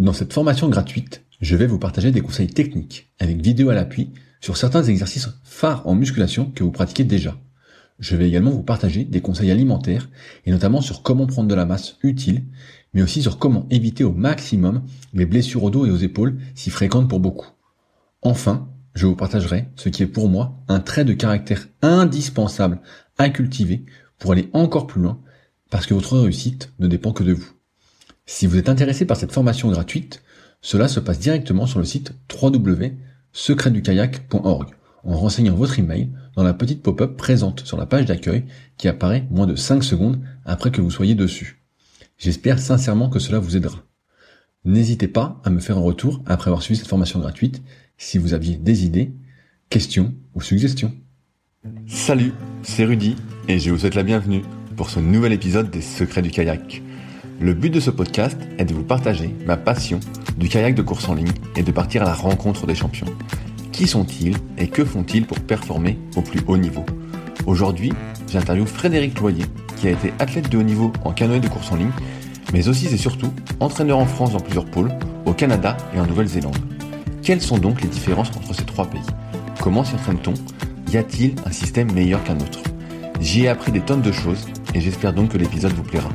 Dans cette formation gratuite, je vais vous partager des conseils techniques avec vidéo à l'appui sur certains exercices phares en musculation que vous pratiquez déjà. Je vais également vous partager des conseils alimentaires et notamment sur comment prendre de la masse utile, mais aussi sur comment éviter au maximum les blessures au dos et aux épaules si fréquentes pour beaucoup. Enfin, je vous partagerai ce qui est pour moi un trait de caractère indispensable à cultiver pour aller encore plus loin parce que votre réussite ne dépend que de vous. Si vous êtes intéressé par cette formation gratuite, cela se passe directement sur le site www.secretdukayak.org en renseignant votre email dans la petite pop-up présente sur la page d'accueil qui apparaît moins de 5 secondes après que vous soyez dessus. J'espère sincèrement que cela vous aidera. N'hésitez pas à me faire un retour après avoir suivi cette formation gratuite si vous aviez des idées, questions ou suggestions. Salut, c'est Rudy et je vous souhaite la bienvenue pour ce nouvel épisode des Secrets du kayak. Le but de ce podcast est de vous partager ma passion du kayak de course en ligne et de partir à la rencontre des champions. Qui sont-ils et que font-ils pour performer au plus haut niveau? Aujourd'hui, j'interviewe Frédéric Loyer, qui a été athlète de haut niveau en canoë de course en ligne, mais aussi et surtout entraîneur en France dans plusieurs pôles, au Canada et en Nouvelle-Zélande. Quelles sont donc les différences entre ces trois pays? Comment s'y entraîne-t-on? Y a-t-il un système meilleur qu'un autre? J'y ai appris des tonnes de choses et j'espère donc que l'épisode vous plaira.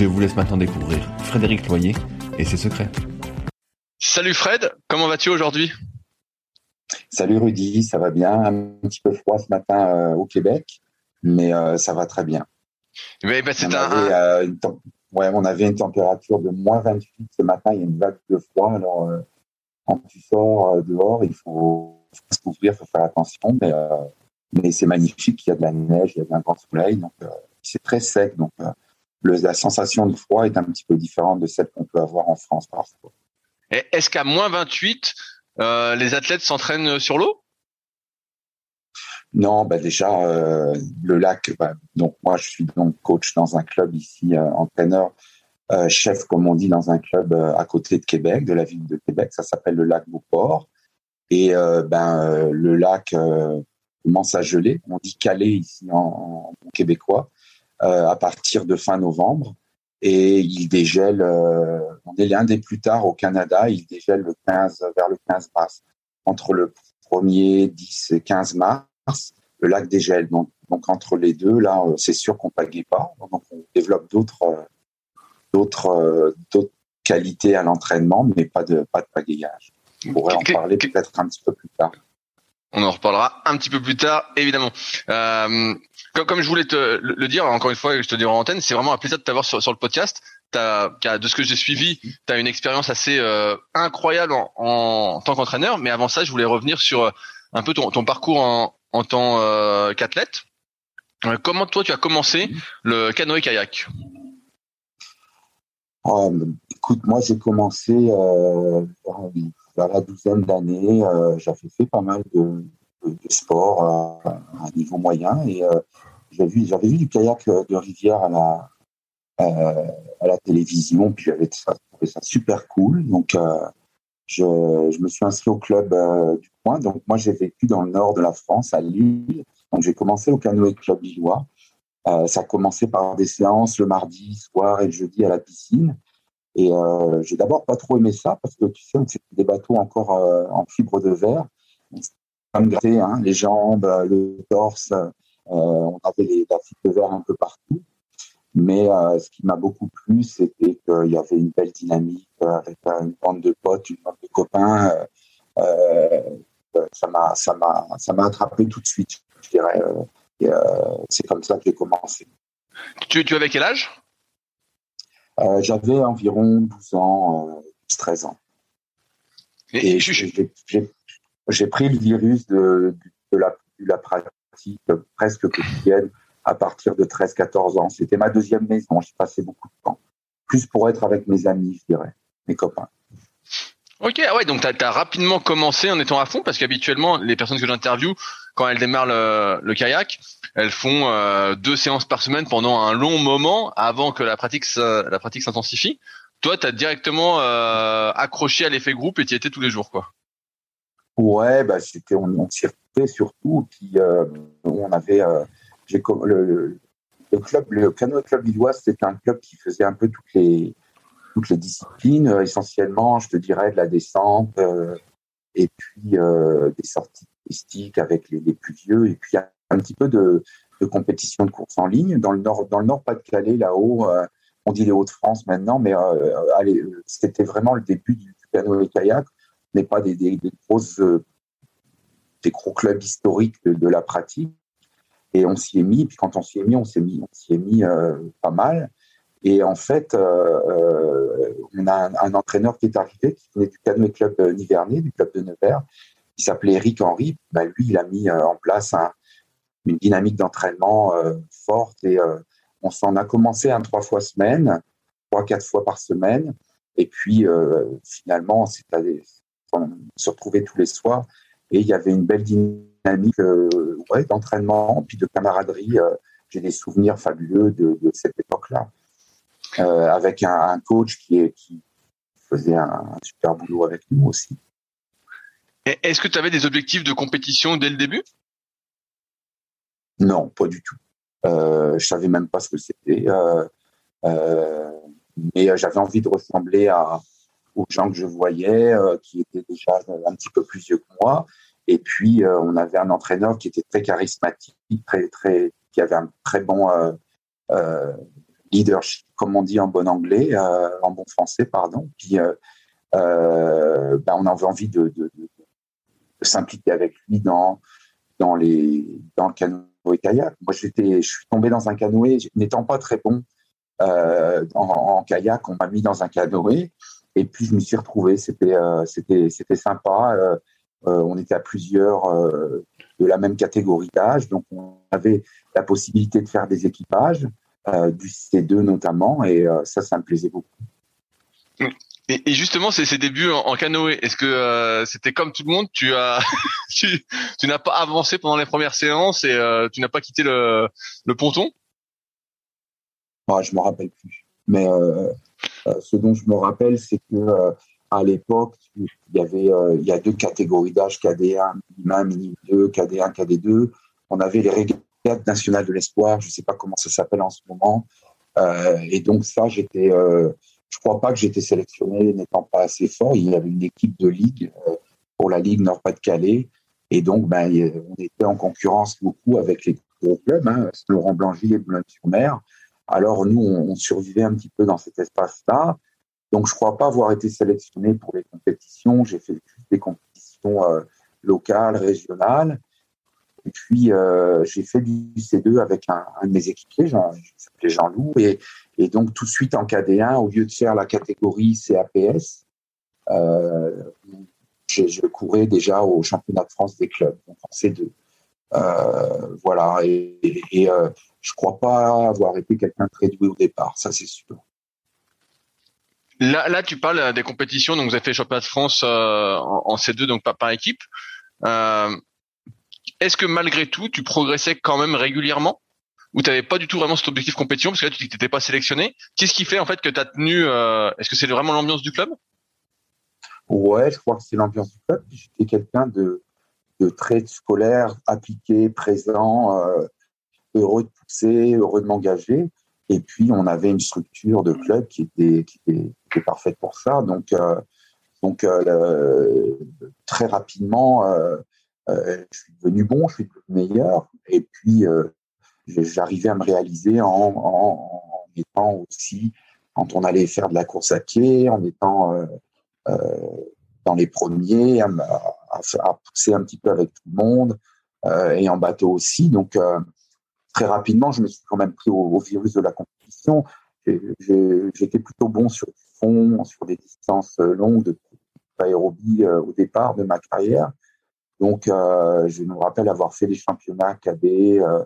Je vous laisse maintenant découvrir Frédéric Loyer et ses secrets. Salut Fred, comment vas-tu aujourd'hui? Salut Rudy, ça va bien. Un petit peu froid ce matin euh, au Québec, mais euh, ça va très bien. Mais bah, on, avait, euh, ouais, on avait une température de moins 28 ce matin, il y a une vague de froid. Alors, quand tu sors euh, dehors, il faut, se couvrir, il faut faire attention. Mais, euh, mais c'est magnifique, il y a de la neige, il y a un grand soleil, donc euh, c'est très sec. Donc la sensation de froid est un petit peu différente de celle qu'on peut avoir en France parfois. Est-ce qu'à moins 28, les athlètes s'entraînent sur l'eau? Non, bah déjà le lac. Bah, donc moi, je suis donc coach dans un club ici, entraîneur euh, chef, comme on dit, dans un club euh, à côté de Québec, de la ville de Québec. Ça s'appelle le lac Beauport. Et euh, ben le lac commence à geler. On dit calé ici en, québécois à partir de fin novembre. Et il dégèle. on est l'un des plus tard au Canada. Il dégèle le 15 vers le 15 mars. Entre le 1er 10 et 15 mars, le lac dégèle. Donc, donc entre les deux, là, c'est sûr qu'on pagaie pas. Donc on développe d'autres d'autres euh, d'autres qualités à l'entraînement, mais pas de pas de pagayage. On pourrait en parler peut-être un petit peu plus tard. On en reparlera un petit peu plus tard, évidemment. Euh, comme, comme, je voulais te le dire, encore une fois, je te dis en antenne, c'est vraiment un plaisir de t'avoir sur, sur le podcast. As, de ce que j'ai suivi, tu as une expérience assez euh, incroyable en, en, tant qu'entraîneur. Mais avant ça, je voulais revenir sur euh, un peu ton, ton parcours en, en tant euh, qu'athlète. Euh, comment toi, tu as commencé le canoë-kayak Oh, écoute, moi j'ai commencé euh, vers la douzaine d'années. Euh, j'avais fait pas mal de, de, sport euh, à un niveau moyen et euh, j'avais vu, du kayak de rivière à la télévision. Puis j'avais trouvé ça super cool. Donc je, me suis inscrit au club du coin. Donc moi j'ai vécu dans le nord de la France, à Lille. Donc j'ai commencé au canoë club lillois. Euh, ça a commencé par des séances le mardi soir et le jeudi à la piscine. Et euh, j'ai d'abord pas trop aimé ça parce que tu sais, c'était des bateaux encore euh, en fibre de verre. On gratter hein, les jambes, le torse. Euh, on avait la fibre de verre un peu partout. Mais ce qui m'a beaucoup plu, c'était qu'il y avait une belle dynamique avec une bande de potes, une bande de copains. ça m'a, ça m'a, ça m'a attrapé tout de suite, je dirais. Euh, c'est comme ça que j'ai commencé. Tu, tu avais quel âge? Euh, J'avais environ 12 ans, 13 euh, ans. Et, j'ai pris le virus de, de, la, de, la, pratique presque quotidienne à partir de 13-14 ans. C'était ma deuxième maison. J'y passais beaucoup de temps. Plus pour être avec mes amis, je dirais. mes copains. Ok, ah ouais, donc tu as, rapidement commencé en étant à fond parce qu'habituellement, les personnes que j'interviewe, quand elles démarrent le, kayak, elles font euh, deux séances par semaine pendant un long moment avant que la pratique la pratique s'intensifie. Toi, tu as directement euh, accroché à l'effet groupe et tu y étais tous les jours, quoi. Ouais, bah c'était on, on fait surtout, puis euh, on avait le, le club, le canoë club lillois, c'était un club qui faisait un peu toutes les toutes les disciplines, essentiellement, je te dirais, de la descente et puis des sorties avec les, plus vieux, et puis un petit peu de, compétition de course en ligne. Dans le nord, dans le nord Pas-de-Calais, là-haut, on dit les Hauts-de-France maintenant, mais allez, c'était vraiment le début du, canoë kayak, n'est pas des, grosses, des gros clubs historiques de, la pratique. Et on s'y est mis, puis quand on s'y est mis, on s'y mis, on s'y est mis pas mal. Et en fait, euh, euh, on a un, entraîneur qui est arrivé, qui venait du canoë club Nivernier, du club de Nevers, qui s'appelait Eric Henry. Ben, lui, il a mis euh, en place une dynamique d'entraînement forte et on s'en a commencé un trois fois semaine, trois, quatre fois par semaine. Et puis, finalement, on se retrouvait tous les soirs et il y avait une belle dynamique d'entraînement, puis de camaraderie. J'ai des souvenirs fabuleux de cette époque-là. Euh, avec un, coach qui faisait un, super boulot avec nous aussi. Est-ce que tu avais des objectifs de compétition dès le début? Non, pas du tout. Euh, je savais même pas ce que c'était. Euh, euh mais j'avais envie de ressembler aux gens que je voyais, qui étaient déjà un petit peu plus vieux que moi. Et puis, on avait un entraîneur qui était très charismatique, très, très, qui avait un très bon leadership, comme on dit en bon anglais, euh, en bon français, pardon. Puis, euh, euh, ben, on avait envie de, s'impliquer avec lui dans, dans, les, dans le canoë kayak. Moi, je suis tombé dans un canoë, n'étant pas très bon en, en, kayak, on m'a mis dans un canoë. Et puis, je me suis retrouvé. C'était, c'était sympa. on était à plusieurs de la même catégorie d'âge, donc on avait la possibilité de faire des équipages. Euh, du C2 notamment, et euh, ça, ça me plaisait beaucoup. Et, justement, c'est ses débuts en, canoë. Est-ce que euh, c'était comme tout le monde Tu as, tu, n'as pas avancé pendant les premières séances et tu n'as pas quitté le, ponton? Ah, Je me rappelle plus. Mais ce dont je me rappelle, c'est que à l'époque, il y avait, il y a deux catégories d'âge KD1, minimum, minimum 2, KD1, KD2. On avait les règles national de l'espoir, je ne sais pas comment ça s'appelle en ce moment. Euh, et donc ça, j'étais, euh, je crois pas que j'étais sélectionné n'étant pas assez fort. Il y avait une équipe de ligue euh, pour la ligue Nord-Pas-de-Calais, et donc ben, on était en concurrence beaucoup avec les gros clubs, hein, Laurent Blangy et Boulogne-sur-Mer. Alors nous, on, survivait un petit peu dans cet espace-là. Donc je crois pas avoir été sélectionné pour les compétitions. J'ai fait des compétitions locales, régionales. Et puis, euh, j'ai fait du C2 avec un, de mes équipiers, Jean, s'appelait Jean-Loup. Et, donc, tout de suite en KD1, au lieu de faire la catégorie CAPS, euh, je, courais déjà au championnat de France des clubs, donc en C2. Euh, voilà. Et, je crois pas avoir été quelqu'un très doué au départ, ça c'est sûr. Là, là, tu parles des compétitions. Donc, vous avez fait championnat de France en, en, C2, donc pas par équipe. Est-ce que malgré tout, tu progressais quand même régulièrement? Ou tu n'avais pas du tout vraiment cet objectif compétition parce que là tu n'étais pas sélectionné Qu'est-ce qui fait en fait que tu as tenu euh, Est-ce que c'est vraiment l'ambiance du club? Ouais, je crois que c'est l'ambiance du club. J'étais quelqu'un de, très scolaire, appliqué, présent, euh, heureux de pousser, heureux de m'engager. Et puis on avait une structure de club qui était, qui était, parfaite pour ça. Donc, euh, donc très rapidement euh, je suis devenu bon, je suis devenu meilleur, et puis euh, j'arrivais à me réaliser en, étant aussi, quand on allait faire de la course à pied, en étant euh, dans les premiers, à, pousser un petit peu avec tout le monde, et en bateau aussi. Donc, très rapidement, je me suis quand même pris au, virus de la compétition. J'étais plutôt bon sur du fond, sur des distances longues de aérobie au départ de ma carrière. Donc, euh, je me rappelle avoir fait des championnats KD euh,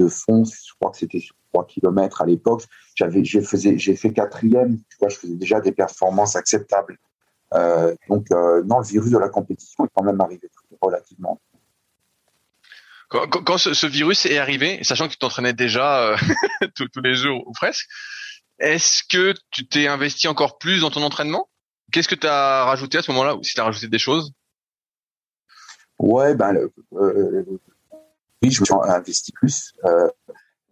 de fond. Je crois que c'était sur 3 km à l'époque. J'avais, j'ai fait quatrième. Tu je faisais déjà des performances acceptables. Euh, donc, non, le virus de la compétition est quand même arrivé relativement. Quand, ce, virus est arrivé, sachant que tu t'entraînais déjà tous, les jours ou presque, est-ce que tu t'es investi encore plus dans ton entraînement? Qu'est-ce que tu as rajouté à ce moment-là? Ou si tu as rajouté des choses? Ouais, ben, euh, oui, je me suis investi plus. Euh,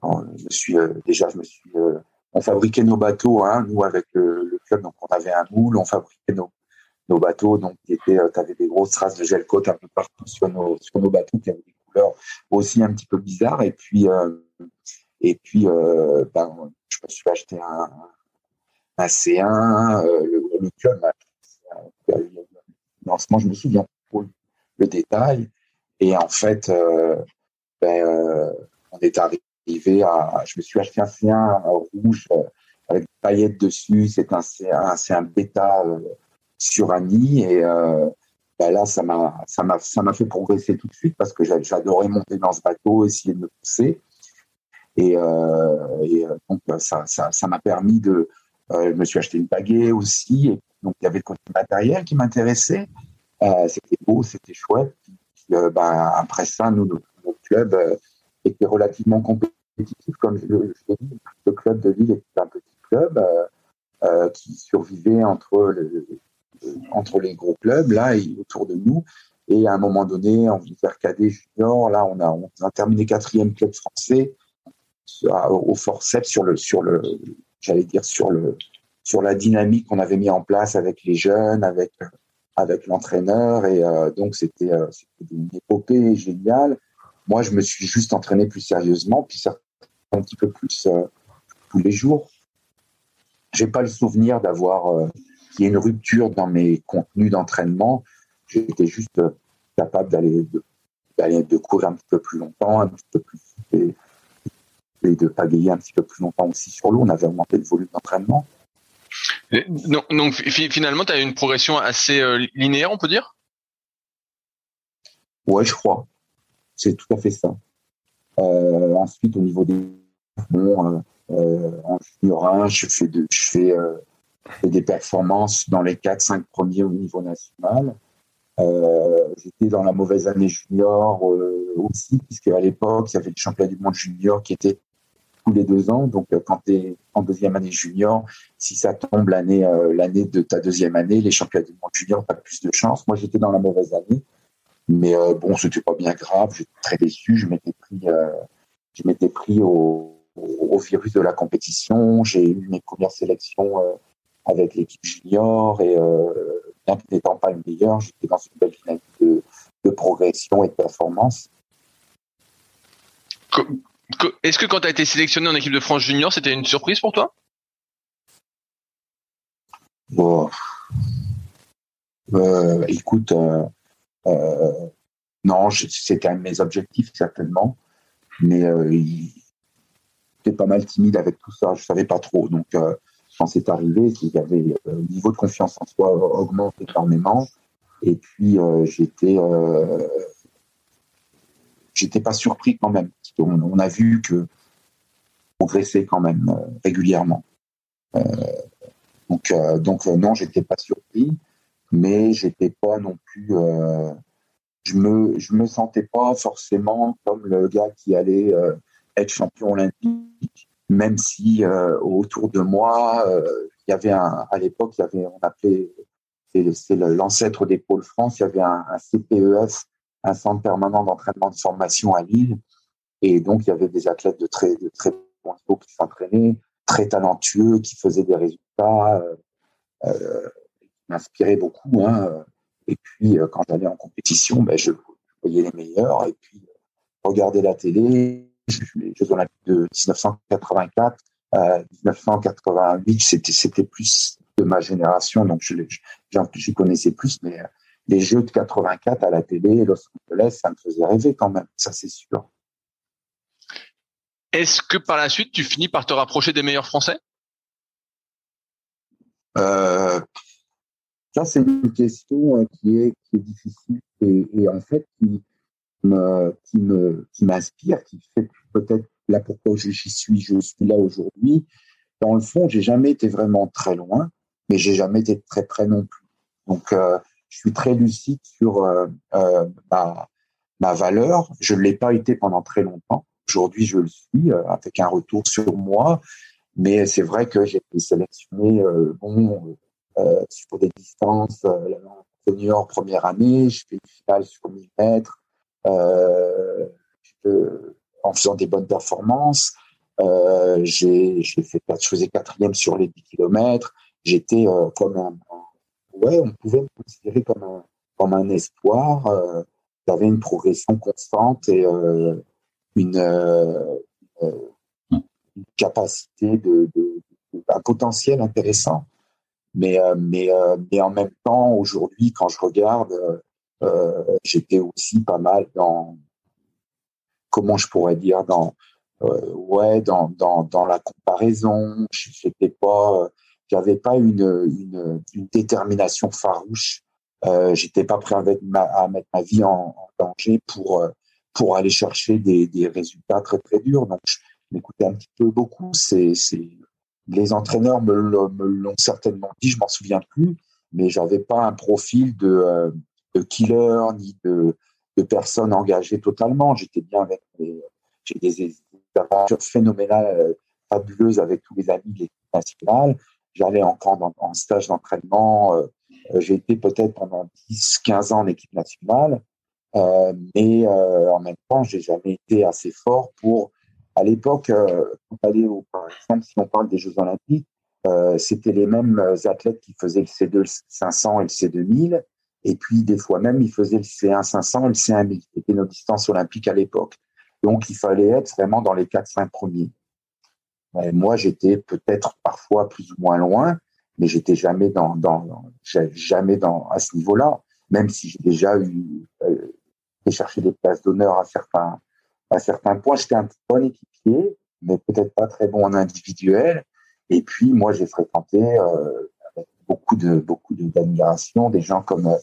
je me suis euh, déjà, je me suis. On fabriquait nos bateaux, hein, nous avec le, club, donc on avait un moule, on fabriquait nos, nos bateaux, donc tu avais des grosses traces de gel coat un peu partout sur nos sur nos bateaux qui avaient des couleurs aussi un petit peu bizarres. Et puis et puis ben, je me suis acheté un, un C1, le, le club. Lancement, je me souviens le détail. Et en fait, euh, ben, euh, on est arrivé à. Je me suis acheté un C1 rouge euh, avec des paillettes dessus. C'est un C1, c'est un bêta sur Annie et ben là, ça m'a, ça m'a, ça m'a fait progresser tout de suite parce que j'adorais monter dans ce bateau, essayer de me pousser. Et, donc, ça, ça, ça m'a permis de. Je me suis acheté une baguette aussi. Et donc, il y avait le côté matériel qui m'intéressait. Euh, c'était beau, c'était chouette. Euh, ben, après ça, nous, notre, club euh, était relativement compétitif, comme je, l'ai dit. Le club de Lille était un petit club qui survivait entre, le, entre les gros clubs, là, et autour de nous. Et à un moment donné, en Cadet Junior, là, on a, on a terminé quatrième club français au forceps sur le, sur le, j'allais dire sur le, sur la dynamique qu'on avait mis en place avec les jeunes, avec avec l'entraîneur et euh, donc c'était euh, une épopée géniale. Moi, je me suis juste entraîné plus sérieusement, puis un petit peu plus euh, tous les jours. J'ai pas le souvenir d'avoir qu'il y ait une rupture dans mes contenus d'entraînement. J'étais juste capable d'aller de courir un petit peu plus longtemps, un petit peu plus et, et de pagayer un petit peu plus longtemps aussi sur l'eau. On avait augmenté le volume d'entraînement. Donc, finalement, tu as une progression assez euh, linéaire, on peut dire? Ouais, je crois. C'est tout à fait ça. Euh, ensuite, au niveau des bon, euh, en junior 1, je fais, de, je fais, euh, fais des performances dans les 4-5 premiers au niveau national. Euh, J'étais dans la mauvaise année junior aussi, puisque à l'époque, il y avait le championnat du monde junior qui était tous les deux ans. Donc, quand tu es en deuxième année junior, si ça tombe l'année euh, de ta deuxième année, les championnats du monde junior, tu as plus de chance. Moi, j'étais dans la mauvaise année. Mais euh, bon, c'était pas bien grave. J'étais très déçu. Je m'étais pris, euh, pris au, virus de la compétition. J'ai eu mes premières sélections euh, avec l'équipe junior et euh, bien que n'étant pas une meilleure, j'étais dans une belle dynamique de, de progression et de performance. Est-ce que quand tu as été sélectionné en équipe de France junior, c'était une surprise pour toi? Bon. Euh, écoute, euh, euh, non, c'était un de mes objectifs certainement, mais j'étais pas mal timide avec tout ça. Je savais pas trop, donc quand c'est arrivé, avait le niveau de confiance en soi augmente énormément, et puis j'étais j'étais pas surpris quand même. On, on, a vu que progresser quand même euh, régulièrement. Euh, donc, euh, non, j'étais pas surpris, mais j'étais pas non plus. je me, je me sentais pas forcément comme le gars qui allait être champion olympique, même si autour de moi, il y avait un, à l'époque, il y avait, on appelait, c'est l'ancêtre des pôles France, il y avait un, un CPEF un centre permanent d'entraînement de formation à Lille. Et donc, il y avait des athlètes de très, de très bon niveau qui s'entraînaient, très talentueux, qui faisaient des résultats, euh, euh, qui m'inspiraient beaucoup. Hein. Et puis, euh, quand j'allais en compétition, ben, je voyais les meilleurs. Et puis, regarder la télé, les Jeux Olympiques de 1984, euh, 1988, c'était, c'était plus de ma génération, donc je, j'y connaissais plus, mais les jeux de 84 à la télé, Los Angeles, ça me faisait rêver quand même, ça c'est sûr. Est-ce que par la suite, tu finis par te rapprocher des meilleurs Français? Euh, Ça, c'est une question euh, qui est, qui est difficile et, et, en fait qui me, qui me, qui m'inspire, qui fait peut-être là pourquoi j'y suis, je suis là aujourd'hui. Dans le fond, j'ai jamais été vraiment très loin, mais j'ai jamais été très près non plus. Donc, euh, je suis très lucide sur euh, euh, ma, valeur. Je ne l'ai pas été pendant très longtemps. Aujourd'hui, je le suis avec un retour sur moi. Mais c'est vrai que j'ai été sélectionné bon, sur des distances senior première année. Je fais une finale sur 1000 mètres en faisant des bonnes performances. j'ai fait, je faisais quatrième sur les 10 kilomètres. J'étais comme un, ouais, on pouvait me considérer comme un, comme un espoir. Euh, J'avais une progression constante et euh, une, euh, euh, une, capacité de, un potentiel intéressant. Mais, mais, mais en même temps, aujourd'hui, quand je regarde, j'étais aussi pas mal dans, comment je pourrais dire, dans, ouais, dans, dans, dans la comparaison. J'étais pas, j'avais pas une, une, détermination farouche. Euh, J'étais pas prêt à mettre ma, vie en, danger pour euh, pour aller chercher des, des résultats très très durs. Donc, je m'écoutais un petit peu beaucoup. C'est les entraîneurs me l'ont certainement dit. Je m'en souviens plus, mais j'avais pas un profil de, euh, killer ni de de personne engagée totalement. J'étais bien avec j'ai des, aventures phénoménales, euh, fabuleuses avec tous les amis de l'équipe nationale j'allais encore en stage d'entraînement. Euh, euh, j'ai été peut-être pendant 10, 15 ans en équipe nationale, euh, mais en même temps, j'ai jamais été assez fort pour. À l'époque, par exemple, si on parle des Jeux Olympiques, c'était les mêmes athlètes qui faisaient le C2 500 et le C2000. Et puis, des fois même, ils faisaient le C1 500 et le C1 1000. C'était nos distances olympiques à l'époque. Donc, il fallait être vraiment dans les 4-5 premiers moi, j'étais peut-être parfois plus ou moins loin, mais j'étais jamais dans, dans, jamais dans à ce niveau-là. Même si j'ai déjà eu euh, cherché des places d'honneur à certains à certains points, j'étais un bon équipier, mais peut-être pas très bon en individuel. Et puis moi, j'ai fréquenté euh, beaucoup de beaucoup d'admiration des gens comme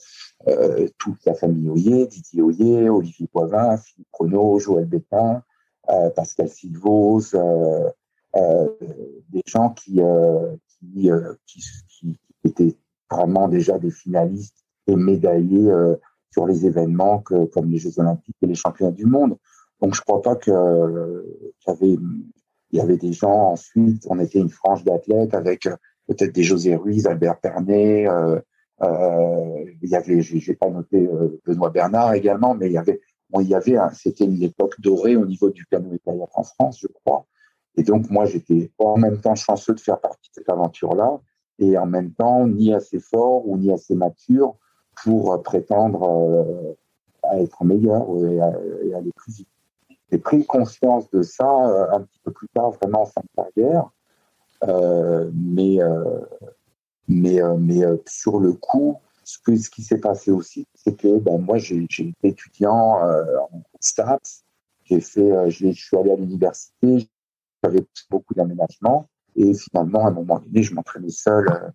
euh, toute la famille Oyer, Didier Oyer, Olivier Poivin, Philippe Renaud, Joël Bétain, euh, Pascal Silvos. Euh, euh, des gens qui, euh, euh, qui, étaient vraiment déjà des finalistes et médaillés sur les événements que, comme les Jeux Olympiques et les Championnats du Monde. Donc je crois pas que qu'il il y avait des gens ensuite, on était une frange d'athlètes avec peut-être des José Ruiz, Albert Pernet, euh, euh, il y pas noté Benoît Bernard également, mais il y avait, c'était une époque dorée au niveau du piano kayak en France, je crois. Et donc, moi, j'étais en même temps chanceux de faire partie de cette aventure-là et en même temps ni assez fort ou ni assez mature pour prétendre euh, à être meilleur et, à, aller plus vite. J'ai pris conscience de ça euh, un petit peu plus tard, vraiment en fin de carrière. Euh, mais euh, mais, euh, mais sur le coup, ce, qui s'est passé aussi, c'est que ben, moi, j'ai été étudiant en stats. J'ai fait, je suis allé à l'université, j'avais beaucoup d'aménagement. Et finalement, à un moment donné, je m'entraînais seul euh,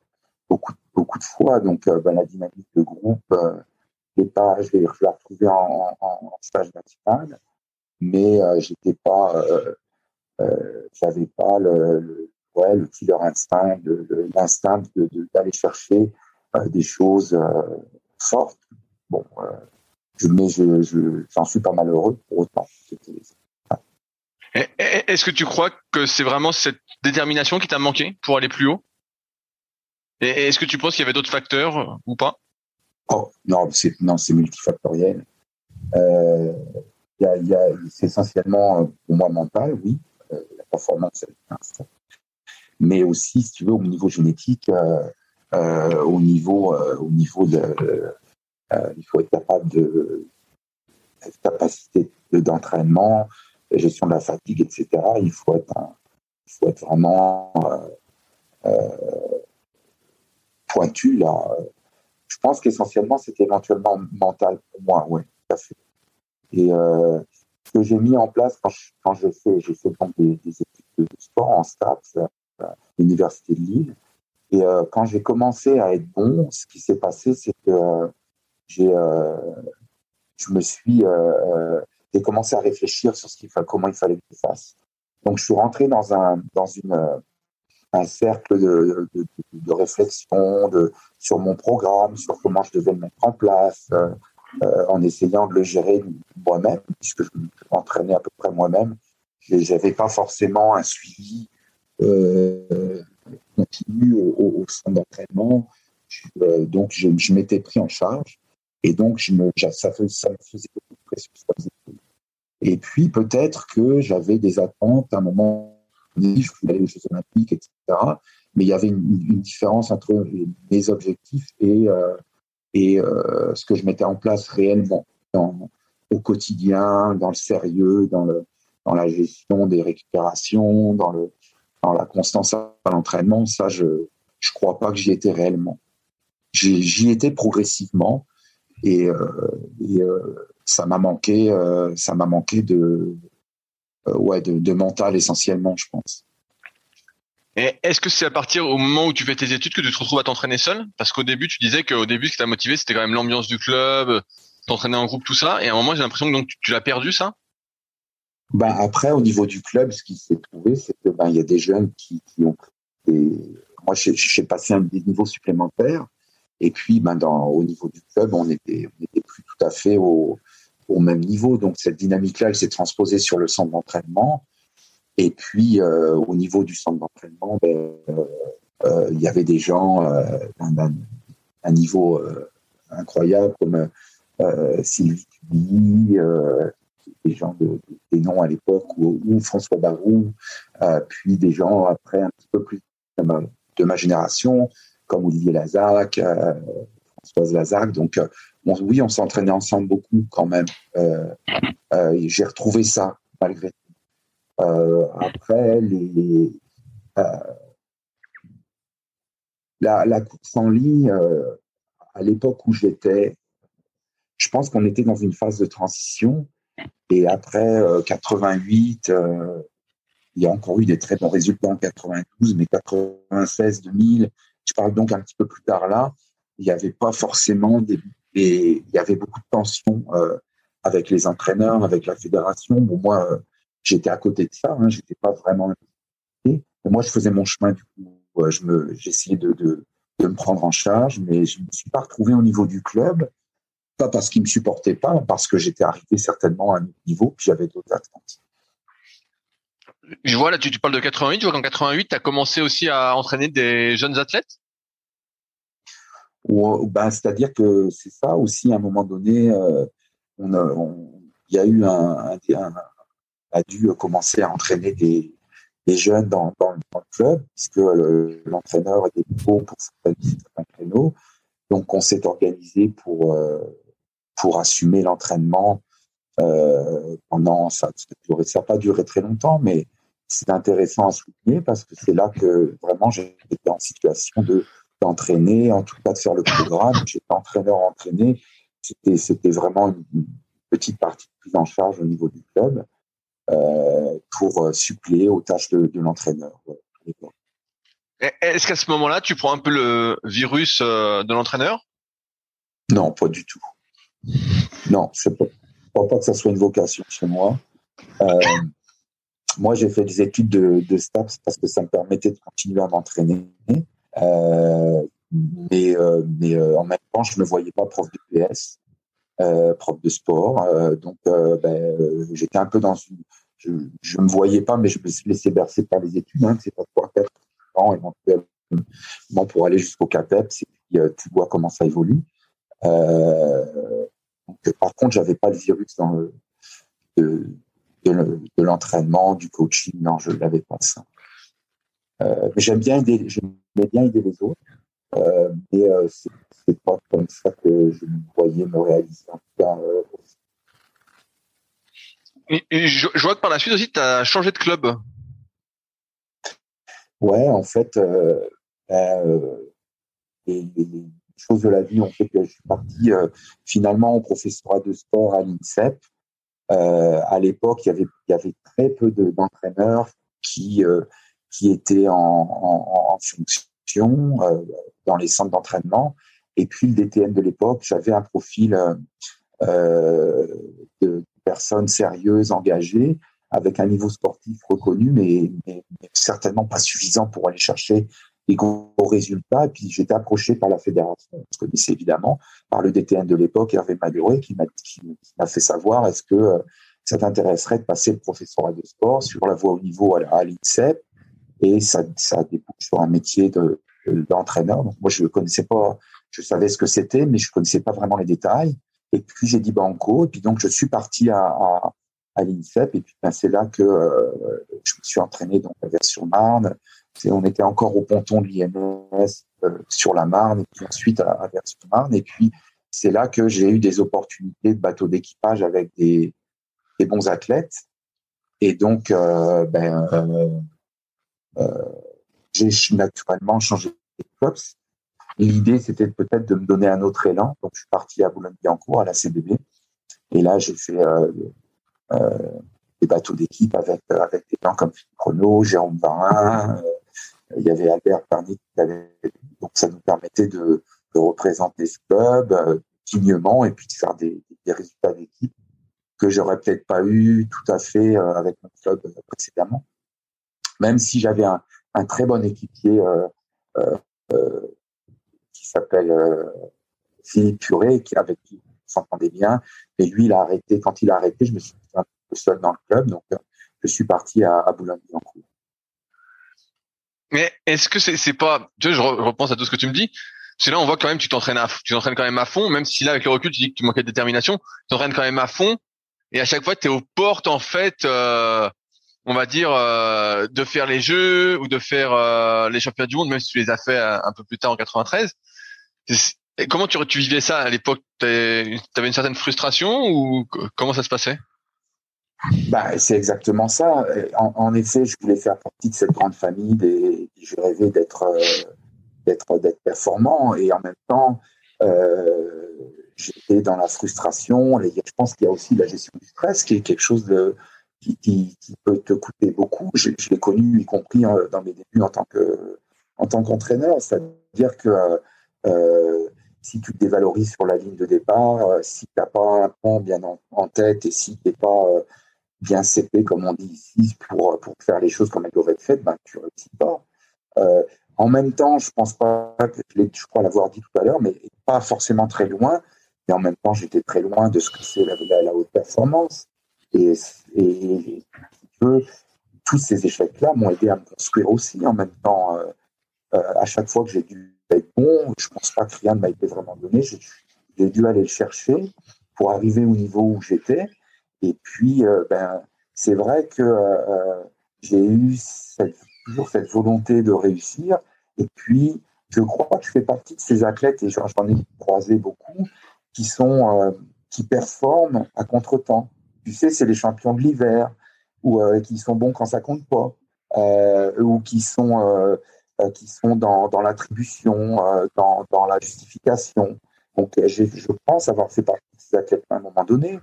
beaucoup, beaucoup de fois. Donc, euh, ben, la dynamique de groupe, euh, je l'ai retrouvé en, en, stage national, mais j'étais pas, j'avais pas le, le, ouais, le killer instinct, l'instinct d'aller chercher des choses fortes. Bon, mais je, j'en suis pas malheureux pour autant. Est-ce que tu crois que c'est vraiment cette détermination qui t'a manqué pour aller plus haut? Et est-ce que tu penses qu'il y avait d'autres facteurs euh, ou pas? Oh, Non, c'est non, c'est multifactoriel. Euh, y a, c'est essentiellement euh, pour moi mental, oui, la performance, mais aussi, si tu veux, au niveau génétique, au niveau, au niveau de, il faut être capable de capacité d'entraînement, gestion de la fatigue, etc. Il faut être, il faut être vraiment euh, euh, pointu là. Je pense qu'essentiellement c'était éventuellement mental pour moi, oui. Et euh, ce que j'ai mis en place quand je, quand je fais, fait donc des, des, études de sport en stats à l'université de Lille. Et quand j'ai commencé à être bon, ce qui s'est passé, c'est que j'ai, je me suis, j'ai commencé à réfléchir sur ce qu'il comment il fallait que je fasse. Donc, je suis rentré dans un, dans une, un cercle de, de, réflexion sur mon programme, sur comment je devais le mettre en place, euh, euh en essayant de le gérer moi-même, puisque je m'entraînais à peu près moi-même. Je n'avais pas forcément un suivi euh, continu au, au, centre d'entraînement. Euh, donc, je, m'étais pris en charge. Et donc, ça me faisait beaucoup de pression sur les Et puis, peut-être que j'avais des attentes à un moment donné, je voulais aller aux Jeux Olympiques, etc. Mais il y avait une, différence entre mes objectifs et, euh, euh, ce que je mettais en place réellement au quotidien, dans le sérieux, dans, la gestion des récupérations, dans, la constance à l'entraînement. Ça, je ne crois pas que j'y étais réellement. J'y étais progressivement, et, et euh, ça m'a manqué, euh, ça m'a manqué de, ouais, de, de mental essentiellement, je pense. Est-ce que c'est à partir au moment où tu fais tes études que tu te retrouves à t'entraîner seul? Parce qu'au début, tu disais qu'au début, ce qui t'a motivé, c'était quand même l'ambiance du club, t'entraîner en groupe, tout ça. Et à un moment, j'ai l'impression que donc tu, tu l'as perdu, ça? Ben, Après, au niveau du club, ce qui s'est trouvé, c'est que ben, il y a des jeunes qui, qui ont des... Moi, j'ai passé un des niveaux supplémentaires. Et puis, ben, au niveau du club, on n'était plus tout à fait au, même niveau. Donc, cette dynamique-là, elle s'est transposée sur le centre d'entraînement. Et puis, euh, au niveau du centre d'entraînement, ben, euh, euh il y avait des gens d'un niveau incroyable comme Sylvie Cuny, des gens de, des noms à l'époque, ou, François Barou, puis des gens après un petit peu plus de ma génération, comme Olivier Lazac, euh, Françoise Lazac. Donc, euh, oui, on s'entraînait ensemble beaucoup quand même. Euh, j'ai retrouvé ça malgré tout. après, les, la, la, course en ligne, à l'époque où j'étais, je pense qu'on était dans une phase de transition. Et après 88, il y a encore eu des très bons résultats en 92, mais 96, 2000, je parle donc un petit peu plus tard là, il n'y avait pas forcément des, il y avait beaucoup de tensions euh, avec les entraîneurs, avec la fédération. Bon, moi, euh, j'étais à côté de ça, hein, j'étais pas vraiment impliqué. Moi, je faisais mon chemin du coup. Euh, je me, j'essayais de, de, de, me prendre en charge, mais je me suis pas retrouvé au niveau du club, pas parce qu'ils me supportaient pas, parce que j'étais arrivé certainement à un autre niveau, puis j'avais d'autres attentes. Je vois là, tu, parles de 88. Je vois qu'en 88, tu as commencé aussi à entraîner des jeunes athlètes? Ou, ben, c'est-à-dire que c'est ça aussi. À un moment donné, euh, on, il y a eu un, un, a dû commencer à entraîner des, des jeunes dans, dans, le club puisque l'entraîneur était beau pour certains créneaux. Donc, on s'est organisé pour euh, pour assumer l'entraînement euh, pendant ça. Ça n'a pas duré très longtemps, mais c'est intéressant à souligner parce que c'est là que vraiment j'étais en situation de d'entraîner, en tout cas de faire le programme. J'étais entraîneur entraîné. C'était c'était vraiment une, petite partie de prise en charge au niveau du club euh, pour euh, suppléer aux tâches de, de l'entraîneur. Est-ce qu'à ce moment-là, tu prends un peu le virus euh, de l'entraîneur? Non, pas du tout. Non, je ne crois pas que ça soit une vocation chez moi. Euh, moi, j'ai fait des études de, STAPS parce que ça me permettait de continuer à m'entraîner. Euh, mais euh, en même temps, je ne me voyais pas prof de PS, prof de sport. Donc, ben, j'étais un peu dans une. Je ne me voyais pas, mais je me suis laissé bercer par les études. Hein, c'est pas trois, quatre ans éventuellement pour aller jusqu'au CAPEPS. Tu vois comment ça évolue. Donc, par contre, j'avais pas le virus dans le, de, de l'entraînement, du coaching. Non, je l'avais pas ça. Euh, mais j'aime bien aider, j'aimais bien aider les autres. Euh, mais euh, c'est pas comme ça que je me voyais me réaliser. En tout cas, euh, et, et je, je, vois que par la suite aussi, tu as changé de club. Ouais, en fait, les, les, choses de la vie ont fait que je suis parti finalement au professorat de sport à l'INSEP. Euh, à l'époque, il y avait, très peu d'entraîneurs qui, euh, qui étaient en, fonction euh, dans les centres d'entraînement. Et puis le DTN de l'époque, j'avais un profil euh, de personnes sérieuses, engagées, avec un niveau sportif reconnu, mais, certainement pas suffisant pour aller chercher des gros résultats. Et puis j'étais approché par la fédération, je connaissais évidemment, par le DTN de l'époque, Hervé Maduré, qui m'a fait savoir est-ce que euh, ça t'intéresserait de passer le professorat de sport sur la voie au niveau à, l'INSEP et ça, ça débouche sur un métier d'entraîneur. Donc moi je ne connaissais pas, je savais ce que c'était, mais je connaissais pas vraiment les détails. Et puis j'ai dit banco, et puis donc je suis parti à, à, à l'INSEP, et puis ben, c'est là que euh, je me suis entraîné donc à Vers-sur-Marne. On était encore au ponton de l'IMS euh, sur la Marne, et puis ensuite à, à Vers-sur-Marne. Et puis c'est là que j'ai eu des opportunités de bateau d'équipage avec des, bons athlètes. Et donc, euh, ben, euh, j'ai naturellement changé de clubs. L'idée, c'était peut-être de me donner un autre élan. Donc, je suis parti à Boulogne-Billancourt, à la CBB. Et là, j'ai fait des bateaux d'équipe avec, avec des gens comme Philippe Renault, Jérôme Varin. Euh, il y avait Albert Parny qui. Donc, ça nous permettait de, représenter ce club euh, dignement et puis de faire des, des résultats d'équipe que j'aurais peut-être pas eu tout à fait avec mon club précédemment. Même si j'avais un, très bon équipier euh, euh, s'appelle euh, Philippe Puré, qui, avec qui s'entendait bien. Et lui, il a arrêté. Quand il a arrêté, je me suis un peu seul dans le club. Donc, euh, je suis parti à, à Boulogne-Billancourt. Mais est-ce que c'est c'est pas tu vois, je, repense à tout ce que tu me dis. C'est là on voit quand même tu t'entraînes à tu t'entraînes quand même à fond, même si là avec le recul tu dis que tu manquais de détermination, tu t'entraînes quand même à fond. Et à chaque fois tu es aux portes en fait, euh, on va dire euh, de faire les jeux ou de faire euh, les championnats du monde, même si tu les as fait un peu plus tard en 93. Comment tu, tu vivais ça à l'époque? Tu avais une certaine frustration ou comment ça se passait? Bah, c'est exactement ça. En, effet, je voulais faire partie de cette grande famille. Des, je rêvais d'être euh, d'être performant et en même temps, euh, j'étais dans la frustration. Je pense qu'il y a aussi la gestion du stress qui est quelque chose qui, peut te coûter beaucoup. Je, l'ai connu, y compris euh, dans mes débuts en tant que en tant qu'entraîneur, c'est-à-dire que si tu te dévalorises sur la ligne de départ, si tu n'as pas un plan bien en, tête et si tu n'es pas bien CP, comme on dit ici, pour, pour faire les choses comme elles doivent être faites, ben, tu réussis pas. en même temps, je pense pas que je, crois l'avoir dit tout à l'heure, mais pas forcément très loin. Et en même temps, j'étais très loin de ce que c'est la, haute performance. Et, et, tous ces échecs-là m'ont aidé à me construire aussi. En même temps, à chaque fois que j'ai dû bon. Je pense pas que rien ne m'a été vraiment donné. J'ai dû aller le chercher pour arriver au niveau où j'étais. Et puis, euh, ben, c'est vrai que euh, j'ai eu toujours cette volonté de réussir. Et puis, je crois que je fais partie de ces athlètes, et j'en ai croisé beaucoup, qui sont euh, qui performent à contre-temps. Tu sais, c'est les champions de l'hiver, ou qui sont bons quand ça compte pas, ou qui sont euh, qui sont dans, dans l'attribution, euh, dans, dans, la justification. Donc, euh, je pense avoir fait partie de ces athlètes à un moment donné.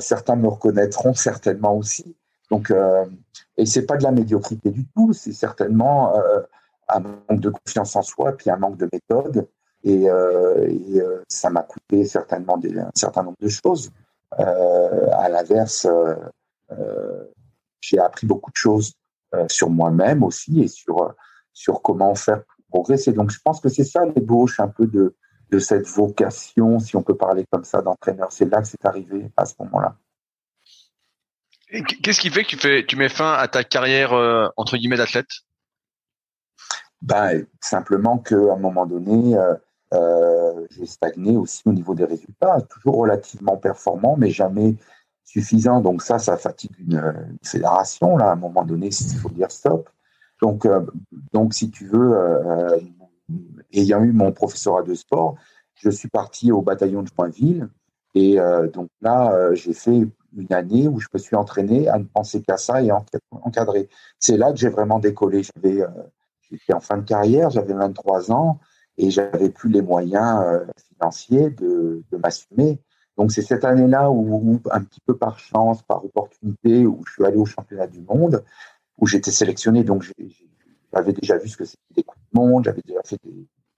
Certains me reconnaîtront certainement aussi. Donc, et c'est pas de la médiocrité du tout, c'est certainement un manque de confiance en soi, puis un manque de méthode. Et, ça m'a coûté certainement un certain nombre de choses. à l'inverse, j'ai appris beaucoup de choses sur moi-même aussi et sur sur comment faire progresser. Donc, je pense que c'est ça l'ébauche un peu de, de cette vocation, si on peut parler comme ça, d'entraîneur. C'est là que c'est arrivé à ce moment-là. Qu'est-ce qui fait que tu, fais, tu mets fin à ta carrière euh, entre guillemets d'athlète? Ben, Simplement qu'à un moment donné, euh, euh, j'ai stagné aussi au niveau des résultats, toujours relativement performant, mais jamais suffisant. Donc ça, ça fatigue une, une fédération. Là, à un moment donné, il faut dire stop. Donc, donc si tu veux, ayant eu mon professorat de sport, je suis parti au bataillon de Joinville. Et donc là, j'ai fait une année où je me suis entraîné à ne penser qu'à ça et encadrer. C'est là que j'ai vraiment décollé. J'avais, j'étais en fin de carrière, j'avais 23 ans et j'avais plus les moyens financiers de, m'assumer. Donc c'est cette année-là où, un petit peu par chance, par opportunité, où je suis allé au championnat du monde où j'étais sélectionné. Donc, j'avais déjà vu ce que c'était des coups de monde, j'avais déjà fait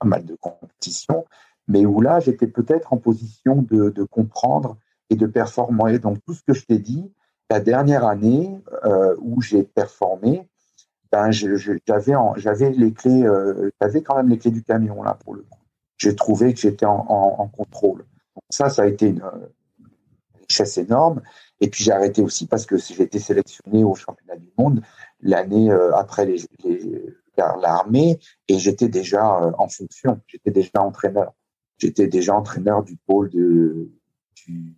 pas mal de compétitions, mais où là, j'étais peut-être en position de, comprendre et de performer. Donc, tout ce que je t'ai dit, la dernière année où j'ai performé, ben, j'avais les clés, j'avais quand même les clés du camion là pour le coup. J'ai trouvé que j'étais en, contrôle. Donc ça, ça a été une, richesse énorme. Et puis j'ai arrêté aussi parce que j'ai été sélectionné au championnat du monde l'année après les, les l'armée et j'étais déjà euh, en fonction, j'étais déjà entraîneur. J'étais déjà entraîneur du pôle de, du,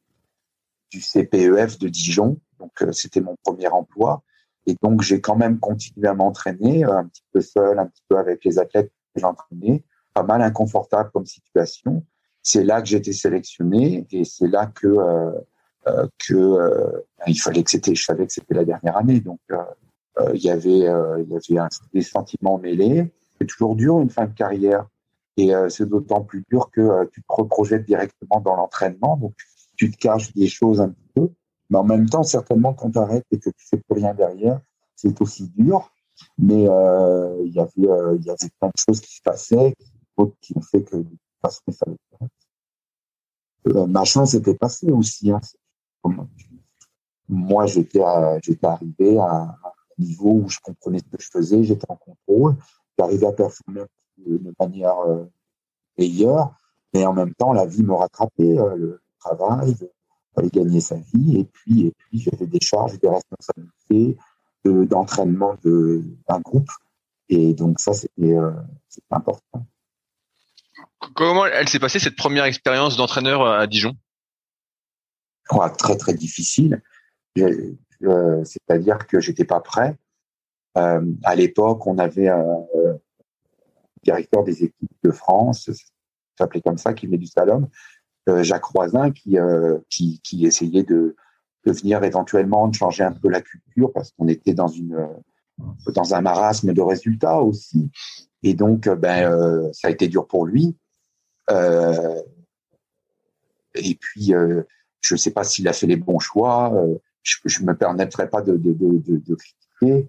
du CPEF de Dijon, donc euh, c'était mon premier emploi. Et donc j'ai quand même continué à m'entraîner, euh, un petit peu seul, un petit peu avec les athlètes que j'entraînais, pas mal inconfortable comme situation. C'est là que été sélectionné et c'est là que que il fallait que c'était, je savais que c'était la dernière année, donc il y avait, euh, il y avait des sentiments mêlés. C'est toujours dur une fin de carrière. Et euh, c'est d'autant plus dur que tu te reprojettes directement dans l'entraînement. Donc, tu te caches des choses un petit peu. Mais en même temps, certainement, quand tu arrêtes et que tu fais plus rien derrière, c'est aussi dur. Mais euh, il y avait, il y avait plein de choses qui se passaient, qui ont fait que de toute façon, ça euh, ma chance était passée aussi. Hein. Moi, j'étais, j'étais arrivé à, niveau où je comprenais ce que je faisais, j'étais en contrôle, j'arrivais à performer de manière euh, meilleure, mais en même temps, la vie me rattrapait, euh, le travail, fallait gagner sa vie, et puis, et puis j'avais des charges, des responsabilités, d'entraînement d'un groupe, et donc ça, c'était euh, important. Comment elle s'est passée cette première expérience d'entraîneur à Dijon? Très très difficile. Euh, c'est-à-dire que j'étais pas prêt. Euh, à l'époque, on avait un euh, directeur des équipes de France, s'appelait comme ça, qui venait du Salom, Jacques Roisin, qui, qui, essayait de, de venir éventuellement de changer un peu la culture parce qu'on était dans une dans un marasme de résultats aussi. Et donc, ben, ça a été dur pour lui. Et puis, je ne sais pas s'il a fait les bons choix je, ne me permettrai pas de, de, de, de critiquer,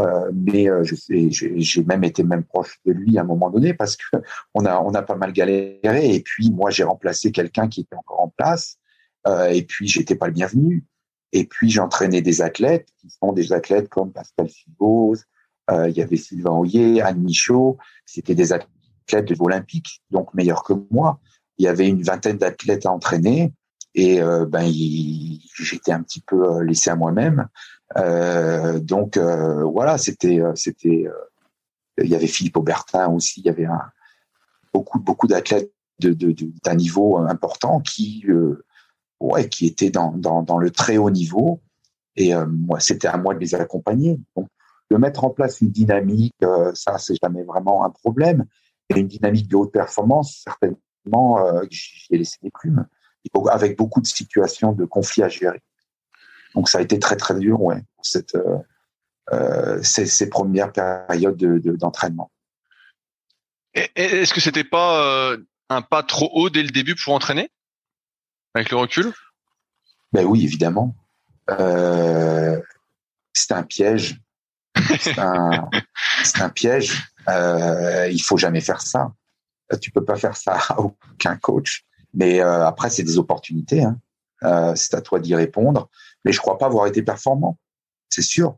euh, mais euh, j'ai même été même proche de lui à un moment donné parce que on a on a pas mal galéré et puis moi j'ai remplacé quelqu'un qui était encore en place euh, et puis j'étais pas le bienvenu. Et puis j'entraînais des athlètes qui sont des athlètes comme Pascal Fibose, euh, il y avait Sylvain Hoyer, Anne Michaud, c'était des athlètes de l'Olympique donc meilleurs que moi. Il y avait une vingtaine d'athlètes à entraîner et euh, ben j'étais un petit peu euh, laissé à moi-même. Euh, donc voilà, c'était c'était il y avait Philippe Aubertin aussi, il y avait beaucoup beaucoup d'athlètes de, d'un niveau important qui ouais qui étaient dans, dans, dans le très haut niveau et moi c'était à moi de les accompagner. Donc de mettre en place une dynamique, ça c'est jamais vraiment un problème. Et une dynamique de haute performance, certainement, j'y ai laissé des plumes avec beaucoup de situations de conflits à gérer. Donc ça a été très très dur, ouais, cette, euh, euh ces, ces, premières périodes d'entraînement. De, Est-ce que c'était pas euh, un pas trop haut dès le début pour entraîner, avec le recul? Ben oui, évidemment. Euh, c'est un piège. C'est un, un, piège. Il faut jamais faire ça. Tu peux pas faire ça à aucun coach. Mais euh, après, c'est des opportunités. Hein. Euh, c'est à toi d'y répondre. Mais je crois pas avoir été performant, c'est sûr.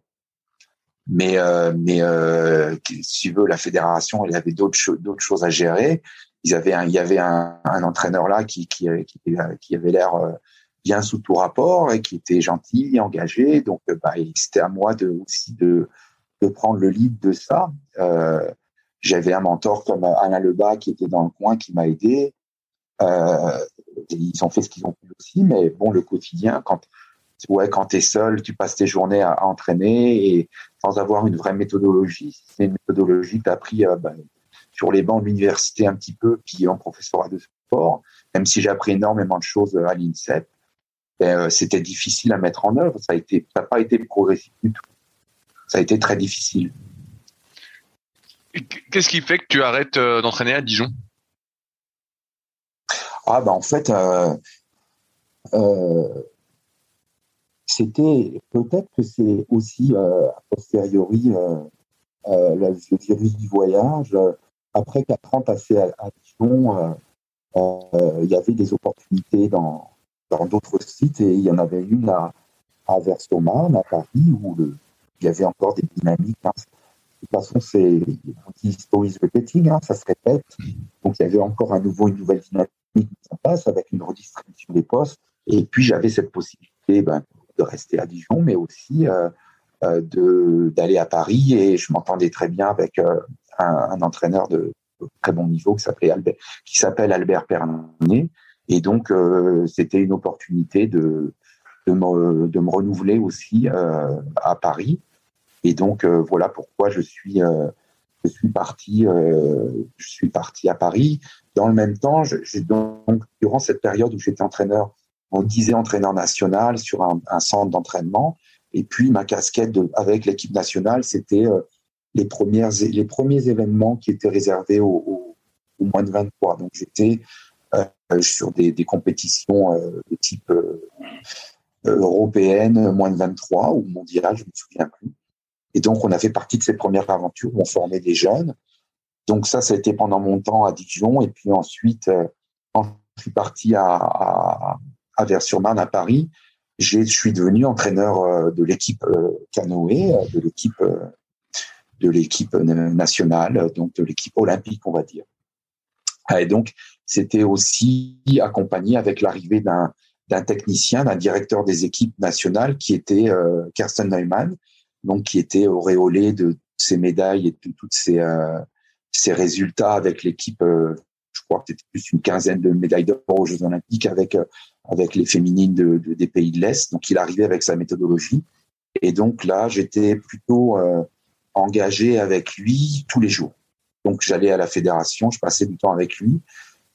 Mais euh, mais euh, si tu veux, la fédération, elle avait d'autres d'autres choses à gérer. Ils avaient un, il y avait un, un entraîneur là qui qui qui, avait l'air euh, bien sous tout rapport et qui était gentil, engagé. Donc bah, c'était à moi de aussi de de prendre le lead de ça. Euh, j'avais un mentor comme Alain Lebas qui était dans le coin, qui m'a aidé. Euh, ils ont fait ce qu'ils ont pu aussi, mais bon, le quotidien, quand ouais, quand t'es seul, tu passes tes journées à, entraîner et sans avoir une vraie méthodologie. C'est une méthodologie que tu as appris euh, ben, sur les bancs de l'université un petit peu, puis en professorat de sport, même si j'ai appris énormément de choses à l'INSEP. Ben, euh, c'était difficile à mettre en œuvre. Ça a ça n'a pas été progressif du tout. Ça a été très difficile. Qu'est-ce qui fait que tu arrêtes euh, d'entraîner à Dijon? Ah ben en fait, euh, euh, c'était peut-être que c'est aussi euh, a posteriori le virus du voyage. Après quatre ans passés à, à Dijon, il y avait des opportunités dans dans d'autres sites et il y en avait une à, à Vers-sur-Marne, à Paris, où il y avait encore des dynamiques. Hein. De toute façon, c'est stories repeating, hein, ça se répète. Donc il y avait encore à nouveau une nouvelle dynamique se passe avec une redistribution des postes. Et puis j'avais cette possibilité ben, de rester à Dijon, mais aussi euh, euh, de d'aller à Paris. Et je m'entendais très bien avec euh, un, entraîneur de très bon niveau qui s'appelait Albert, qui s'appelle Albert Pernet. Et donc c'était une opportunité de de me, de me renouveler aussi à Paris. Et donc voilà pourquoi je suis je suis parti je suis parti à Paris. Dans le même temps, j'ai donc durant cette période où j'étais entraîneur on disait entraîneur national sur un, centre d'entraînement. Et puis ma casquette avec l'équipe nationale, c'était euh, les premières les premiers événements qui étaient réservés aux, moins de 23. Donc j'étais euh, sur des, compétitions euh, de type européenne, moins de 23 ou mondiale, je me souviens plus. Et donc on a fait partie de ces premières aventures où on formait des jeunes. Donc ça, ça a été pendant mon temps à Dijon. Et puis ensuite, quand je suis parti à à Vers-sur-Marne à Paris, je suis devenu entraîneur euh, de l'équipe euh, canoë, euh, de l'équipe de l'équipe nationale, donc de l'équipe olympique, on va dire. Et donc, c'était aussi accompagné avec l'arrivée d'un d'un technicien, d'un directeur des équipes nationales qui était Kirsten Neumann, donc qui était auréolé de ses médailles et de tous ses, ses résultats avec l'équipe. je crois que c'était plus une quinzaine de médailles d'or aux Jeux Olympiques avec avec les féminines de, des pays de l'Est. Donc, il arrivait avec sa méthodologie. Et donc là, j'étais plutôt euh, engagé avec lui tous les jours. Donc, j'allais à la fédération, je passais du temps avec lui.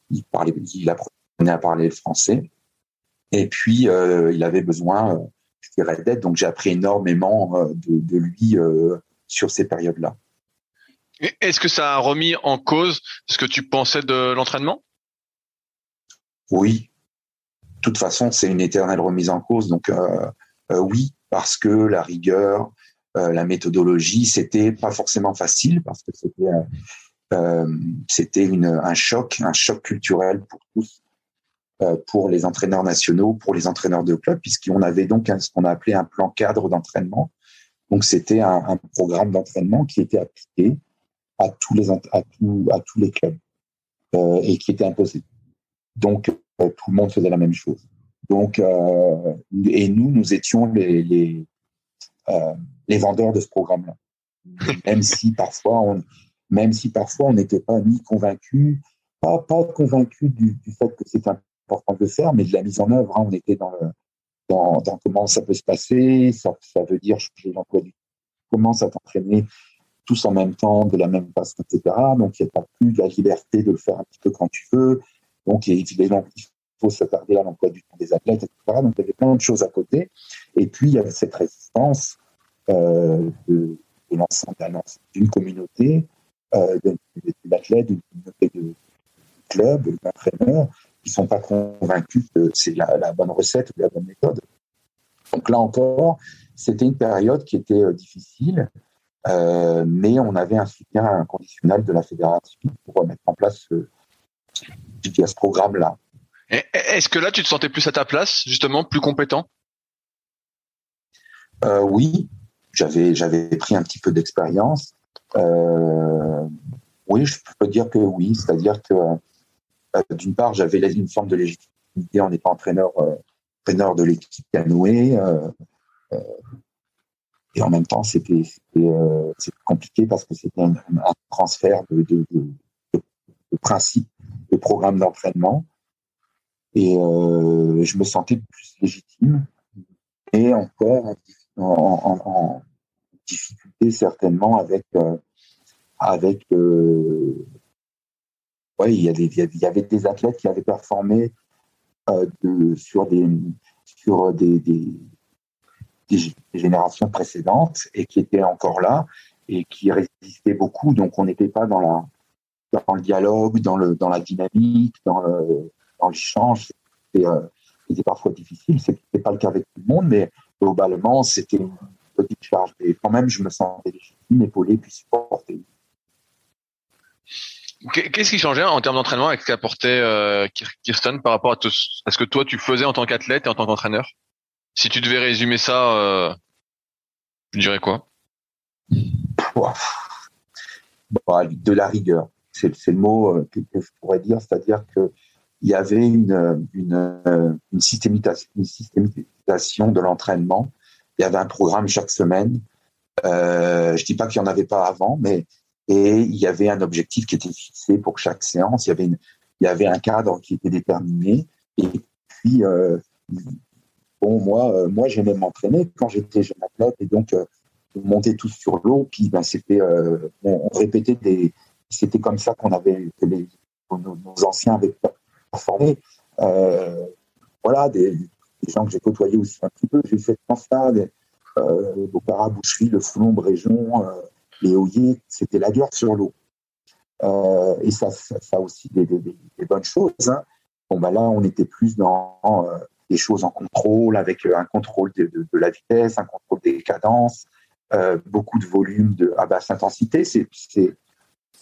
Il parlait, il apprenait à parler le français. Et puis, euh, il avait besoin, euh. Donc, j'ai appris énormément de, de, lui sur ces périodes-là. Est-ce que ça a remis en cause ce que tu pensais de l'entraînement? Oui, toute façon, c'est une éternelle remise en cause. Donc euh, euh, oui, parce que la rigueur, euh, la méthodologie, c'était pas forcément facile parce que c'était c'était un choc, un choc culturel pour tous, pour les entraîneurs nationaux, pour les entraîneurs de club, puisqu'on avait donc ce qu'on a appelé un plan cadre d'entraînement. Donc c'était un, un, programme d'entraînement qui était appliqué à tous les à, tout, à tous les clubs et qui était imposé. Donc euh, tout le monde faisait la même chose. Donc, euh, et nous, nous étions les, les, euh, les vendeurs de ce programme-là. même si parfois on, même si parfois on n'était pas ni convaincus, pas, pas convaincus du, du fait que c'est important de faire, mais de la mise en œuvre. Hein. on était dans, le, dans, comment ça peut se passer, ça, veut dire changer l'emploi du comment ça t'entraîner tous en même temps, de la même façon, etc. Donc, il n'y a pas plus de la liberté de le faire un petit peu quand tu veux. Donc, évidemment, il faut s'attarder à l'emploi du temps des athlètes, etc. Donc, il y avait plein de choses à côté. Et puis, il y avait cette euh, de, de l'ensemble d'une communauté, euh, d'athlètes, d'une communauté de clubs, d'entraîneurs, qui ne sont pas convaincus que c'est la, bonne recette ou la bonne méthode. Donc là encore, c'était une période qui était euh, difficile, euh, mais on avait un soutien inconditionnel de la fédération pour mettre en place ce, ce programme-là. Est-ce que là, tu te sentais plus à ta place, justement, plus compétent? Euh, Oui, j'avais j'avais pris un petit peu d'expérience. Euh, oui, je peux dire que oui, c'est-à-dire que euh, d'une part, j'avais une forme de légitimité en étant entraîneur entraîneur de l'équipe canoë. et en même temps, c'était compliqué parce que c'était un, transfert de, de, de, de principe, de programme d'entraînement. Et euh, je me sentais plus légitime et encore en, en, difficulté certainement avec euh, avec euh, il y avait des athlètes qui avaient performé euh, sur des générations précédentes et qui étaient encore là et qui résistaient beaucoup donc on n'était pas dans la dans le dialogue dans la dynamique dans l'échange, c'était euh, parfois difficile. Ce n'était pas le cas avec tout le monde, mais globalement, c'était une petite charge. Et quand même, je me sentais légitime, épaulé, puis supporté. Qu'est-ce qui changeait en termes d'entraînement avec ce qu'apportait euh, Kirsten par rapport à, ce que toi tu faisais en tant qu'athlète et en tant qu'entraîneur? Si tu devais résumer ça, euh, tu dirais quoi? De la rigueur. C'est le mot euh, que, je pourrais dire, c'est-à-dire que il y avait une, une, systématisation, de l'entraînement. Il y avait un programme chaque semaine. Je dis pas qu'il n'y en avait pas avant, mais et il y avait un objectif qui était fixé pour chaque séance. Il y avait, il y avait un cadre qui était déterminé. Et puis, euh, bon, moi, euh, moi j'aimais m'entraîner quand j'étais jeune athlète. Et donc, euh, on montait tous sur l'eau. Puis, ben, c'était, euh, on, répétait des. C'était comme ça qu'on avait, que les, nos, anciens avaient performé. Voilà, des, gens que j'ai côtoyés aussi un petit peu. J'ai fait France-là, Bocara, Boucherie, le Foulon, Bréjon, les Hoyers, c'était la guerre sur l'eau. Euh, et ça, ça, ça, aussi des, des, des bonnes choses. Hein. Bon, bah là, on était plus dans euh, des choses en contrôle, avec euh, un contrôle de, de, de, la vitesse, un contrôle des cadences, euh, beaucoup de volume de, à basse intensité. C'est, c'est,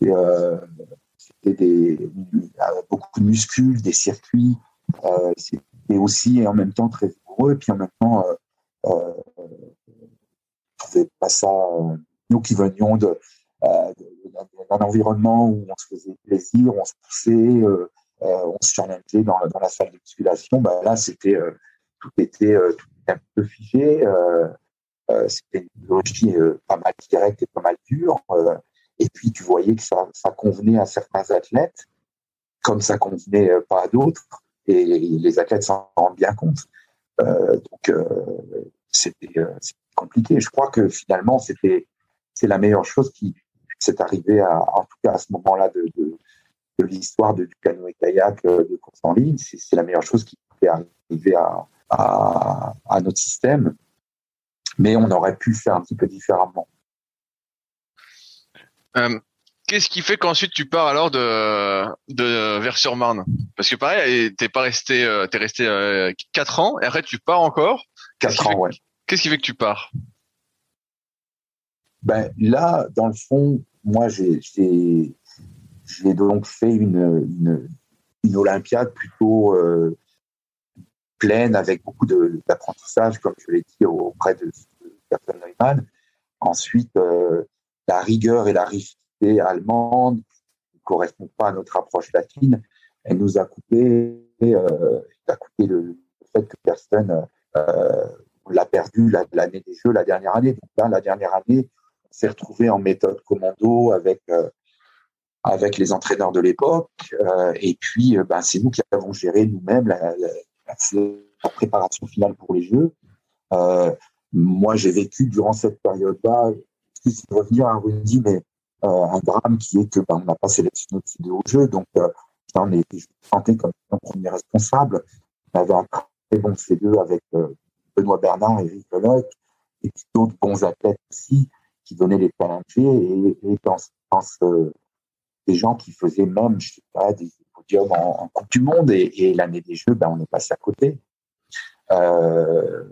euh, des, beaucoup de muscles, des circuits. Euh, c'était aussi et en même temps très rigoureux. Et puis en même temps, euh, euh, pas ça. Nous qui venions de, d'un environnement où on se faisait plaisir, on se poussait, on se challengeait dans, dans la salle de musculation, bah là tout était un peu figé. c'était une idéologie pas mal directe et pas mal dure. Et puis, tu voyais que ça, convenait à certains athlètes, comme ça convenait euh, pas à d'autres. Et les athlètes s'en rendent bien compte. Euh, donc, euh, c'était euh, compliqué. Je crois que finalement, c'était c'est la meilleure chose qui s'est arrivée, à, en tout cas à ce moment-là de, de, de l'histoire du canoë-kayak euh, de course en ligne. C'est la meilleure chose qui pouvait arriver à, à, à notre système. Mais on aurait pu faire un petit peu différemment. Euh, Qu'est-ce qui fait qu'ensuite tu pars alors de, de Vers-sur-Marne Parce que pareil, t'es pas resté, euh, t'es resté 4 ans et après tu pars encore. Quatre ans, ouais. Qu'est-ce qui fait que tu pars? Ben là, dans le fond, moi j'ai donc fait une, une, Olympiade plutôt euh, pleine avec beaucoup d'apprentissage, comme je l'ai dit auprès de, de Neumann. Ensuite, euh, la rigueur et la rigidité allemande ne correspondent pas à notre approche latine. Elle nous a coupé, euh, a coupé le, fait que personne euh, l'a perdu l'année des Jeux, la dernière année. Donc là, la dernière année, s'est retrouvé en méthode commando avec euh, avec les entraîneurs de l'époque. Euh, et puis, euh, ben, c'est nous qui avons géré nous-mêmes la, préparation finale pour les Jeux. Moi, j'ai vécu durant cette période-là de revenir à Rudy, mais un drame qui est que ben, on n'a pas sélectionné de vidéo jeu, donc ai été présenté comme un premier responsable. On avait un très bon C2 avec Benoît Bernard, Eric Leloc, et puis d'autres bons athlètes aussi qui donnaient les challenges et, et dans, dans ce, des gens qui faisaient même, je sais pas, des podiums en, Coupe du Monde et, l'année des Jeux, ben, on est passé à côté. Euh,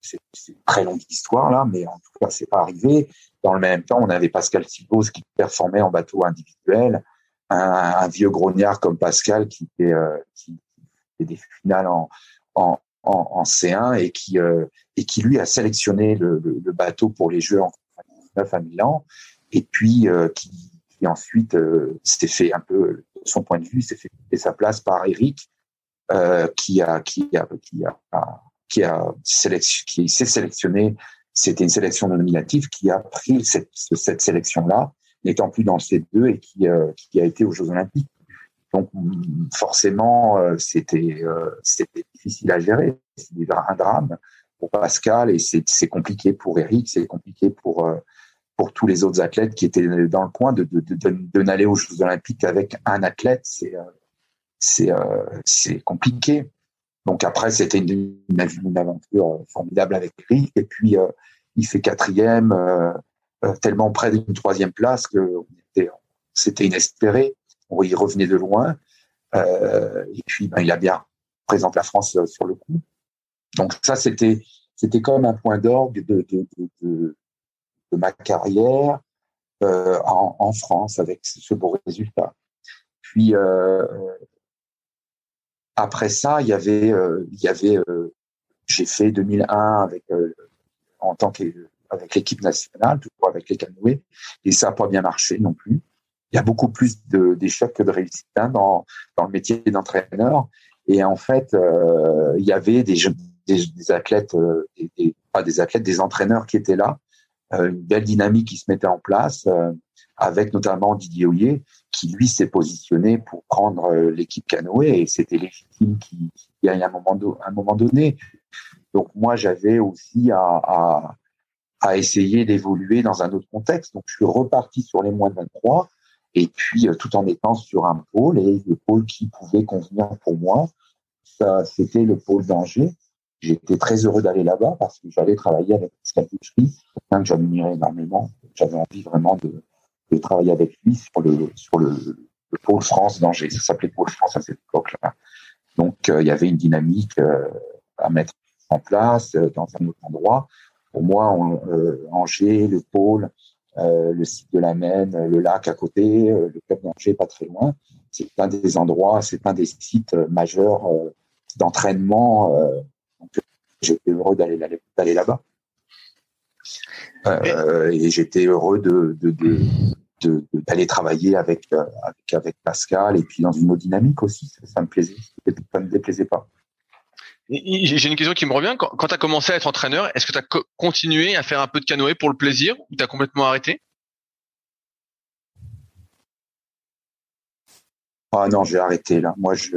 c'est une très longue histoire là, mais en tout cas, c'est pas arrivé. Dans le même temps, on avait Pascal Thibos qui performait en bateau individuel, un, vieux grognard comme Pascal qui fait, euh, qui fait des finales en, en, en, en C1 et qui, euh, et qui lui a sélectionné le, le, le, bateau pour les Jeux en 19 à Milan, et puis euh, qui, ensuite euh, s'était fait un peu, son point de vue, s'est fait sa place par Eric, euh, qui a, qui a, qui a, qui a s'est sélectionné c'était une sélection nominative qui a pris cette, cette sélection-là, n'étant plus dans le C2 et qui, qui a été aux Jeux Olympiques. Donc forcément, c'était c'était difficile à gérer. C'était un drame pour Pascal et c'est compliqué pour Eric, c'est compliqué pour pour tous les autres athlètes qui étaient dans le coin de, de, de, de n'aller aux Jeux Olympiques avec un athlète, c'est euh, c'est euh, c'est compliqué. Donc après, c'était une, une, aventure formidable avec Eric. Et puis, euh, il fait quatrième, euh, euh, tellement près d'une troisième place que c'était inespéré. Y revenait de loin. Euh, et puis, ben, il a bien présenté la France sur le coup. Donc ça, c'était c'était comme un point d'orgue de, de, ma carrière en, en, France avec ce beau résultat. Puis après ça, il y avait, euh, euh, j'ai fait 2001 avec en tant qu'avec l'équipe nationale, toujours avec les canoës, et ça n'a pas bien marché non plus. Il y a beaucoup plus d'échecs que de réussite hein, dans, le métier d'entraîneur. Et en fait, euh, il y avait des, des, des athlètes, euh, des, pas des athlètes, des entraîneurs qui étaient là, euh, une belle dynamique qui se mettait en place, euh, avec notamment Didier Hoyer, qui lui s'est positionné pour prendre euh, l'équipe canoë, et c'était légitime qui, qui gagne à un moment, un moment donné. Donc moi, j'avais aussi à, à, à essayer d'évoluer dans un autre contexte. Donc je suis reparti sur les moins de 23, et puis tout en étant sur un pôle, et le pôle qui pouvait convenir pour moi, ça c'était le pôle d'Angers. J'étais très heureux d'aller là-bas parce que j'allais travailler avec Pascal Boucherie, quelqu'un que j'admirais énormément. J'avais envie vraiment de, de, travailler avec lui sur le, sur le, le pôle France d'Angers. Ça s'appelait pôle France à cette époque-là. Donc, euh, il y avait une dynamique euh, à mettre en place euh, dans un autre endroit. Pour moi, euh, Angers, le pôle, le site de la Maine, le lac à côté, le club d'Angers pas très loin, c'est un des endroits, c'est un des sites majeurs d'entraînement j'étais heureux d'aller d'aller là-bas. Euh, et j'étais heureux de, d'aller travailler avec, avec, avec Pascal et puis dans une autre dynamique aussi. Ça, ça me plaisait, ça me déplaisait pas. J'ai une question qui me revient. Quand, quand tu as commencé à être entraîneur, est-ce que tu as co continué à faire un peu de canoë pour le plaisir ou tu as complètement arrêté? Ah non, j'ai arrêté là. Moi, je,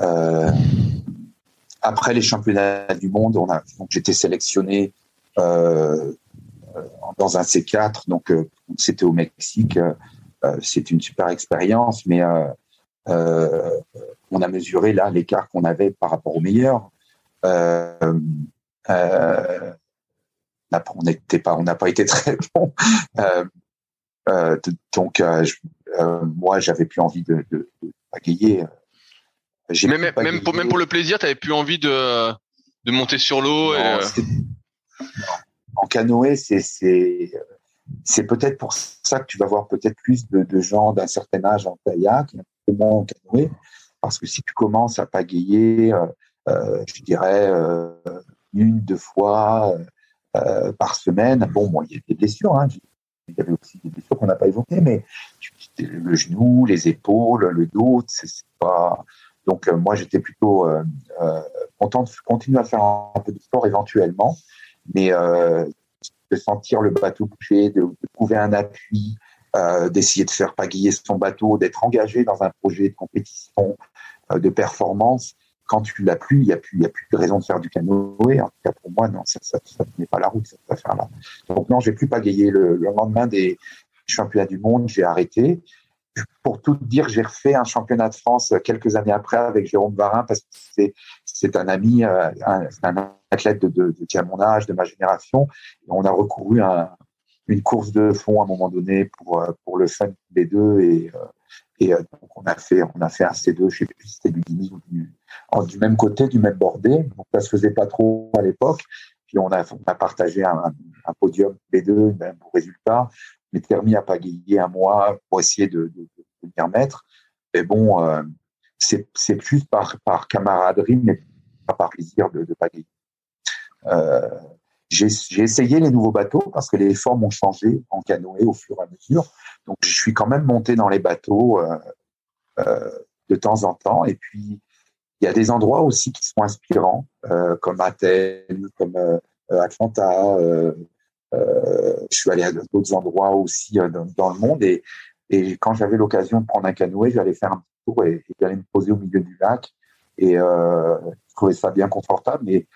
euh, après les championnats du monde, on a donc j'étais sélectionné euh, dans un C4, donc euh, c'était au Mexique. Euh, c'est une super expérience, mais euh, euh, on a mesuré là l'écart qu'on avait par rapport aux meilleurs. on n'était pas, on n'a pas été très bon. donc je, moi, j'avais plus envie de, de, de même, même, pour, même pour le plaisir, tu avais plus envie de, de monter sur l'eau et... En canoë, c'est c'est peut-être pour ça que tu vas voir peut-être plus de, de gens d'un certain âge en kayak, un peu moins en canoë, parce que si tu commences à pagayer, euh, euh, je dirais euh, une, deux fois euh, par semaine, bon, bon, il y a des blessures, hein, il y avait aussi des blessures qu'on n'a pas évoquées, mais le genou, les épaules, le dos, c'est pas donc euh, moi j'étais plutôt euh, euh, content de continuer à faire un, peu de sport éventuellement, mais de sentir le bateau bouger, de, trouver un appui, d'essayer de faire pagayer son bateau, d'être engagé dans un projet de compétition, de performance. Quand tu l'as plus, il n'y a plus, de raison de faire du canoë. En tout cas pour moi, non, ça, ça n'est pas la route cette affaire-là. Donc non, j'ai plus pagayer le, le lendemain des championnats du monde, j'ai arrêté pour tout dire, j'ai refait un championnat de France quelques années après avec Jérôme Varin parce que c'est un ami, euh, un, un athlète de, qui a mon âge, de ma génération. On a recouru à une course de fond à un moment donné pour euh, pour le fun des deux et euh, et donc on a fait on a fait un C2, je sais plus si c'était du Guinée du, du même côté, du même bordé. Donc ça se faisait pas trop à l'époque. Puis on a on a partagé un, un podium B2, même bon résultat m'étais remis à pagayer un mois pour essayer de, de, de. Mais bon, euh, c'est plus par, par camaraderie, mais pas par plaisir de, de pagayer. Euh, j'ai essayé les nouveaux bateaux parce que les formes ont changé en canoë au fur et à mesure. Donc, je suis quand même monté dans les bateaux euh, euh, de temps en temps. Et puis, il y a des endroits aussi qui sont inspirants, euh, comme Athènes, comme Atlanta, je suis allé à d'autres endroits aussi euh, dans, dans, le monde et, et quand j'avais l'occasion de prendre un canoë, j'allais faire un petit tour et, et j'allais me poser au milieu du lac et euh, je trouvais ça bien confortable, mais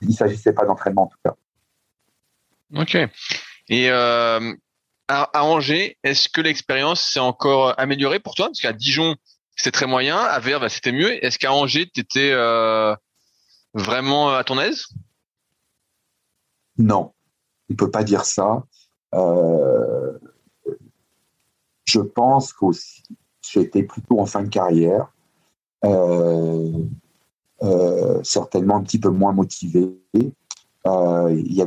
il s'agissait pas d'entraînement en tout cas. Ok. Et euh, à, à, Angers, est-ce que l'expérience s'est encore améliorée pour toi? Parce qu'à Dijon, c'était très moyen, à Verve, c'était mieux. Est-ce qu'à Angers, tu étais euh, vraiment à ton aise? Non, on peut pas dire ça. Euh, je pense qu'aussi, j'étais plutôt en fin de carrière, euh, euh, certainement un petit peu moins motivé. Il y a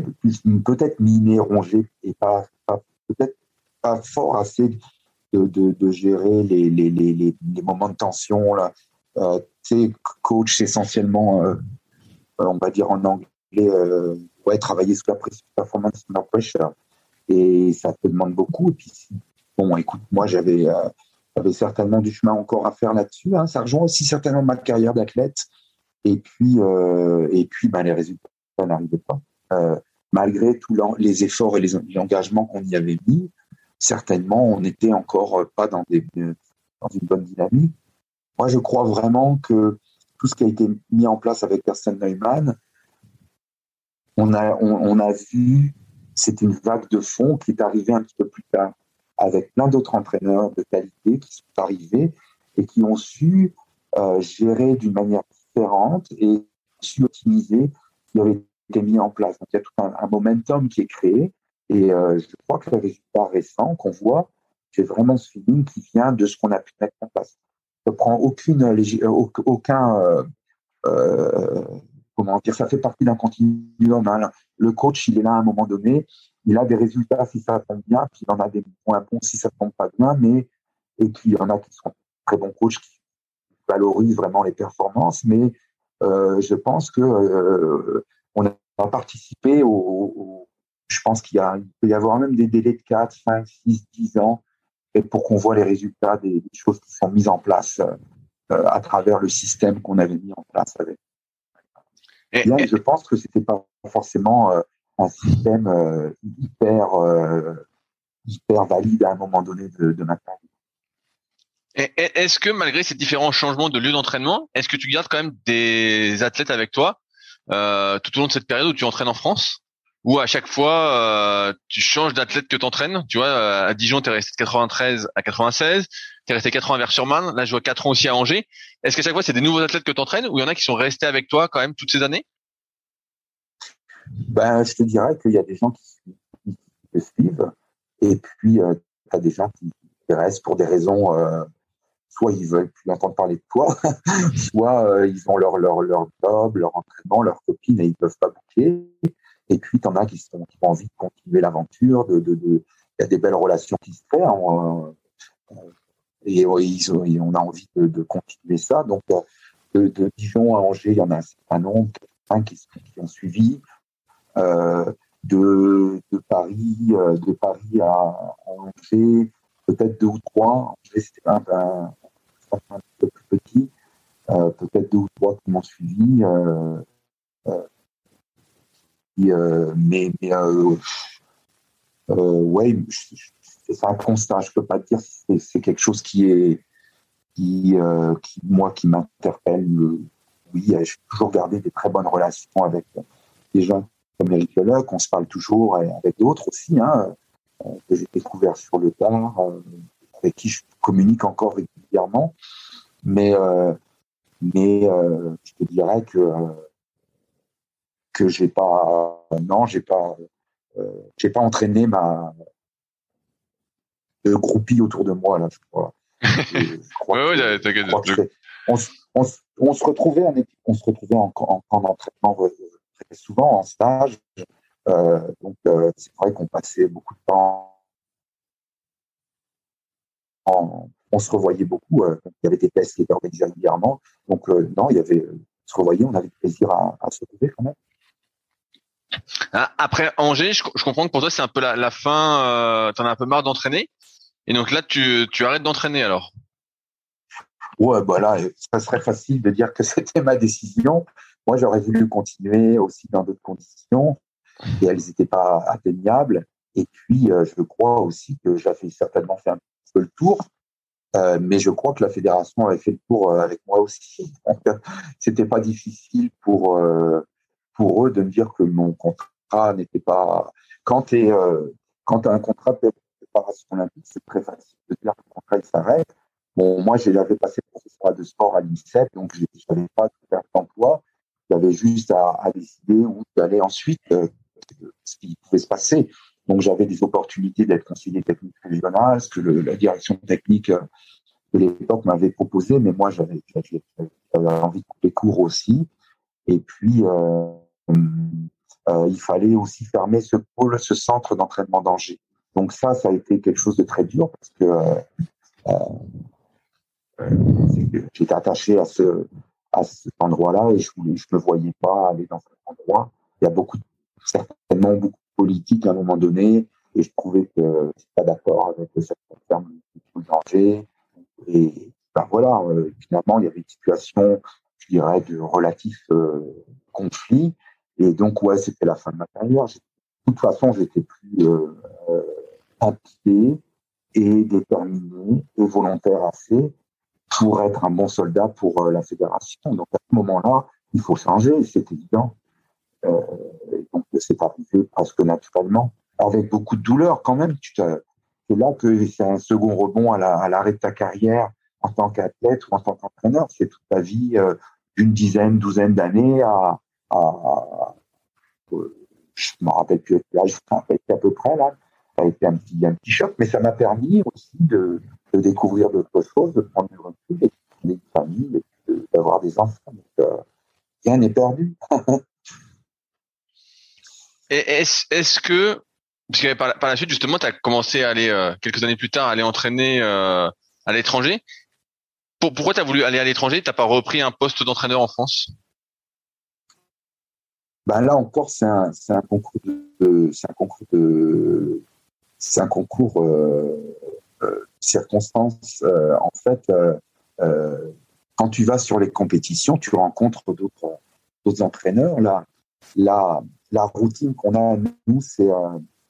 peut-être miné, rongé et pas, peut-être pas fort assez de, de, gérer les, les, les, les, moments de tension là. Coach essentiellement on va dire en anglais, ouais, travailler sous la pression, performance under pressure. Et ça te demande beaucoup. Et puis, bon, écoute, moi, j'avais j'avais certainement du chemin encore à faire là-dessus. Hein. Ça rejoint aussi certainement ma carrière d'athlète. Et puis, euh, et puis ben, les résultats n'arrivaient pas. Euh, malgré tous les efforts et les, engagements qu'on y avait mis, certainement, on n'était encore pas dans, des, dans une bonne dynamique. Moi, je crois vraiment que tout ce qui a été mis en place avec Kirsten Neumann, on a, on, on a vu, c'est une vague de fond qui est arrivée un petit peu plus tard avec plein d'autres entraîneurs de qualité qui sont arrivés et qui ont su euh, gérer d'une manière différente et su optimiser ce qui avait été mis en place. Donc il y a tout un, momentum qui est créé et euh, je crois que le résultat récent qu'on voit, c'est vraiment ce feeling qui vient de ce qu'on a pu mettre en place. Je ne prends aucune, euh, aucun, euh, comment dire, ça fait partie d'un continuum. Hein. Le coach, il est là à un moment donné, il a des résultats si ça tombe bien, puis il en a des moins bons si ça tombe pas bien, mais et puis il y en a qui sont très bons coachs qui valorisent vraiment les performances, mais euh, je pense que euh, on a participé au, je pense qu'il peut y avoir même des délais de 4, 5, 6, 10 ans pour qu'on voit les résultats des, choses qui sont mises en place euh, à travers le système qu'on avait mis en place avec. Et, je pense que c'était pas forcément un système euh, hyper, euh, hyper valide à un moment donné de, de ma Est-ce que malgré ces différents changements de lieu d'entraînement, est-ce que tu gardes quand même des athlètes avec toi euh, tout au long de cette période où tu entraînes en France? Ou à chaque fois euh, tu changes d'athlète que tu entraînes Tu vois, à Dijon, tu es resté de 93 à 96, tu es resté 4 ans à Vers-sur-Marne, là je vois 4 ans aussi à Angers. Est-ce que chaque fois c'est des nouveaux athlètes que tu entraînes ou il y en a qui sont restés avec toi quand même toutes ces années? Ben, je te dirais qu'il y a des gens qui, te suivent, et puis euh, tu as des gens qui, restent pour des raisons, euh, soit ils veulent plus entendre parler de toi, soit euh, ils ont leur, leur, leur job, leur entraînement, leur copine et ils peuvent pas boucler. Et puis, tu en as qui, ont envie de continuer l'aventure, de, de, de, il y a des belles relations qui se font. Et, on a envie de, continuer ça. Donc, de, de, Dijon à Angers, il y en a un certain nombre, qui, qui ont suivi. Euh, de, Paris, euh, de Paris à, Angers, peut-être deux ou trois. Angers, c'était un, un, un, peu plus petit. Euh, peut-être deux ou trois qui m'ont suivi. Euh, euh, mais mais ouais, c'est un constat. Je peux pas dire si c'est quelque chose qui est qui, qui moi qui m'interpelle. oui, j'ai toujours gardé des très bonnes relations avec des gens comme Eric Leloc, on se parle toujours avec d'autres aussi, hein, euh, que j'ai découvert sur le tard, euh, avec qui je communique encore régulièrement. Mais, euh, mais je te dirais que que j'ai pas, non, j'ai pas, j'ai pas entraîné ma groupie autour de moi là. Je crois. on, se retrouvait en on se retrouvait en, en, en entraînement très souvent en stage. Euh, donc, euh, c'est vrai qu'on passait beaucoup de temps. on se revoyait beaucoup. Euh, il y avait des tests qui étaient organisés régulièrement. Donc, non, il y avait, on se revoyait, on avait du plaisir à, se retrouver quand même. Ah, après Angers, je, comprends que pour toi c'est un peu la, fin. tu en as un peu marre d'entraîner, et donc là tu, tu arrêtes d'entraîner alors? Ouais, bah là, ça serait facile de dire que c'était ma décision. Moi, j'aurais voulu continuer aussi dans d'autres conditions et elles n'étaient pas atteignables. Et puis, euh, je crois aussi que j'avais certainement fait un peu le tour, euh, mais je crois que la fédération avait fait le tour euh, avec moi aussi. C'était pas difficile pour pour eux de me dire que mon contrat n'était pas. Quand tu quand as un contrat préparation olympique, c'est très facile de dire que le contrat s'arrête. Bon, moi, j'avais passé professeur de sport à l'INSEP, donc je n'avais pas de perte d'emploi. J'avais juste à, décider où d'aller ensuite, euh, ce qui pouvait se passer. Donc j'avais des opportunités d'être conseiller technique régional, ce que la direction technique euh, de l'époque m'avait proposé, mais moi j'avais envie de couper court aussi. Et puis euh, il fallait aussi fermer ce pôle, ce centre d'entraînement d'Angers. Donc ça, ça a été quelque chose de très dur parce que euh, j'étais attaché à ce à cet endroit-là et je ne me voyais pas aller dans cet endroit. Il y a beaucoup, certainement beaucoup de politique à un moment donné et je trouvais que je n'étais pas d'accord avec cette terme de danger. Et ben voilà, euh, finalement, il y avait une situation, je dirais, de relatif euh, conflit. Et donc, ouais, c'était la fin de ma carrière. De toute façon, j'étais plus euh, et déterminé et volontaire assez pour être un bon soldat pour la fédération. Donc, à ce moment-là, il faut changer, c'est évident. Euh, donc, c'est arrivé presque naturellement, avec beaucoup de douleur quand même. C'est là que c'est un second rebond à l'arrêt de ta carrière en tant qu'athlète ou en tant qu'entraîneur. C'est toute ta vie euh, d'une dizaine, douzaine d'années à, à, euh, je me rappelle plus l'âge, à peu près là. Ça a été un petit, un petit choc, mais ça m'a permis aussi de, de découvrir d'autres choses, de prendre du recul, de une famille, d'avoir des enfants. Donc, euh, rien n'est perdu. est-ce, est-ce que, parce que par, par la suite, justement, tu as commencé à aller, euh, quelques années plus tard, à aller entraîner euh, à l'étranger pourquoi tu as voulu aller à l'étranger? Tu n'as pas repris un poste d'entraîneur en France? Ben Là encore, c'est un, un, concours de. C'est un concours de. C'est un concours euh, euh, circonstances. Euh, en fait, euh, quand tu vas sur les compétitions, tu rencontres d'autres d'autres entraîneurs. Là, la, la routine qu'on a, nous, c'est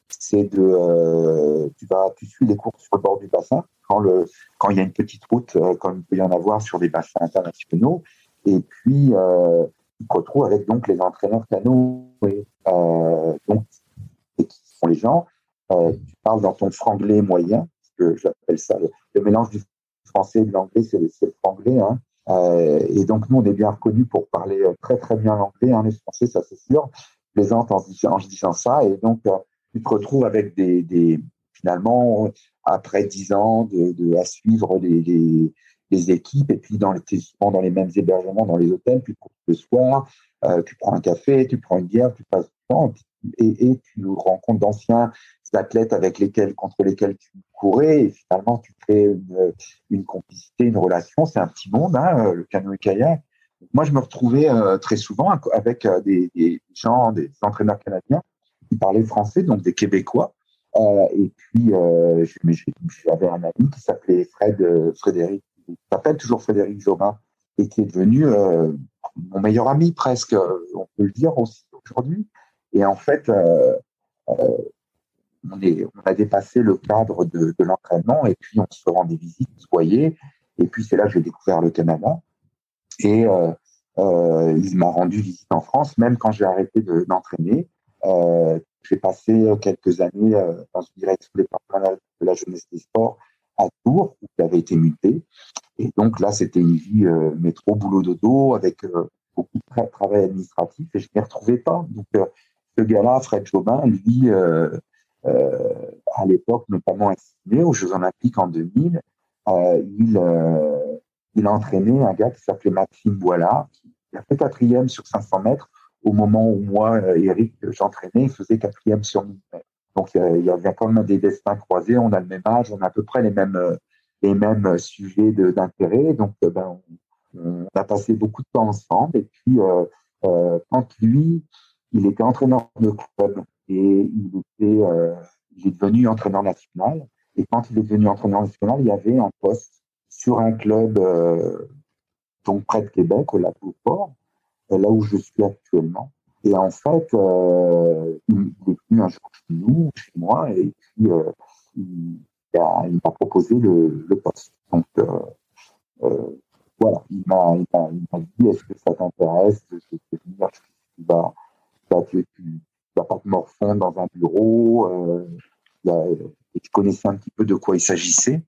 c'est de tu vas tu suis les cours sur le bord du bassin quand le quand il y a une petite route euh, comme il peut y en avoir sur des bassins internationaux et puis euh, tu te retrouves avec donc les entraîneurs canoë euh, donc et qui sont les gens euh, tu parles dans ton franglais moyen que j'appelle ça. Le, mélange du français et de l'anglais c'est le franglais hein. Euh, et donc nous on est bien reconnus pour parler très très bien l'anglais hein, les français ça c'est sûr. Plaisante en, disant ça. Et donc tu te retrouves avec des, finalement, après dix ans à suivre les, les, équipes et puis dans les, dans les mêmes hébergements, dans les hôtels, puis le soir, euh, tu prends un café, tu prends une bière, tu passes du temps et, et tu rencontres d'anciens athlètes avec lesquels, contre lesquels tu courais et finalement tu crées une, complicité, une relation. C'est un petit monde, hein, le canoë-kayak. Moi, je me retrouvais euh, très souvent avec euh, des, gens, des entraîneurs canadiens qui parlaient français, donc des Québécois, euh, et puis, j'avais un ami qui s'appelait Fred, Frédéric, il s'appelle toujours Frédéric Jobin, et qui est devenu mon meilleur ami presque, on peut le dire aussi aujourd'hui. Et en fait, on, a dépassé le cadre de, l'entraînement et puis on se rend des visites, se voyait. Et puis c'est là que j'ai découvert le Canada. Et euh, euh, il m'a rendu visite en France, même quand j'ai arrêté d'entraîner. Euh, j'ai passé euh, quelques années euh, dans une direction départementale de la jeunesse des sports à Tours, où j'avais été muté. Et donc là, c'était une vie métro, boulot dodo, avec beaucoup de travail administratif, et je ne m'y retrouvais pas. Donc ce gars-là, Fred Jobin, lui, à l'époque, notamment estimé aux Jeux Olympiques en 2000, il, il a entraîné un gars qui s'appelait Maxime Boilard, qui a fait quatrième sur 500 mètres au moment où moi, euh, Eric, j'entraînais, il faisait quatrième sur 1000 Donc il y avait quand même des destins croisés, on a le même âge, on a à peu près les mêmes, euh, les mêmes sujets d'intérêt. Donc euh, ben, on, a passé beaucoup de temps ensemble. Et puis euh, quand lui, il était entraîneur de club et il était, il est devenu entraîneur national. Et quand il est devenu entraîneur national, il y avait un poste sur un club donc près de Québec, au Lac Port là où je suis actuellement. Et en fait, euh, il est venu un jour chez nous, chez moi, et puis euh, il, m'a proposé le, poste. Donc euh, euh voilà, il m'a dit est-ce que ça t'intéresse de, venir tu vas, tu, tu, vas pas te morfondre dans un bureau. Euh, et tu connaissais un petit peu de quoi il s'agissait.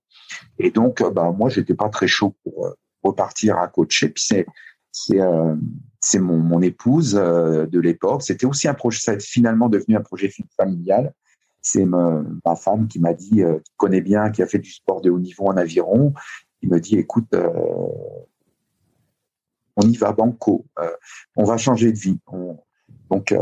Et donc, bah, moi, j'étais pas très chaud pour repartir à coacher. Puis c'est c'est euh, c'est mon, mon épouse euh, de l'époque. C'était aussi un projet, ça est finalement devenu un projet familial. C'est ma, femme qui m'a dit, euh, qui connaît bien, qui a fait du sport de haut niveau en aviron. Il me dit, écoute, euh, on y va banco, euh, on va changer de vie. Donc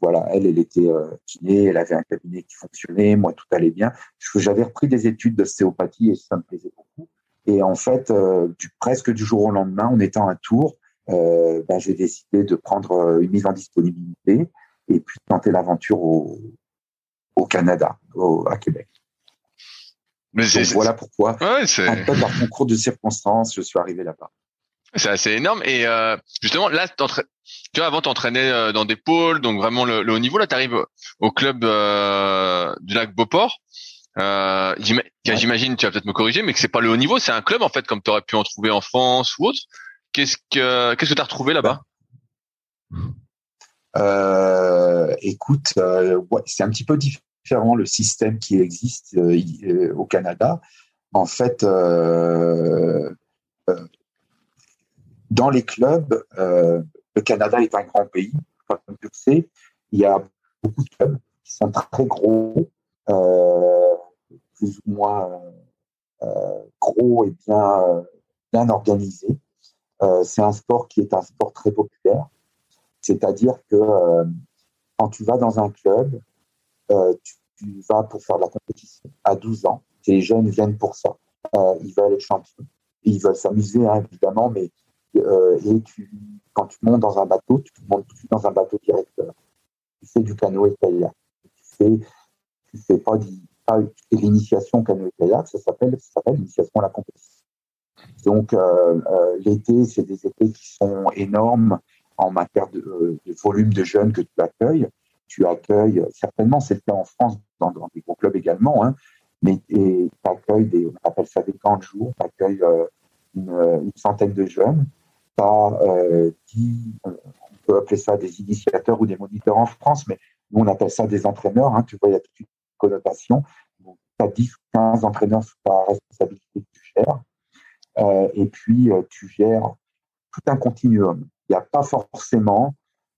voilà, elle, elle était kiné, elle avait un cabinet qui fonctionnait, moi tout allait bien. J'avais repris des études d'ostéopathie et ça me plaisait beaucoup. Et en fait, du, presque du jour au lendemain, on était à un tour, ben, j'ai décidé de prendre une mise en disponibilité et puis tenter l'aventure au, au Canada, à Québec. Mais voilà pourquoi, ouais, un peu par concours de circonstances, je suis arrivé là-bas. C'est assez énorme. Et euh, justement, là, tu vois, avant, t'entraînais euh, dans des pôles, donc vraiment le, haut niveau. Là, tu arrives au club euh, du lac Beauport. Euh, J'imagine, tu vas peut-être me corriger, mais que c'est pas le haut niveau, c'est un club en fait, comme tu aurais pu en trouver en France ou autre. Qu'est-ce que qu'est-ce que tu as retrouvé là-bas? Euh, Écoute, euh, ouais, c'est un petit peu différent le système qui existe au Canada. En fait, dans les clubs, euh, le Canada est un grand pays, comme tu le sais. Il y a beaucoup de clubs qui sont très gros, euh, plus ou moins euh, gros et bien, bien organisés. c'est un sport qui est un sport très populaire. C'est-à-dire que quand tu vas dans un club, tu, vas pour faire de la compétition à 12 ans. Les jeunes viennent pour ça. ils veulent être champions. Ils veulent s'amuser, hein, évidemment, mais euh, et tu, quand tu montes dans un bateau, tu montes tout de suite dans un bateau directeur. Tu fais du canoë kayak. Tu fais, tu fais pas, pas l'initiation canoë kayak, ça s'appelle, ça s'appelle l'initiation à la compétition. Donc euh, euh, l'été, c'est des étés qui sont énormes en matière de, volume de jeunes que tu accueilles. Tu accueilles, certainement, c'est le cas en France, dans, dans des gros clubs également, hein, mais tu accueilles des, on appelle ça des camps de jour, tu accueilles une, une, centaine de jeunes euh, on peut appeler ça des initiateurs ou des moniteurs en France, mais nous on appelle ça des entraîneurs. Hein, tu vois, il y a toute une connotation. Tu as 10 ou 15 entraîneurs sous ta responsabilité que tu gères. Euh, et puis, euh, tu gères tout un continuum. Il n'y a pas forcément,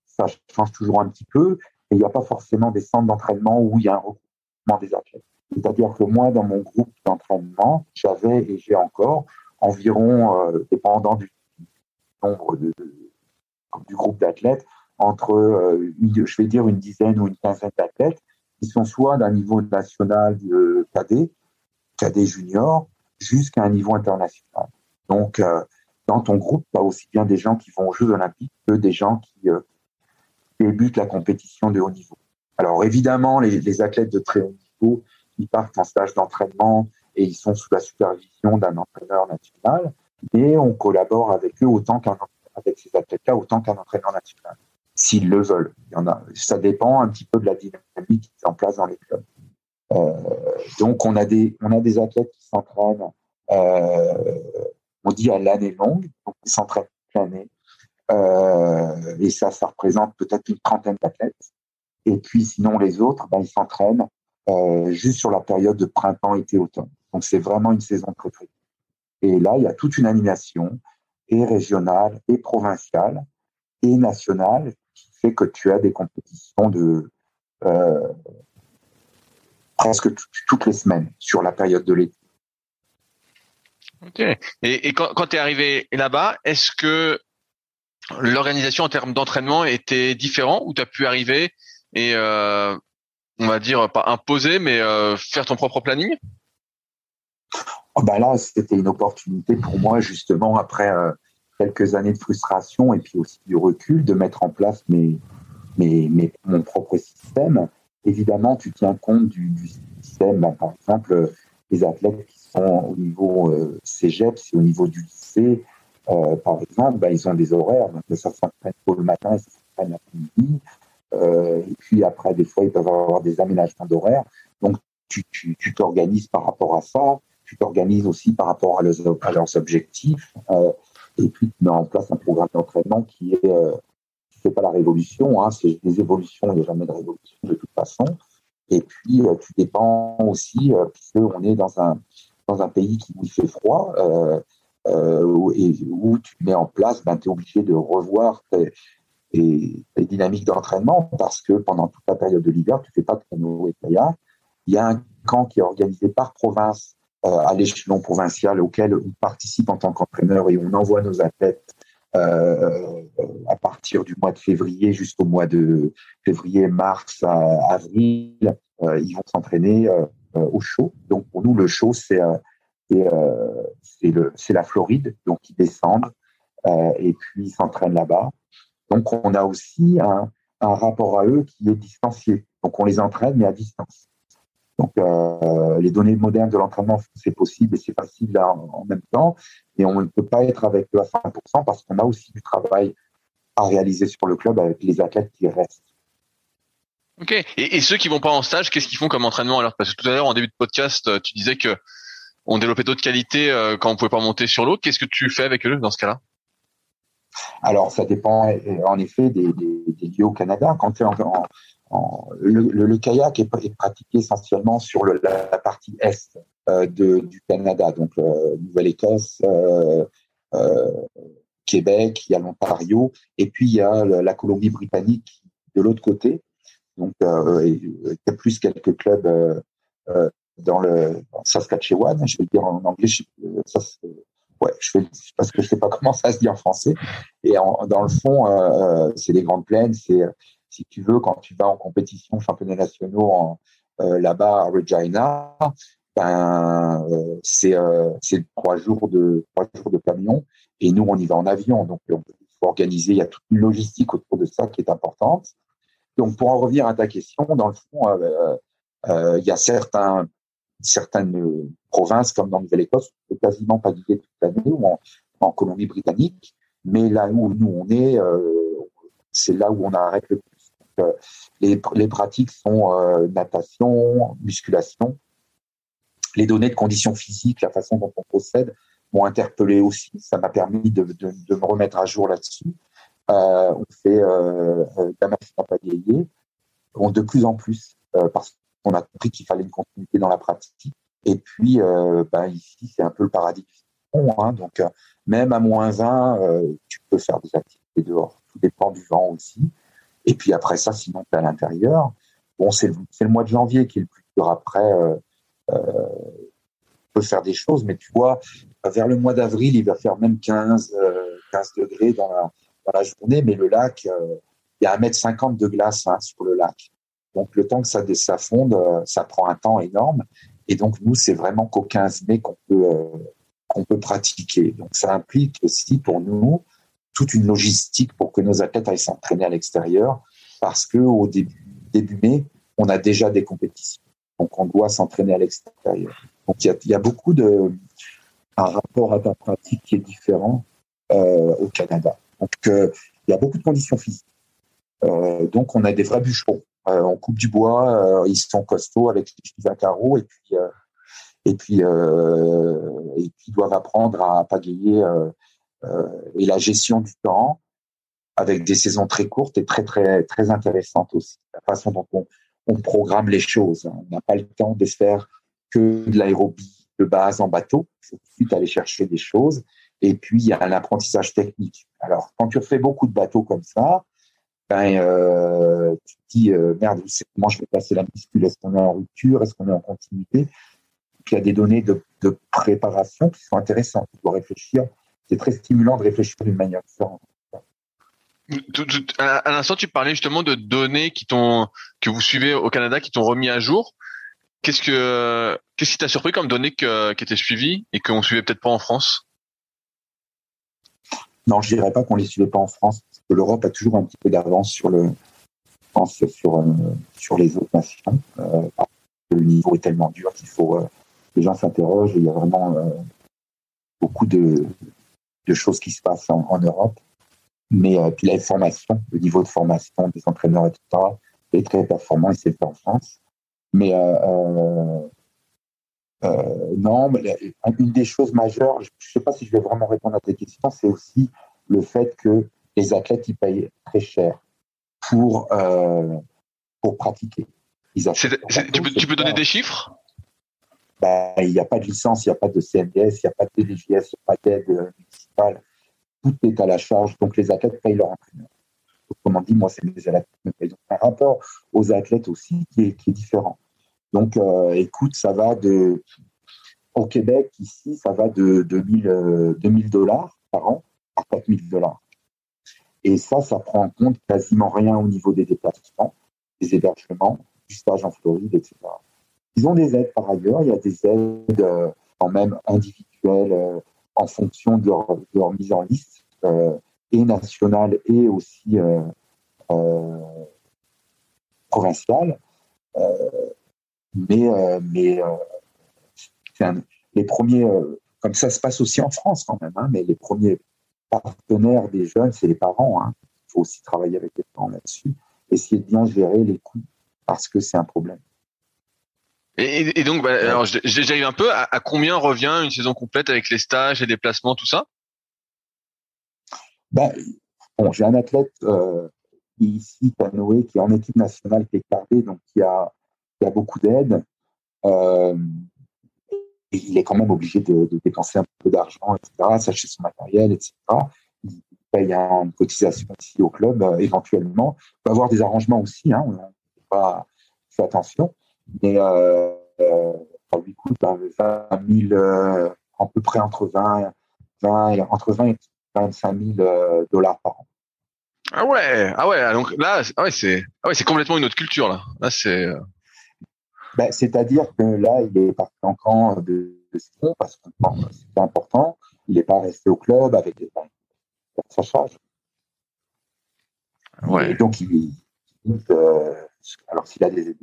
ça change toujours un petit peu, et il n'y a pas forcément des centres d'entraînement où il y a un regroupement des athlètes. C'est-à-dire que moi, dans mon groupe d'entraînement, j'avais et j'ai encore environ, dépendant du nombre du groupe d'athlètes entre, euh, je vais dire, une dizaine ou une quinzaine d'athlètes qui sont soit d'un niveau national de cadet, cadet junior, jusqu'à un niveau international. Donc, euh, dans ton groupe, tu as aussi bien des gens qui vont aux Jeux olympiques que des gens qui euh, débutent la compétition de haut niveau. Alors, évidemment, les, athlètes de très haut niveau, ils partent en stage d'entraînement et ils sont sous la supervision d'un entraîneur national et on collabore avec eux autant qu'un avec ces athlètes-là autant qu'un entraîneur national, s'ils le veulent. Ça dépend un petit peu de la dynamique qui est en place dans les clubs. Euh, donc on a des on a des athlètes qui s'entraînent, euh, on dit à l'année longue, donc ils s'entraînent toute l'année, euh, et ça ça représente peut-être une trentaine d'athlètes. Et puis sinon les autres, ben, ils s'entraînent juste sur la période de printemps, été, automne. Donc c'est vraiment une saison très très et là, il y a toute une animation, et régionale, et provinciale, et nationale, qui fait que tu as des compétitions de euh, presque toutes les semaines sur la période de l'été. Ok. Et, quand, tu es arrivé là-bas, est-ce que l'organisation en termes d'entraînement était différente ou tu as pu arriver et, euh, on va dire, pas imposer, mais euh, faire ton propre planning? Oh, bah là, c'était une opportunité pour moi, justement, après euh, quelques années de frustration et puis aussi du recul, de mettre en place mes, mes, mes mon propre système. Évidemment, tu tiens compte du, système, bah, par exemple, les athlètes qui sont au niveau euh, cégep, c'est au niveau du lycée, euh, par exemple, bah, ils ont des horaires, donc ça s'entraîne tôt le matin et ça s'entraîne l'après-midi. Euh, et puis après, des fois, ils peuvent avoir des aménagements d'horaires. Donc, tu t'organises par rapport à ça tu t'organises aussi par rapport à leurs, objectifs, euh, et puis tu mets en place un programme d'entraînement qui est euh, pas la révolution, hein, c'est des évolutions, il n'y a jamais de révolution de toute façon. Et puis euh, tu dépends aussi, euh, puisque on est dans un dans un pays qui où il fait froid, où, et où tu mets en place, ben, tu es obligé de revoir tes, tes, dynamiques d'entraînement parce que pendant toute la période de l'hiver, tu fais pas de canoë et kayak. Il y a un camp qui est organisé par province à l'échelon provincial auquel on participe en tant qu'entraîneur et on envoie nos athlètes euh, à partir du mois de février jusqu'au mois de février, mars, avril, euh, ils vont s'entraîner euh, au chaud. Donc pour nous, le chaud, c'est c'est la Floride. Donc ils descendent et puis ils s'entraînent là-bas. Donc on a aussi un rapport à eux qui est distancié. Donc on les entraîne, mais à distance. Donc euh, les données modernes de l'entraînement, c'est possible et c'est facile là en, même temps. Et on ne peut pas être avec eux à 100% parce qu'on a aussi du travail à réaliser sur le club avec les athlètes qui restent. Ok. Et, ceux qui vont pas en stage, qu'est-ce qu'ils font comme entraînement alors? Parce que tout à l'heure, en début de podcast, euh, tu disais que on développait d'autres qualités euh, quand on pouvait pas monter sur l'eau. Qu'est-ce que tu fais avec eux dans ce cas-là? Alors, ça dépend en effet des, lieux au Canada. Quand tu es en, le, kayak est, pratiqué essentiellement sur la partie est euh, du Canada, donc euh, Nouvelle-Écosse, euh, Québec, il y a l'Ontario, et puis il y a la Colombie-Britannique de l'autre côté. Donc, il y a plus quelques clubs dans le Saskatchewan, je vais dire en anglais, ouais, parce que je sais pas comment ça se dit en français. Et dans le fond, c'est des grandes plaines. C'est si tu veux quand tu vas en compétition championnats nationaux en, euh, là-bas à Regina, ben euh, c'est c'est trois jours de trois jours de camion. Et nous, on y va en avion. Donc, il faut organiser. Il y a toute une logistique autour de ça qui est importante. Donc, pour en revenir à ta question, dans le fond, il y a certains certaines provinces comme dans Nouvelle-Écosse, on peut quasiment pas guider toute l'année ou en, Colombie-Britannique. Mais là où nous on est, euh, c'est là où on arrête le. Euh, les, les, pratiques sont euh, natation, musculation. Les données de conditions physiques, la façon dont on procède, m'ont interpellé aussi. Ça m'a permis de, de, de, me remettre à jour là-dessus. on fait euh, la machine à pagayer, de plus en plus, parce on a compris qu'il fallait une continuité dans la pratique. Et puis, euh, ben, ici, c'est un peu le paradis du hein. Donc, euh, même à moins 20, euh, tu peux faire des activités dehors. Tout dépend du vent aussi. Et puis après ça, sinon, tu à l'intérieur. Bon, c'est le, mois de janvier qui est le plus dur. Après, on peut faire des choses, mais tu vois, vers le mois d'avril, il va faire même 15, 15 degrés dans la, journée, mais le lac, il y a 1m50 de glace hein, sur le lac. Donc le temps que ça, ça fonde, euh, ça prend un temps énorme. Et donc nous, c'est vraiment qu'au 15 mai euh, qu'on peut pratiquer. Donc ça implique aussi pour nous toute une logistique pour que nos athlètes aillent s'entraîner à l'extérieur, parce que au début mai, on a déjà des compétitions. Donc on doit s'entraîner à l'extérieur. Donc il y a, beaucoup de un rapport à ta pratique qui est différent euh, au Canada. Donc euh, il y a beaucoup de conditions physiques. Euh, donc on a des vrais bûcherons on coupe du bois, ils sont costauds avec les à carreaux et puis et puis et puis ils doivent apprendre à pagayer et la gestion du temps avec des saisons très courtes et très très très intéressantes aussi. La façon dont on, programme les choses. On n'a pas le temps de faire que de l'aérobie de base en bateau. Il faut tout de suite aller chercher des choses. Et puis, il y a un apprentissage technique. Alors, quand tu fais beaucoup de bateaux comme ça, ben, euh, tu te dis euh, merde, comment je vais passer la muscule Est-ce qu'on est en rupture? Est-ce qu'on est en continuité? Il y a des données de, de, préparation qui sont intéressantes. Tu dois réfléchir. C'est très stimulant de réfléchir d'une manière différente. À l'instant, tu parlais justement de données qui t'ont que vous suivez au Canada, qui t'ont remis à jour. Qu'est-ce que qu'est-ce qui t'a surpris comme données que, qui étaient suivies et qu'on suivait peut-être pas en France? Non, je dirais pas qu'on les suivait pas en France, parce que l'Europe a toujours un petit peu d'avance sur le, sur, euh, sur les autres nations. Euh, le niveau est tellement dur qu'il faut, euh, les gens s'interrogent. Il y a vraiment beaucoup de, de, choses qui se passent en, Europe. Mais puis la formation, le niveau de formation des entraîneurs, etc., est très performant et c'est fait en France. Mais euh, non, mais une des choses majeures, je ne sais pas si je vais vraiment répondre à tes questions, c'est aussi le fait que les athlètes ils payent très cher pour euh, pour pratiquer. tu peux, tu peux donner des chiffres? Ben, Il n'y a pas de licence, il n'y a pas de CNDS, il n'y a pas de DGS, il n'y a pas d'aide municipale. Tout est à la charge, donc les athlètes payent leur entraîneur. Autrement dit, moi, c'est mes athlètes qui me payent. Un rapport aux athlètes aussi qui est, différent. Donc, euh, écoute, ça va de. Au Québec, ici, ça va de 2000, 2000 euh, dollars par an à 4000 dollars. Et ça, ça prend en compte quasiment rien au niveau des déplacements, des hébergements, du stage en Floride, etc. Ils ont des aides par ailleurs. Il y a des aides euh, quand même individuelles en fonction de leur, mise en liste. et nationale et aussi provinciale. mais mais les premiers, comme ça se passe aussi en France quand même, hein, mais les premiers partenaires des jeunes, c'est les parents. Hein. Il faut aussi travailler avec les parents là-dessus, essayer de bien gérer les coûts parce que c'est un problème. Et, donc, bah, alors j'arrive un peu. À, combien revient une saison complète avec les stages les placements, tout ça? Ben, bon, j'ai un athlète euh, ici, Canoë, qui est en équipe nationale, qui est gardé, donc qui a, qui a beaucoup d'aide. Euh, il est quand même obligé de, dépenser un peu d'argent, etc., s'acheter son matériel, etc. Il paye une cotisation ici au club, euh, éventuellement. Il peut avoir des arrangements aussi, hein, on n'a pas fait attention. Mais euh, euh, ça lui coûte 20 000, euh, à peu près entre 20, 20, entre 20 et 25 000 dollars par an. Ah ouais, ah ouais, donc là, ah ouais, c'est, ah ouais, c'est complètement une autre culture là. Là, c'est. Ben, c'est-à-dire que là, il est parti en camp de, de ski parce que c'est important. Il n'est pas resté au club avec les sa charge. Ouais. Et donc, il, euh, alors s'il a des,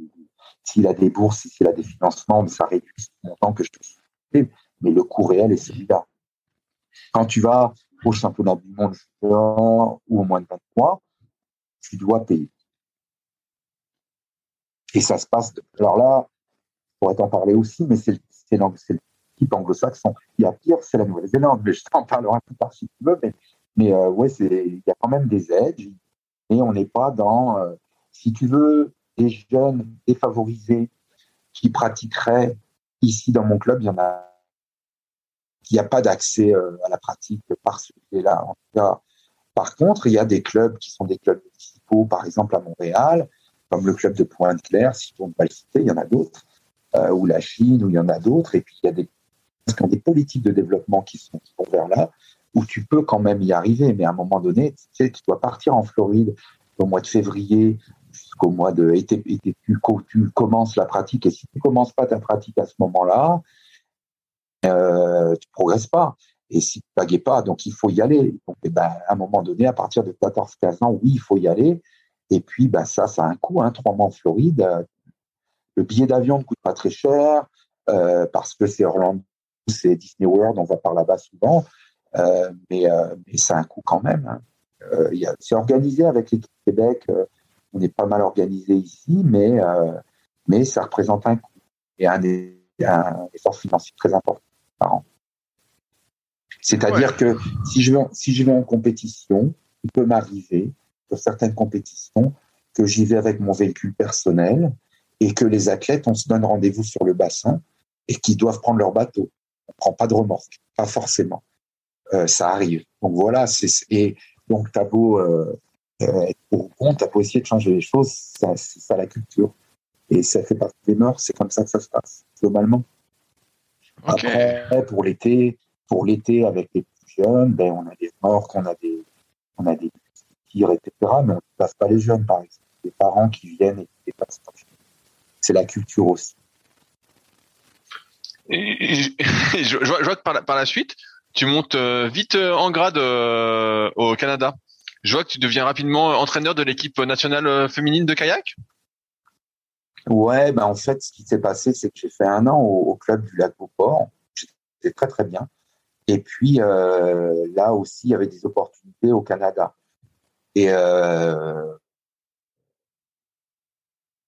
s'il a des bourses, s'il a des financements, mais ça réduit le montant que je te dis. Mais le coût réel est celui-là. Quand tu vas au championnat du monde ou au moins de 20 mois, tu dois payer. Et ça se passe. Alors là, on pourrait t'en parler aussi, mais c'est le type anglo-saxon. Il y a pire, c'est la Nouvelle-Zélande, mais je t'en parlerai plus tard si tu veux. Mais, mais euh, ouais, il y a quand même des aides et on n'est pas dans. Euh, si tu veux, des jeunes défavorisés qui pratiqueraient ici dans mon club, il y en a. Il n'y a pas d'accès euh, à la pratique par ce là En tout cas, par contre, il y a des clubs qui sont des clubs municipaux, par exemple à Montréal, comme le club de Pointe-Claire, si on ne pas le citer, il y en a d'autres, euh, ou la Chine, où il y en a d'autres, et puis il y a des, des politiques de développement qui sont, qui vont vers là, où tu peux quand même y arriver, mais à un moment donné, tu, sais, tu dois partir en Floride au mois de février jusqu'au mois de tu, commences la pratique, et si tu commences pas ta pratique à ce moment-là, euh, tu progresses pas. Et si tu pagais pas, donc il faut y aller. Donc, eh ben, à un moment donné, à partir de 14-15 ans, oui, il faut y aller. Et puis, bah, ça, ça a un coût. Hein, trois mois en Floride. Le billet d'avion ne coûte pas très cher euh, parce que c'est Orlando, c'est Disney World, on va par là-bas souvent. Euh, mais, euh, mais ça a un coût quand même. Hein. C'est organisé avec l'équipe Québec. On est pas mal organisé ici, mais, mais ça représente un coût et un, un effort financier très important par an. C'est-à-dire que si je, vais, si je vais en compétition, il peut m'arriver pour certaines compétitions que j'y vais avec mon véhicule personnel et que les athlètes, on se donne rendez-vous sur le bassin et qu'ils doivent prendre leur bateau. On prend pas de remorque, pas forcément. Euh, ça arrive. Donc voilà, c'est et donc t'as beau euh, euh, être pour compte, t'as beau essayer de changer les choses, c'est ça la culture et ça fait partie des mœurs. C'est comme ça que ça se passe globalement. Après, pour l'été, pour l'été avec les plus jeunes, ben on a des morts, on a des on a des etc. Mais on ne passe pas les jeunes, par exemple. Les parents qui viennent et qui dépassent. C'est la culture aussi. je, vois, que par la, suite, tu montes euh, vite euh, en grade euh, au Canada. Je vois que tu deviens rapidement entraîneur de l'équipe nationale féminine de kayak. Ouais, ben en fait, ce qui s'est passé, c'est que j'ai fait un an au, club du lac Beauport. C'était très très bien. Et puis là aussi, il y avait des opportunités au Canada. Et euh,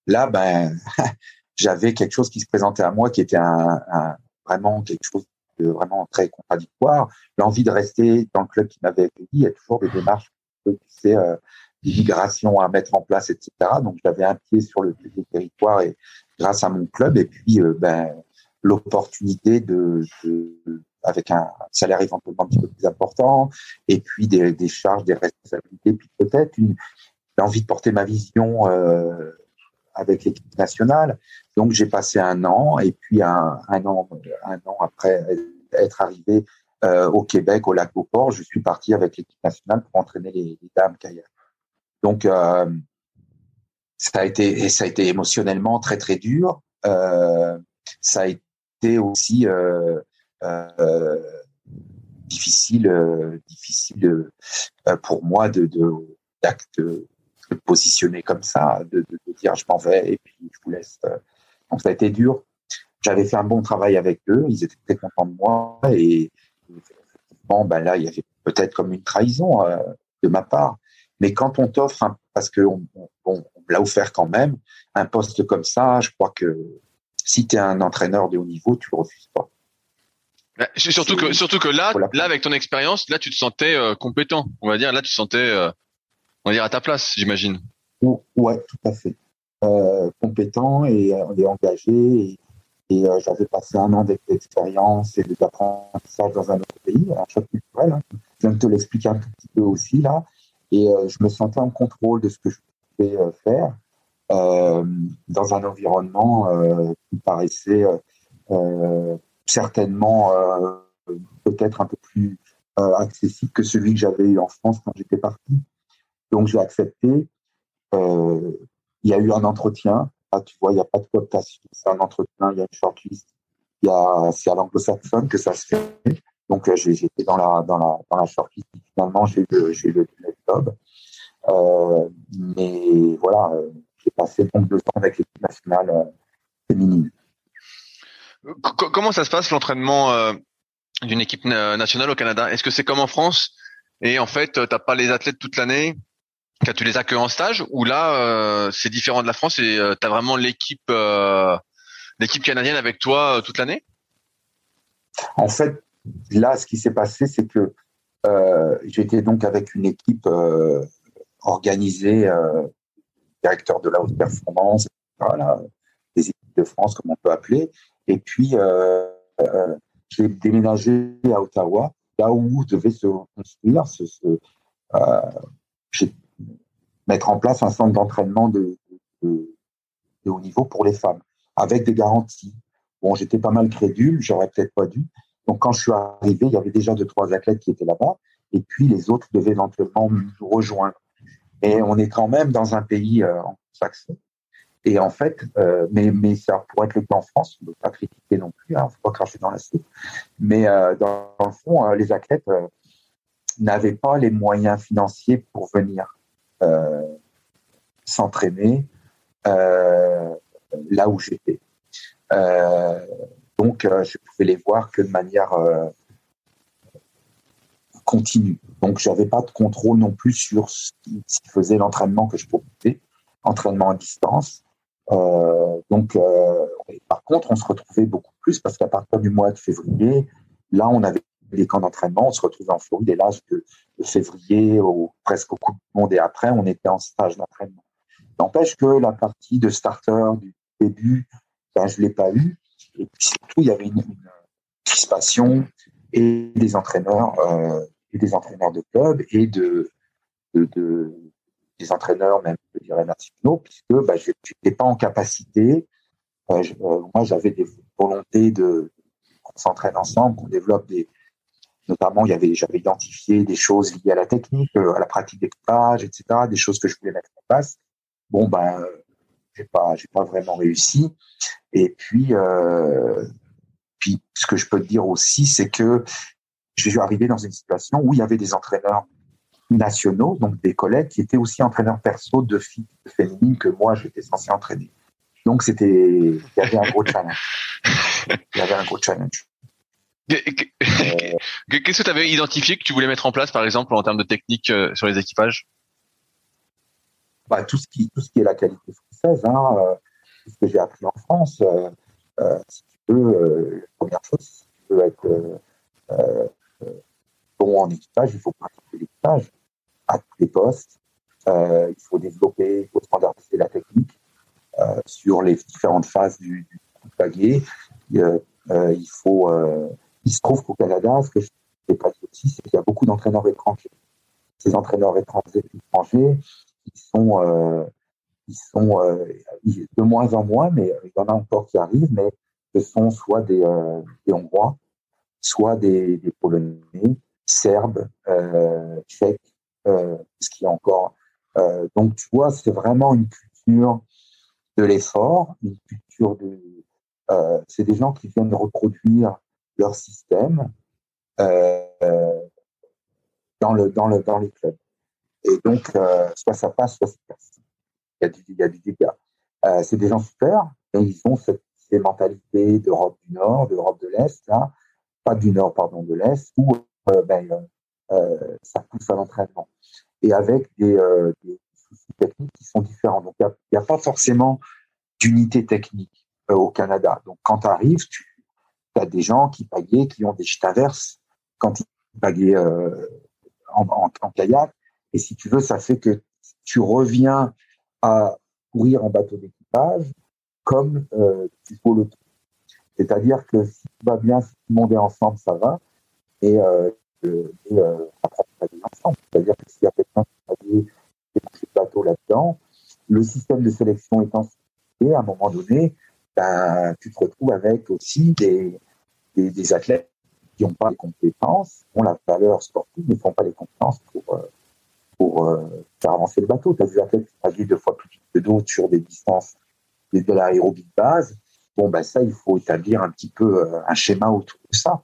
là, ben, j'avais quelque chose qui se présentait à moi qui était un, vraiment quelque chose de vraiment très contradictoire. L'envie de rester dans le club qui m'avait accueilli, il y a toujours des démarches, tu sais, euh, à mettre en place, etc. Donc j'avais un pied sur le, territoire et grâce à mon club et puis euh, ben l'opportunité de, avec un salaire éventuellement un petit peu plus important, et puis des, charges, des responsabilités, puis peut-être une envie de porter ma vision euh, avec l'équipe nationale. Donc j'ai passé un an, et puis un, an, un an après être arrivé euh, au Québec, au lac Beauport, je suis parti avec l'équipe nationale pour entraîner les, les dames kayak. Donc euh, ça a été ça a été émotionnellement très très dur. Euh, ça a été aussi difficile, difficile pour moi de, de positionner comme ça, de, de, dire je m'en vais et puis je vous laisse. Donc ça a été dur. J'avais fait un bon travail avec eux, ils étaient très contents de moi et effectivement, ben là il y avait peut-être comme une trahison de ma part. Mais quand on t'offre, parce qu'on on, l'a offert quand même, un poste comme ça, je crois que si tu es un entraîneur de haut niveau, tu le refuses pas. Bah, surtout que surtout que là, là avec ton expérience, là tu te sentais euh, compétent, on va dire. Là tu te sentais, euh, on va dire à ta place, j'imagine. Ouais, tout à fait. Euh, compétent et, engagé. Et, j'avais passé un an d'expérience et d'apprentissage dans un autre pays, un choc culturel. Hein. Je viens de te l'expliquer un tout petit peu aussi là. Et je me sentais en contrôle de ce que je pouvais faire dans un environnement qui paraissait certainement euh, peut-être un peu plus euh, accessible que celui que j'avais eu en France quand j'étais parti. Donc j'ai accepté. Euh, il y a eu un entretien. Tu vois, il n'y a pas de cooptation. C'est un entretien, il y a une shortlist. Il y a, c'est à l'anglo-saxonne que ça se fait. Donc j'étais dans la dans la dans la shortlist. Finalement, j'ai eu j'ai le job. Euh, mais voilà, j'ai passé donc deux ans avec l'équipe nationale féminine. Comment ça se passe l'entraînement euh, d'une équipe nationale au Canada? Est-ce que c'est comme en France? Et en fait t'as pas les athlètes toute l'année? Tu les as que en stage ou là euh, c'est différent de la France et euh, tu as vraiment l'équipe l'équipe canadienne avec toi toute l'année? En fait, là ce qui s'est passé c'est que j'étais donc avec une équipe organisée directeur de la haute performance, voilà, des équipes de France comme on peut appeler. Et puis, euh, euh, j'ai déménagé à Ottawa, là où devait se construire, euh, mettre en place un centre d'entraînement de, haut niveau pour les femmes, avec des garanties. Bon, j'étais pas mal crédule, j'aurais peut-être pas dû. Donc, quand je suis arrivé, il y avait déjà deux, trois athlètes qui étaient là-bas, et puis les autres devaient éventuellement nous rejoindre. Et on est quand même dans un pays euh, saxon et en fait, euh, mais, mais ça pourrait être le cas en France, on ne peut pas critiquer non plus, il hein, ne faut pas cracher dans la soupe. Mais euh, dans, le fond, euh, les athlètes n'avaient pas les moyens financiers pour venir s'entraîner euh, là où j'étais. donc, je pouvais les voir que de manière continue. Donc, j'avais pas de contrôle non plus sur ce qui, faisait l'entraînement que je proposais, entraînement à distance. Euh, donc, euh, par contre, on se retrouvait beaucoup plus parce qu'à partir du mois de février, là, on avait des camps d'entraînement, on se retrouvait en Floride et là, de, février au, presque au Coupe du Monde et après, on était en stage d'entraînement. N'empêche que la partie de starter du début, ben, je l'ai pas eu. Et puis surtout, il y avait une, une et des entraîneurs euh, et des entraîneurs de club et de, de, de des entraîneurs même, je dirais, nationaux, puisque bah, je n'étais pas en capacité. Euh, euh, moi, j'avais des volontés de qu'on s'entraîne ensemble, qu'on développe des. Notamment, j'avais identifié des choses liées à la technique, euh, à la pratique d'équipage, etc., des choses que je voulais mettre en place. Bon, ben, j'ai pas, pas vraiment réussi. Et puis, euh, puis, ce que je peux te dire aussi, c'est que je suis arrivé dans une situation où il y avait des entraîneurs nationaux, donc des collègues qui étaient aussi entraîneurs perso de filles féminines que moi j'étais censé entraîner. Donc il y avait un gros challenge. Il y avait un gros challenge. Qu'est-ce que tu avais identifié que tu voulais mettre en place, par exemple, en termes de technique euh, sur les équipages? Bah, tout, ce qui, tout ce qui est la qualité française, hein, euh, ce que j'ai appris en France. Euh, euh si tu veux, la première chose, si tu veux être bon en équipage, il faut pratiquer l'équipage à tous les postes. Il faut développer, il faut standardiser la technique sur les différentes phases du, du coup de il faut. Il se trouve qu'au Canada, ce que je n'ai pas dit aussi, c'est qu'il y a beaucoup d'entraîneurs étrangers. Ces entraîneurs étrangers, ils sont, ils sont de moins en moins, mais il y en a encore qui arrivent, mais ce sont soit des, des Hongrois, soit des, des Polonais, Serbes, euh, Tchèques, euh, ce qui est encore. Euh, donc, tu vois, c'est vraiment une culture de l'effort, une culture de. Euh, c'est des gens qui viennent reproduire leur système. Euh, dans, le, dans, le, dans les clubs. Et donc, soit ça passe, soit ça passe. Il y a du, dégât. c'est des gens super, et ils ont ces mentalités d'Europe du Nord, d'Europe de l'Est, là, pas du Nord, pardon, de l'Est, où ben, ça pousse à l'entraînement. Et avec des, des soucis techniques qui sont différents. Donc, il n'y a, a, pas forcément d'unité technique au Canada. Donc, quand tu arrives, tu des gens qui pagaient, qui ont des chutes quand ils pagaient euh, en, kayak. Et si tu veux, ça fait que tu reviens à courir en bateau d'équipage comme euh, tu faut le C'est-à-dire que si tu vas bien, si tout le monde est ensemble, ça va. Et, euh, euh et euh, ensemble. C'est-à-dire que s'il y a quelqu'un qui des bateau là-dedans, le système de sélection étant et à un moment donné, ben, tu te retrouves avec aussi des, des, des athlètes qui n'ont pas les compétences, ont la valeur sportive, mais ne font pas les compétences pour, euh, euh, faire avancer le bateau. Tu as des athlètes qui naviguent deux fois plus vite que d'autres sur des distances de l'aérobie de base. Bon, ben ça, il faut établir un petit peu euh, un schéma autour de ça.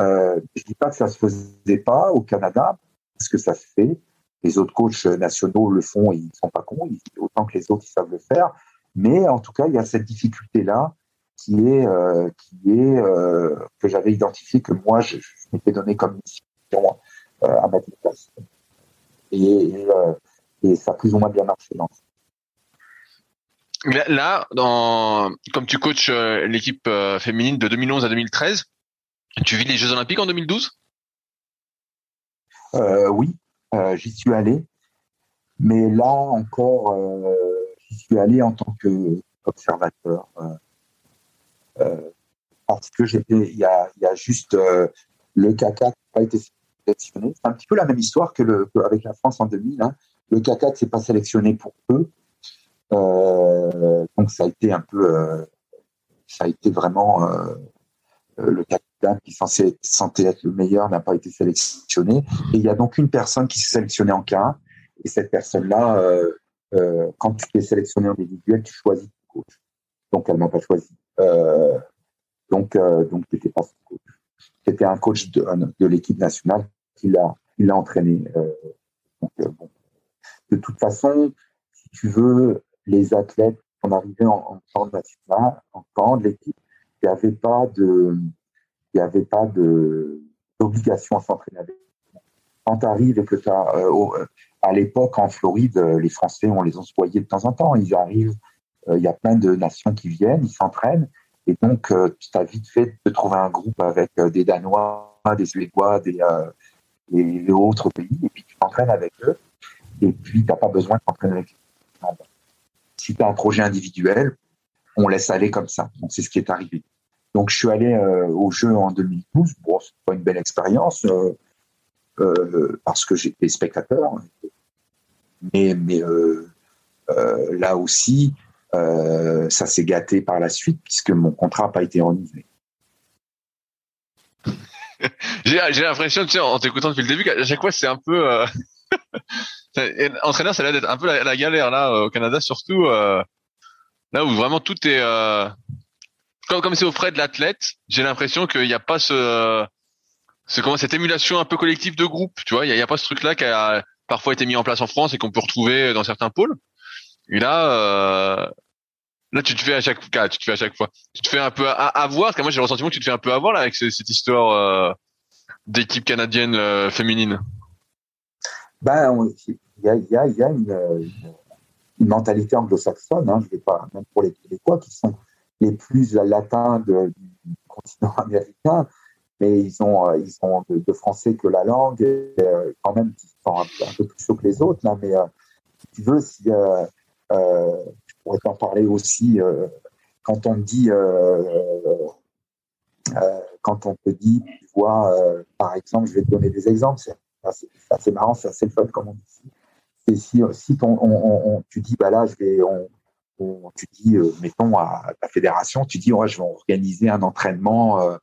Euh, je dis pas que ça se faisait pas au Canada, parce que ça se fait. Les autres coachs nationaux le font, ils sont pas cons, autant que les autres ils savent le faire. Mais en tout cas, il y a cette difficulté-là qui est, euh, qui est euh, que j'avais identifié, que moi, je, je m'étais donné comme mission euh, à mettre en place. Et, et, et, ça a plus ou moins bien marché. Dans Là, dans, comme tu coaches l'équipe féminine de 2011 à 2013, tu vis les Jeux Olympiques en 2012 Oui, j'y suis allé. Mais là encore, j'y suis allé en tant qu'observateur. Parce que il y a, juste euh, le caca qui n'a pas été sélectionné. C'est un petit peu la même histoire que, avec la France en 2000. Hein. Le caca ne s'est pas sélectionné pour eux. Euh, donc ça a été un peu, ça a été vraiment le capitaine qui censé, censé être le meilleur n'a pas été sélectionné. Et il y a donc une personne qui s'est sélectionnée en K1. Et cette personne-là, euh, euh, quand tu es sélectionné en individuel, tu choisis ton coach. Donc, elle m'a pas choisi. Euh, donc, euh, donc, n'étais pas son coach. C'était un coach de, l'équipe nationale qui l'a, qui l'a entraîné. Euh, donc, bon. De toute façon, si tu veux, les athlètes, on arrivait en, en camp national, en camp de l'équipe, il n'y avait pas de, il n'y avait pas de, d'obligation à s'entraîner avec. Quand tu arrives et que tu as, à l'époque, en Floride, les Français, on les envoyait de temps en temps. Ils arrivent, il y a plein de nations qui viennent, ils s'entraînent. Et donc, euh, tu as vite fait de trouver un groupe avec des Danois, des Suédois, des, autres pays. Et puis, tu t'entraînes avec eux. Et puis, tu n'as pas besoin de t'entraîner avec eux. Si tu as un projet individuel, on laisse aller comme ça. Donc, c'est ce qui est arrivé. Donc, je suis allé au jeu en 2012. Bon, c'est pas une belle expérience. Euh, parce que j'étais spectateur. Mais, mais euh, euh, là aussi, ça s'est gâté par la suite puisque mon contrat n'a pas été renouvelé. j'ai l'impression, tu sais, en t'écoutant depuis le début, qu'à chaque fois, c'est un peu. Euh... entraîneur, ça a l'air d'être un peu la, galère là au Canada, surtout euh... là où vraiment tout est. Euh... Comme c'est au frais de l'athlète, j'ai l'impression qu'il n'y a pas ce c'est comment cette émulation un peu collective de groupe, tu vois, il n'y a, a, pas ce truc-là qui a parfois été mis en place en France et qu'on peut retrouver dans certains pôles. Et là, euh, là, tu te fais à chaque fois, tu te fais à chaque fois, tu te fais un peu avoir. Parce que moi, j'ai le ressentiment que tu te fais un peu avoir là avec cette histoire euh, d'équipe canadienne euh, féminine. Ben, il y a, y y a une, mentalité anglo-saxonne. Hein, je vais pas même pour les Québécois qui sont les plus latins du continent américain mais ils ont, euh, ils ont de, français que la langue, et, euh, quand même, ils sont un, peu plus chauds que les autres. Là, mais si tu veux, si, je pourrais t'en parler aussi quand on dit, quand on te dit, tu vois, par exemple, je vais te donner des exemples, c'est assez, marrant, c'est assez fun comme on dit. Si, on, on, tu dis, bah là, vais, on, tu dis, mettons à la fédération, tu dis, ouais, je vais organiser un entraînement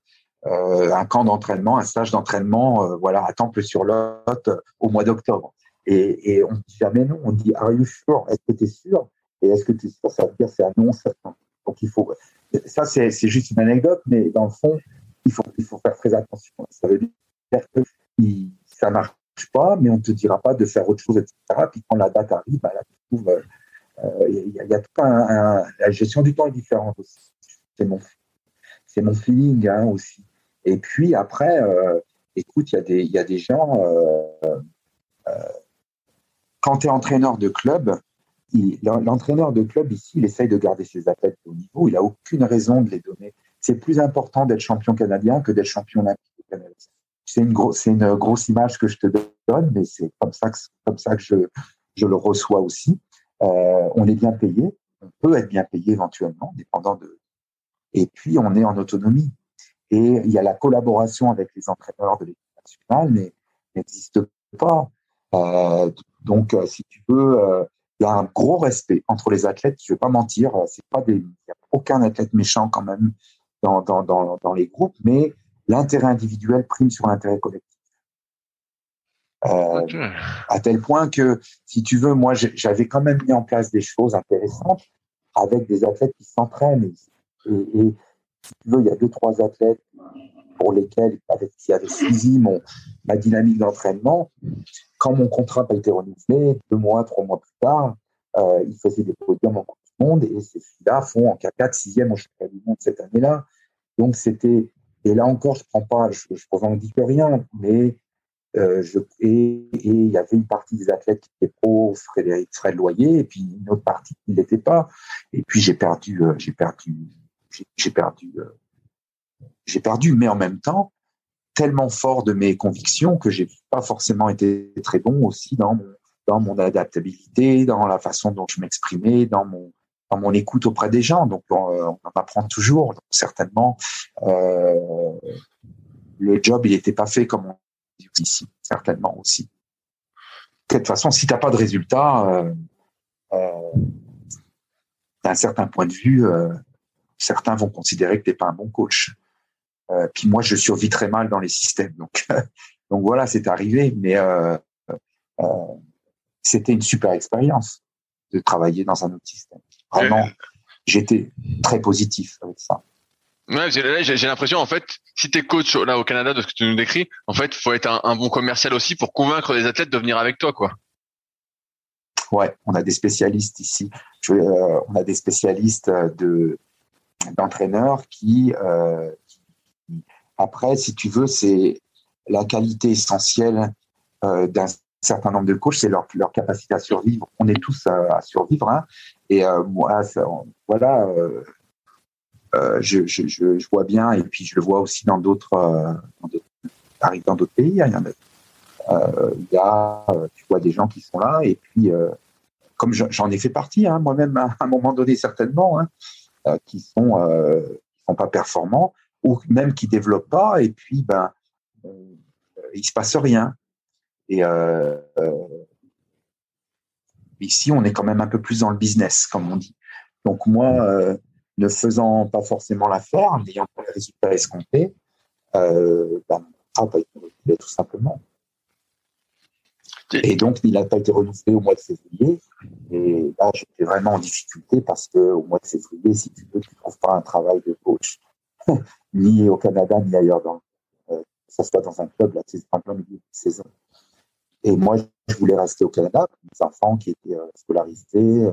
euh, un camp d'entraînement, un stage d'entraînement, euh, voilà, à Temple sur Lot euh, au mois d'octobre. Et, on dit jamais non, on dit Are you sure? Est-ce que tu es sûr? Et est-ce que tu es sûr? Ça veut dire c'est un non. Donc il faut. Ça, c'est juste une anecdote, mais dans le fond, il faut, il faut faire très attention. Ça veut dire que ça marche pas, mais on ne te dira pas de faire autre chose, etc. Puis quand la date arrive, bah, euh, il y, a, tout un, la gestion du temps est différente aussi. C'est mon, mon feeling hein, aussi. Et puis après, euh, écoute, il y a des, il y a des gens. Euh, quand tu es entraîneur de club, l'entraîneur de club ici, il essaye de garder ses athlètes au niveau. Il n'a aucune raison de les donner. C'est plus important d'être champion canadien que d'être champion olympique canadien. C'est une, grosse, c'est une grosse image que je te donne, mais c'est comme ça que, je le reçois aussi. Euh, on est bien payé, on peut être bien payé éventuellement, dépendant de. Et puis on est en autonomie. Et il y a la collaboration avec les entraîneurs de l'équipe nationale, mais n'existe pas. Euh, donc, euh, si tu veux, euh, il y a un gros respect entre les athlètes. Je ne vais pas mentir, c'est pas des, il n'y a aucun athlète méchant quand même dans, dans, dans, dans les groupes, mais l'intérêt individuel prime sur l'intérêt collectif. Euh, à tel point que, si tu veux, moi, j'avais quand même mis en place des choses intéressantes avec des athlètes qui s'entraînent. Et, et, si tu veux, il y a deux, trois athlètes pour lesquels, avec qui avaient suivi mon, ma dynamique d'entraînement. Quand mon contrat a été renouvelé, deux mois, trois mois plus tard, euh, ils faisaient des podiums en Coupe du Monde et ces filles-là font en K4 sixième au championnat du monde cette année-là. Donc c'était, et là encore, je prends pas, je, je revendique rien, mais euh, je, et il y avait une partie des athlètes qui étaient pro Frédéric Fred Loyer et puis une autre partie qui ne l'était pas. Et puis j'ai perdu, euh, j'ai perdu, j'ai perdu, euh, j'ai perdu, mais en même temps tellement fort de mes convictions que j'ai pas forcément été très bon aussi dans mon, dans mon adaptabilité, dans la façon dont je m'exprimais, dans mon dans mon écoute auprès des gens. Donc on, on en apprend toujours. Certainement, euh, le job il n'était pas fait comme on ici, certainement aussi. De toute façon, si tu n'as pas de résultat, euh, euh, d'un certain point de vue, euh, certains vont considérer que tu n'es pas un bon coach. Euh, puis moi, je survis très mal dans les systèmes. Donc, donc voilà, c'est arrivé. Mais euh, euh, c'était une super expérience de travailler dans un autre système. Vraiment, j'étais très positif avec ça. Ouais, j'ai l'impression en fait, si t'es coach là au Canada de ce que tu nous décris, en fait, faut être un, bon commercial aussi pour convaincre les athlètes de venir avec toi, quoi. Ouais, on a des spécialistes ici. Je, euh, on a des spécialistes de d'entraîneurs qui, euh, qui, après, si tu veux, c'est la qualité essentielle euh, d'un certain nombre de coachs, c'est leur, capacité à survivre. On est tous à, survivre, hein. Et euh, moi, voilà euh, je, vois bien, et puis je le vois aussi dans d'autres, d'autres pays. Hein, il y, en a, y a, tu vois des gens qui sont là, et puis comme j'en ai fait partie, hein, moi-même à un moment donné certainement, hein, qui sont sont pas performants ou même qui développent pas, et puis ben il se passe rien. Et euh, ici, on est quand même un peu plus dans le business, comme on dit. Donc moi, euh, ne faisant pas forcément l'affaire, n'ayant pas les résultats escomptés, euh, ben, pas été renouvelé tout simplement. Et donc, il n'a pas été renouvelé au mois de février. Et là, j'étais vraiment en difficulté parce que au mois de février, si tu veux, tu ne trouves pas un travail de coach, ni au Canada, ni ailleurs, dans, euh, que ce soit dans un club, là, un plein milieu de saison. Et moi, je voulais rester au Canada, mes enfants qui étaient euh, scolarisés, euh,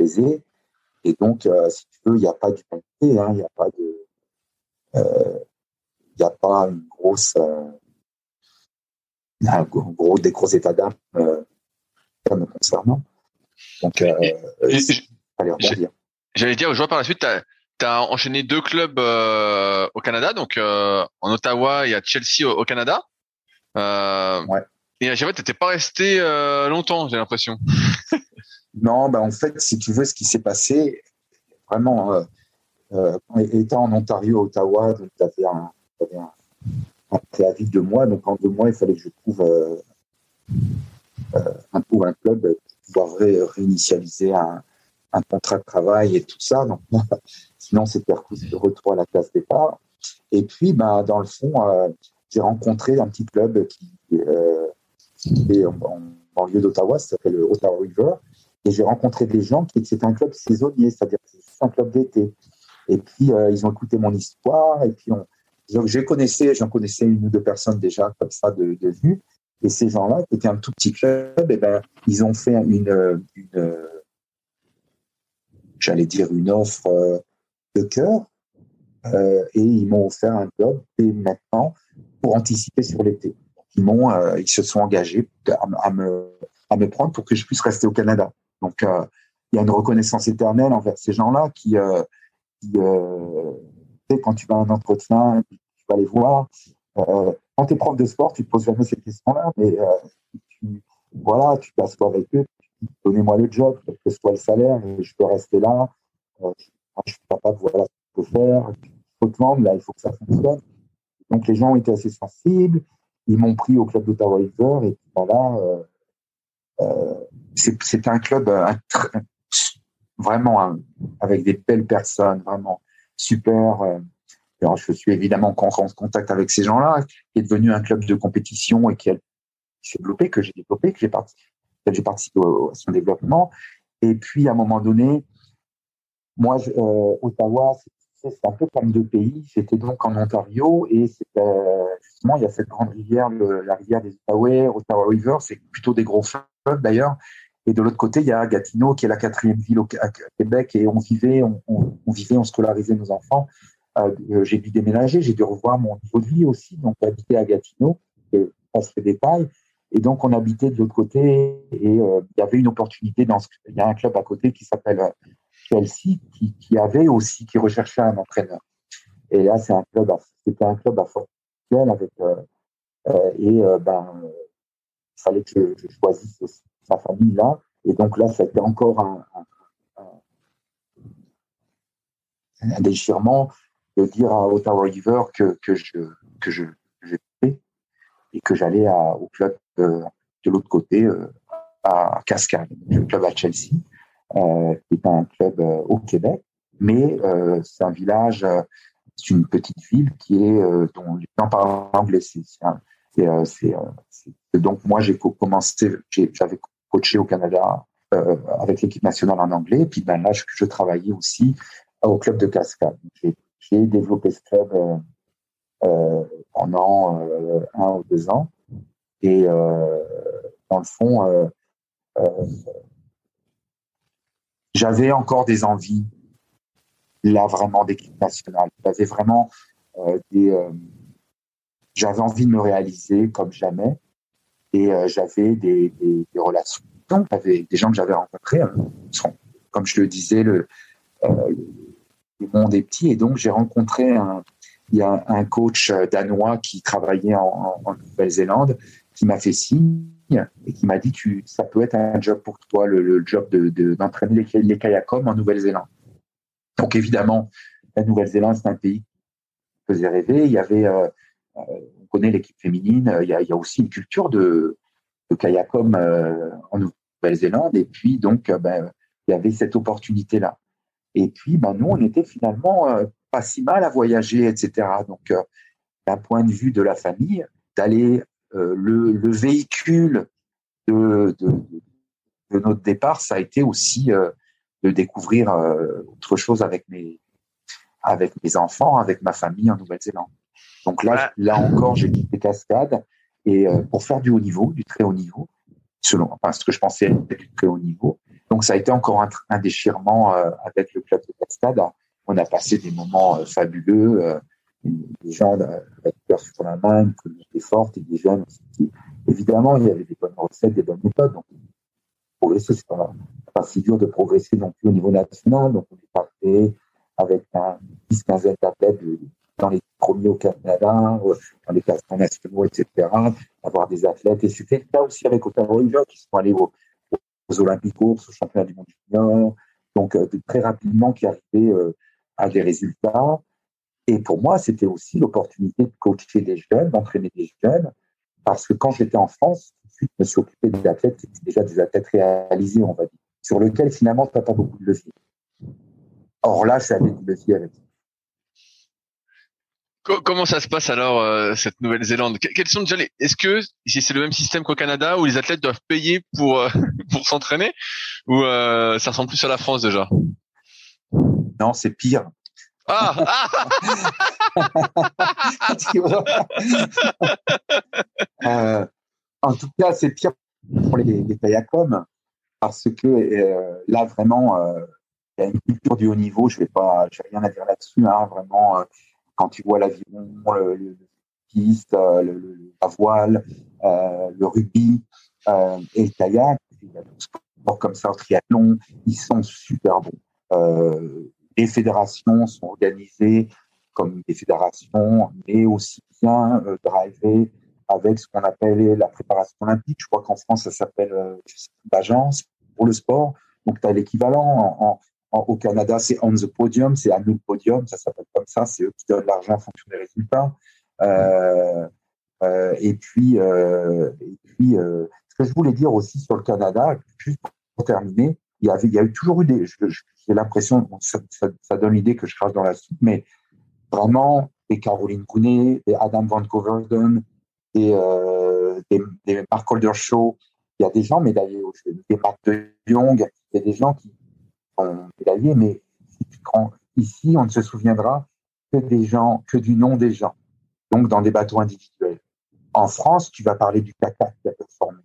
aisés. Et donc, euh, si tu veux, il n'y a pas d'humanité, hein, il n'y a pas de, euh, il n'y a pas une grosse, euh, un gros, des gros états d'âme euh, me concernant. Donc, euh, J'allais dire, je vois par la suite, tu as, enchaîné deux clubs euh, au Canada, donc en Ottawa et à Chelsea au, au Canada. ouais. Et à tu n'étais pas resté longtemps, j'ai l'impression. Non, bah en fait, si tu veux, ce qui s'est passé, vraiment, euh, euh, étant en Ontario, Ottawa, donc tu avais un, un, un, préavis de deux mois. Donc en deux mois, il fallait que je trouve euh, euh un, un club pour pouvoir ré, réinitialiser un, un, contrat de travail et tout ça. Donc sinon, c'était de retour à la classe départ. Et puis, bah, dans le fond, euh, j'ai rencontré un petit club qui, euh, est en, banlieue d'Ottawa, ça s'appelle Ottawa River. Et j'ai rencontré des gens qui c'est un club saisonnier, c'est-à-dire c'est un club d'été. Et puis, euh, ils ont écouté mon histoire, et puis on, connaissais, j'en connaissais une ou deux personnes déjà comme ça de, vue. Et ces gens-là, qui étaient un tout petit club, eh ben, ils ont fait une, une j'allais dire une offre euh, de cœur, euh, et ils m'ont offert un job et maintenant pour anticiper sur l'été. Ils m'ont, euh, ils se sont engagés à, me à me prendre pour que je puisse rester au Canada. Donc il y a une reconnaissance éternelle envers ces gens-là qui, qui quand tu vas à un entretien, tu vas les voir. Euh, quand tu es prof de sport, tu te poses jamais ces questions-là, mais euh, tu, voilà, tu t'assois avec eux, donnez-moi le job, quel que soit le salaire, je peux rester là. Euh, je, suis capable, voilà ce je peux faire. Il faut te vendre, là, il faut que ça fonctionne. Donc les gens ont été assez sensibles. Ils m'ont pris au club d'Ottawa River, et voilà. Euh, euh, c'est un club un, vraiment avec des belles personnes, vraiment super. Euh, je suis évidemment en contact avec ces gens-là, qui est devenu un club de compétition et qui, s'est développé, que j'ai développé, que j'ai participé à son développement. Et puis, à un moment donné, moi, euh, Ottawa, c'est un peu comme deux pays. J'étais donc en Ontario et justement, il y a cette grande rivière, la rivière des Ottawa, Ottawa River, c'est plutôt des gros fleuves d'ailleurs. Et de l'autre côté, il y a Gatineau, qui est la quatrième ville au Québec, et on vivait, on, vivait, on scolarisait nos enfants. Euh, j'ai dû déménager, j'ai dû revoir mon niveau de vie aussi, donc habiter à Gatineau, et on se pailles. Et donc, on habitait de l'autre côté, et euh, il y avait une opportunité dans ce, il y a un club à côté qui s'appelle euh, Chelsea, qui, avait aussi, qui recherchait un entraîneur. Et là, c'est un club, c'était un club à fort avec, euh, et ben, il fallait que je, je choisisse aussi sa famille là. Et donc là, ça a été encore un, déchirement de dire à Ottawa River que, que je que je, et que j'allais au club de, l'autre côté euh, à Cascade, le club à Chelsea, euh, qui est un club euh, au Québec, mais c'est un village, c'est une petite ville qui est dont les gens parlent anglais. Donc moi j'ai commencé, j'avais coaché au Canada euh, avec l'équipe nationale en anglais. Et puis ben, là, je, travaillais aussi au club de cascade. J'ai développé ce club euh, euh pendant euh, un ou deux ans. Et dans le fond, j'avais encore des envies là vraiment d'équipe nationale. J'avais vraiment des, j'avais envie de me réaliser comme jamais et euh, j'avais des, des, relations avec des gens que j'avais rencontrés. Hein. Comme je le disais, le, euh, le monde est petit et donc j'ai rencontré un, il y a un coach danois qui travaillait en Nouvelle-Zélande qui m'a fait signe et qui m'a dit que ça peut être un job pour toi, le, job d'entraîner de, les, les kayakom en Nouvelle-Zélande. Donc évidemment, la Nouvelle-Zélande, c'est un pays qui faisait rêver. Il y avait euh, euh on connaît l'équipe féminine. Il y, a, aussi une culture de, de kayakom euh, en Nouvelle-Zélande. Et puis, donc, ben, il y avait cette opportunité-là. Et puis, ben, nous, on était finalement pas si mal à voyager, etc. Donc, d'un point de vue de la famille, d'aller le, le, véhicule de, de, de, notre départ, ça a été aussi de découvrir autre chose avec mes, avec mes enfants, avec ma famille en Nouvelle-Zélande. Donc là, là encore, j'ai quitté Cascade et euh, pour faire du haut niveau, du très haut niveau, selon enfin, ce que je pensais être du très haut niveau. Donc ça a été encore un, un déchirement euh, avec le club de Cascade. On a passé des moments euh, fabuleux, des gens avec cœur sur la main, une communauté forte et des jeunes aussi. Évidemment, il y avait des bonnes recettes, des bonnes méthodes. Donc, progresser, c'est pas, pas si dur de progresser non plus au niveau national. Donc, on est parti avec un 10-15 d'athlètes dans les premiers au Canada, euh, dans les classements nationaux, etc., avoir des athlètes. Et c'était le cas aussi avec Ottawa River qui sont allés aux, aux Olympiques aux championnats du monde junior. Donc, euh, très rapidement, qui arrivaient euh, à des résultats. Et pour moi, c'était aussi l'opportunité de coacher des jeunes, d'entraîner des jeunes, parce que quand j'étais en France, je me suis occupé des athlètes qui étaient déjà des athlètes réalisés, on va dire, sur lesquels finalement, tu n'as pas beaucoup de levier. Or là, ça avait du levier avec Comment ça se passe alors euh, cette Nouvelle-Zélande? Quels sont déjà les Est-ce que si c'est le même système qu'au Canada où les athlètes doivent payer pour euh, pour s'entraîner? Ou euh, ça ressemble plus à la France déjà? Non, c'est pire. Ah, euh, en tout cas, c'est pire pour les, les parce que euh, là, vraiment, euh, il y a une culture du haut niveau. Je vais pas, j'ai rien à dire là-dessus. Hein, vraiment, quand tu vois l'aviron, le, le, piste, le, la voile, le rugby et le kayak, il y a comme ça, le triathlon, ils sont super bons. Les fédérations sont organisées comme des fédérations, mais aussi bien drivées avec ce qu'on appelle la préparation olympique. Je crois qu'en France, ça s'appelle euh, l'agence pour le sport. Donc, tu as l'équivalent. En, au Canada, c'est on the podium, c'est à nous le podium, ça s'appelle comme ça. C'est eux qui donnent l'argent en fonction des résultats. Euh, euh, et puis, euh, et puis euh, ce que je voulais dire aussi sur le Canada, juste pour terminer, il y a eu toujours eu des, j'ai l'impression, ça, donne l'idée que je crache dans la soupe, mais vraiment, des Caroline Gounet, des Adam Van Coverden, des, euh, des, des Mark Holder Show. Il y a des gens médaillés, des Marc de Young, il y a des gens qui sont médaillés, mais ici, on ne se souviendra que des gens, que du nom des gens, donc dans des bateaux individuels. En France, tu vas parler du caca qui a performé.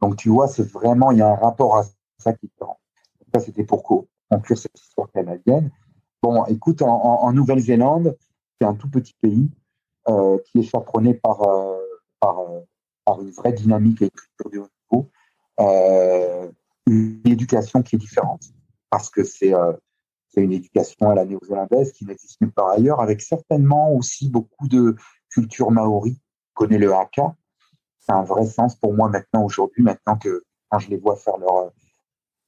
Donc tu vois, c'est vraiment, il y a un rapport à ça qui. Ça, c'était pour conclure cette histoire canadienne. Bon, écoute, en, Nouvelle-Zélande, c'est un tout petit pays euh, qui est chaperonné par euh, euh, par, une vraie dynamique et une culture de haut niveau, une éducation qui est différente, parce que c'est une éducation à la néo-zélandaise qui n'existe nulle part ailleurs, avec certainement aussi beaucoup de culture maori. connaît le haka. C'est un vrai sens pour moi maintenant, aujourd'hui, maintenant que quand je les vois faire leur,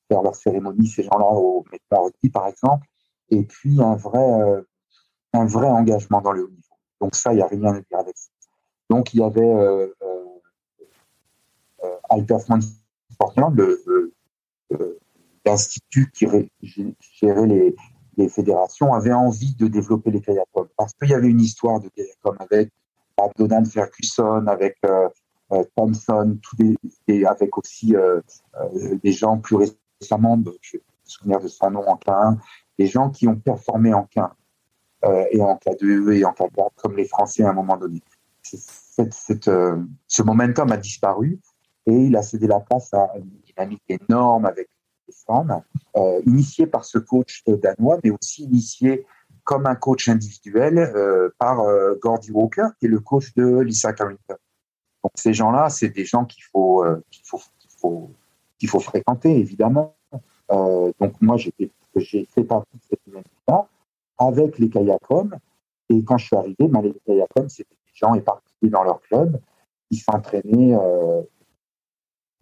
faire leur cérémonie, ces gens-là, au rugby, par exemple, et puis un vrai, un vrai engagement dans le haut niveau. Donc ça, il n'y a rien à dire avec ça. Donc il y avait euh, euh, Sportland, l'institut qui gérait les, fédérations, avait envie de développer les kayakums parce qu'il y avait une histoire de kayakom avec Donald Ferguson, avec euh, euh, Thompson, des, avec aussi euh, euh, des gens plus récemment, je me souviens de son nom en K1, des gens qui ont performé en K1 et en K2 et en K4 comme les Français à un moment donné euh, ce momentum a disparu et il a cédé la place à une dynamique énorme avec les femmes, euh, initié par ce coach danois, mais aussi initié comme un coach individuel euh, par euh, Gordy Walker, qui est le coach de Lisa Carrington. Donc ces gens-là, c'est des gens euh, qu'il faut, qu'il faut fréquenter, évidemment. donc moi, j'ai fait partie de cette dynamique-là avec les kayakom. Et quand je suis arrivé, ben, les kayakom, c'était gens éparpillés dans leur club, qui s'entraînaient euh,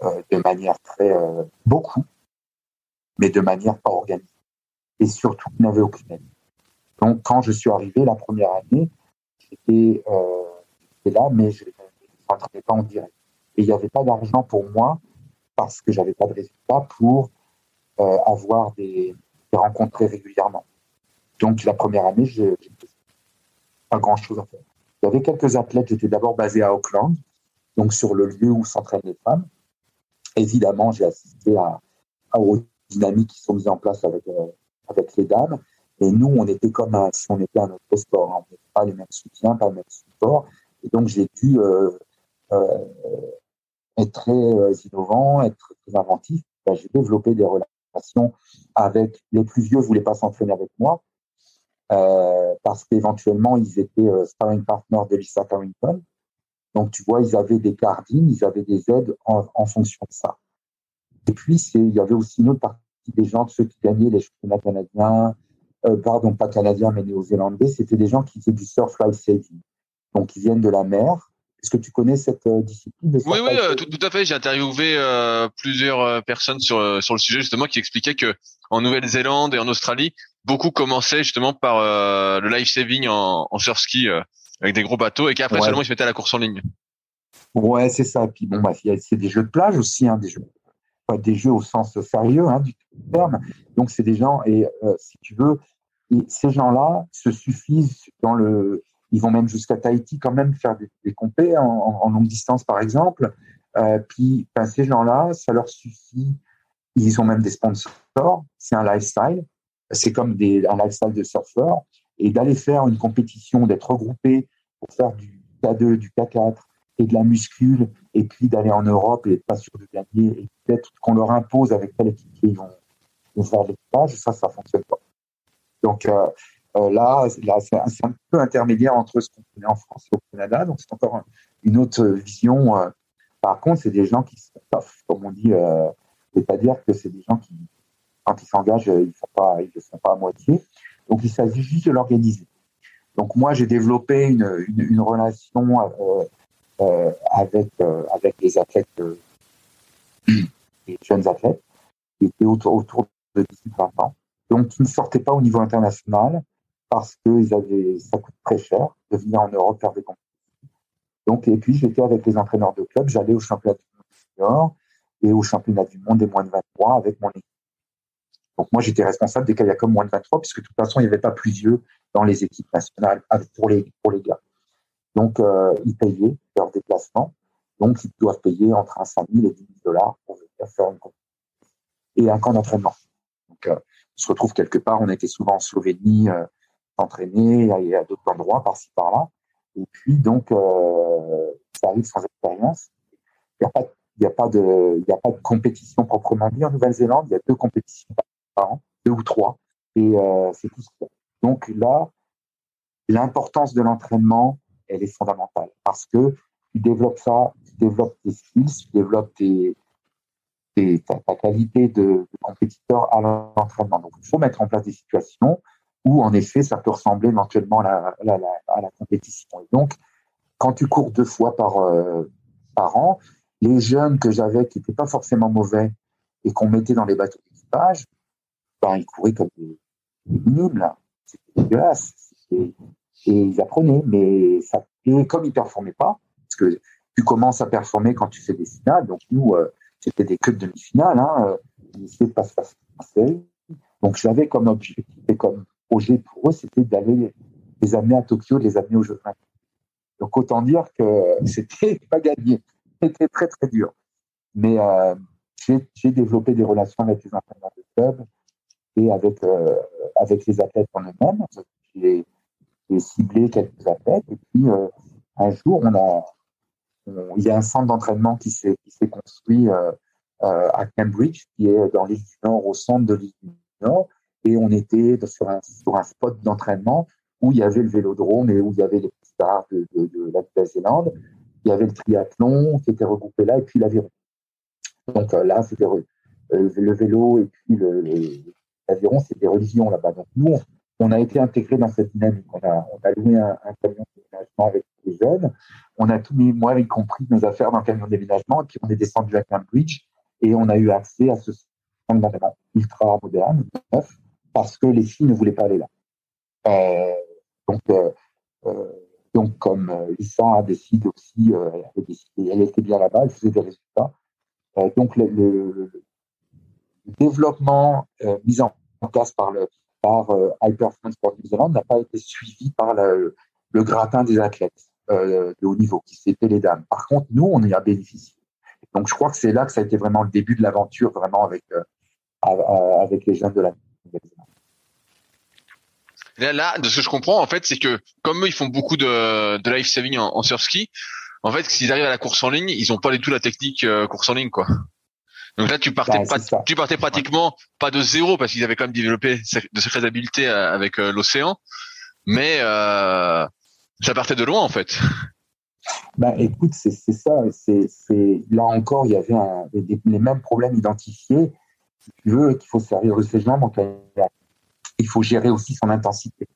euh, de manière très euh, beaucoup, mais de manière pas organisée. Et surtout, qui n'avaient aucune aide. Donc, quand je suis arrivé la première année, j'étais là, mais je ne s'entraînais pas en direct. Et il n'y avait pas d'argent pour moi parce que j'avais pas de résultats pour avoir des, des rencontres régulièrement. Donc, la première année, je n'ai pas grand-chose à faire. Avait quelques athlètes, j'étais d'abord basé à Auckland, donc sur le lieu où s'entraînent les femmes. Évidemment, j'ai assisté à, aux dynamiques qui sont mises en place avec, euh, avec les dames. Et nous, on était comme si on était un autre sport. Hein. On n'avait pas les mêmes soutiens, pas le même support. Et donc, j'ai dû euh, euh, être très euh, innovant, être très inventif. Ben, j'ai développé des relations avec les plus vieux, voulaient pas s'entraîner avec moi. Euh, parce qu'éventuellement, ils étaient euh, sparring partners d'Elisa Carrington. Donc, tu vois, ils avaient des cardines, ils avaient des aides en, en fonction de ça. Et puis, il y avait aussi une autre partie des gens, ceux qui gagnaient les championnats canadiens, euh, pardon, pas canadiens, mais néo-zélandais, c'était des gens qui faisaient du surf life saving. Donc, ils viennent de la mer. Est-ce que tu connais cette euh, discipline Oui, oui, tout, tout, à fait. J'ai interviewé euh, plusieurs personnes sur, sur le sujet, justement, qui expliquaient que en Nouvelle-Zélande et en Australie, beaucoup commençaient justement par euh, le life saving en, en surf ski euh, avec des gros bateaux et qu'après seulement ils se mettaient à la course en ligne. Ouais, c'est ça. Puis bon, bah, c'est des jeux de plage aussi, hein, des jeux, pas des jeux au sens sérieux hein, du terme. Donc c'est des gens et euh, si tu veux, ces gens-là se suffisent dans le, ils vont même jusqu'à Tahiti quand même faire des, des compés en, longue distance par exemple. Euh, puis ben, ces gens-là, ça leur suffit. Ils ont même des sponsors. C'est un lifestyle c'est comme un lifestyle de surfeur. et d'aller faire une compétition, d'être regroupé pour faire du K2, du K4 et de la muscule, et puis d'aller en Europe et d'être pas sûr de gagner, et peut-être qu'on leur impose avec quelle équipe ils vont, faire l'équipage, ça, ça fonctionne pas. Donc euh, là, là c'est un, peu intermédiaire entre ce qu'on connaît en France et au Canada, donc c'est encore une autre vision. Euh. Par contre, c'est des gens qui sont tough, comme on dit, c'est-à-dire que c'est des gens qui, quand ils s'engagent, ils ne le font pas à moitié. Donc il s'agit juste de l'organiser. Donc moi, j'ai développé une, relation euh, euh, avec, euh, les athlètes, les jeunes athlètes, qui étaient autour, autour de 18-20 ans, donc qui ne sortaient pas au niveau international parce que ils avaient, ça coûte très cher de venir en Europe faire des compétitions. Donc, et puis j'étais avec les entraîneurs de club, j'allais au championnat du monde et au championnat du monde des moins de 23 avec mon équipe. Donc moi, j'étais responsable des comme moins de 23, puisque de toute façon, il n'y avait pas plus vieux dans les équipes nationales pour les, pour les gars. Donc, euh, ils payaient leur déplacement. Donc, ils doivent payer entre 5 000 et 10 000 dollars pour venir faire une compétition et un camp d'entraînement. Donc, euh, on se retrouve quelque part. On était souvent en Slovénie, euh, entraîné et à d'autres endroits, par-ci, par-là. Et puis, donc, euh, ça arrive sans expérience. Il n'y a pas a de, a pas de compétition proprement dit en Nouvelle-Zélande. Il y a deux compétitions par an, deux ou trois, et euh, c'est tout ça. Donc là, l'importance de l'entraînement, elle est fondamentale parce que tu développes ça, tu développes tes skills, tu développes tes, ta, qualité de, compétiteur à l'entraînement. Donc il faut mettre en place des situations où en effet ça peut ressembler éventuellement à la, compétition. Et donc quand tu cours deux fois par, euh, par an, les jeunes que j'avais qui n'étaient pas forcément mauvais et qu'on mettait dans les bateaux d'équipage, ben, ils couraient comme des, nuls, là. C'était dégueulasse. Et, ils apprenaient, mais et comme ils performaient pas, parce que tu commences à performer quand tu fais des finales, donc nous, euh, c'était des clubs demi-finales, hein, euh, essayaient de se passer Donc j'avais comme objectif et comme projet pour eux, c'était d'aller les amener à Tokyo, de les amener aux Jeux Olympiques. Donc autant dire que c'était pas gagné. C'était très très dur. Mais euh, j'ai développé des relations avec les entraîneurs de club, et avec, euh, avec les athlètes en eux-mêmes. J'ai ciblé quelques athlètes et puis euh, un jour, il y a un centre d'entraînement qui s'est construit à Cambridge, qui est dans l'île du Nord, au centre de l'île du Nord, et on était sur un, sur un spot d'entraînement où il y avait le vélodrome et où il y avait les stars de, la Nouvelle-Zélande. Il y avait le triathlon qui était regroupé là et puis l'aviron. Donc là, c'était le vélo et puis l'aviron, c'est des religions là-bas. Donc nous, on, a été intégrés dans cette dynamique. On a, on a loué un, camion de déménagement avec les jeunes. On a tout mis, moi y compris, nos affaires dans le camion de déménagement. Et puis on est descendu à Cambridge et on a eu accès à ce centre d'entraînement ultra moderne, neuf, parce que les filles ne voulaient pas aller là. Euh, donc, euh, euh, donc, comme Lisa a décidé aussi, elle, était bien là-bas, elle faisait des résultats. donc, le, développement euh, mis en place par le par euh, High Performance Sport New Zealand n'a pas été suivi par le, gratin des athlètes euh, de haut niveau, qui c'était les dames. Par contre, nous, on y a bénéficié. Donc, je crois que c'est là que ça a été vraiment le début de l'aventure, vraiment avec avec les jeunes de la Là, là, de ce que je comprends, en fait, c'est que comme eux, ils font beaucoup de, de life saving en, en surf ski, en fait, s'ils arrivent à la course en ligne, ils ont pas du tout la technique course en ligne, quoi. Donc là, tu partais, pas, tu partais pratiquement pas de zéro parce qu'ils avaient quand même développé de sacrées habiletés euh, avec euh, l'océan, mais euh, ça partait de loin en fait. Ben, écoute, c'est ça. C'est là encore, il y avait un, les mêmes problèmes identifiés. Si tu veux, qu'il faut servir sérieusement, donc il faut gérer aussi son intensité.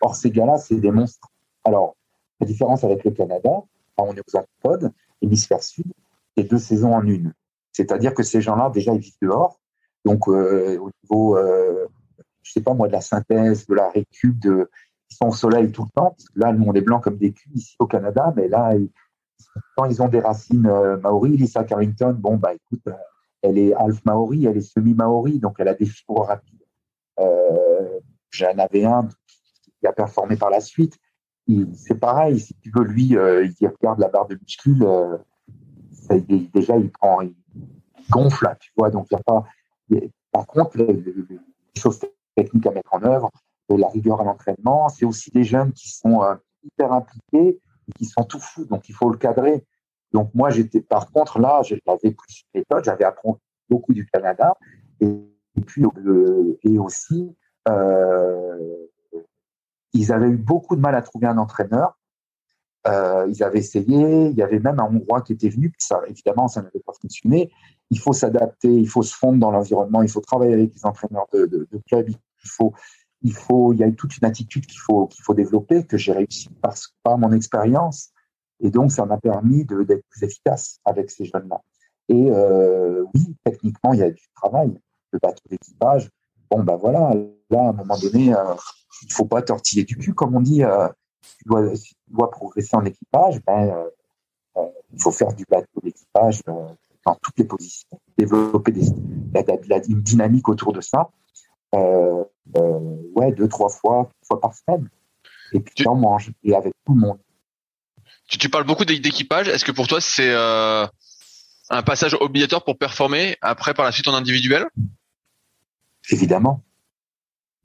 Or, ces gars-là, c'est des monstres. Alors, la différence avec le Canada, on est aux antipodes, hémisphère sud, c'est deux saisons en une. C'est-à-dire que ces gens-là, déjà, ils vivent dehors. Donc, euh, au niveau, euh, je sais pas moi, de la synthèse, de la récup, de, ils sont au soleil tout le temps. Là, le monde est blanc comme des culs ici au Canada, mais là, quand ils ont des racines euh, maoris, Lisa Carrington, bon, bah écoute, euh, elle est half maori, elle est semi-maori, donc elle a des fibres rapides. Euh, J'en avais un qui a performé par la suite. C'est pareil, si tu veux, lui, il regarde la barre de muscule, déjà, il prend, il, gonfle, là, tu vois. Donc, il n'y a pas. Par contre, les, choses techniques à mettre en œuvre, la rigueur à l'entraînement. C'est aussi des jeunes qui sont hyper impliqués et qui sont tout fous. Donc, il faut le cadrer. Donc, moi, j'étais, par contre, là, j'avais plus de méthode. J'avais appris beaucoup du Canada. Et, puis, et aussi, ils avaient eu beaucoup de mal à trouver un entraîneur. Euh, ils avaient essayé, il y avait même un Hongrois qui était venu, évidemment, ça n'avait pas fonctionné. Il faut s'adapter, il faut se fondre dans l'environnement, il faut travailler avec les entraîneurs de, de, club, il faut, il faut, il y a toute une attitude qu'il faut, développer, que j'ai réussi parce, par mon expérience. Et donc, ça m'a permis d'être plus efficace avec ces jeunes-là. Et euh, oui, techniquement, il y a du travail. Le bateau d'équipage, bon, ben voilà, là, à un moment donné, euh, il faut pas tortiller du cul, comme on dit. Euh, tu dois, si tu dois progresser en équipage, ben, euh, euh, il faut faire du bateau d'équipage dans toutes les positions, développer des, la, une dynamique autour de ça. ouais, deux, trois fois, fois par semaine. Et puis tu en manges, et avec tout le monde. Tu, tu parles beaucoup d'équipage. Est-ce que pour toi, c'est un passage obligatoire pour performer après par la suite en individuel? Évidemment.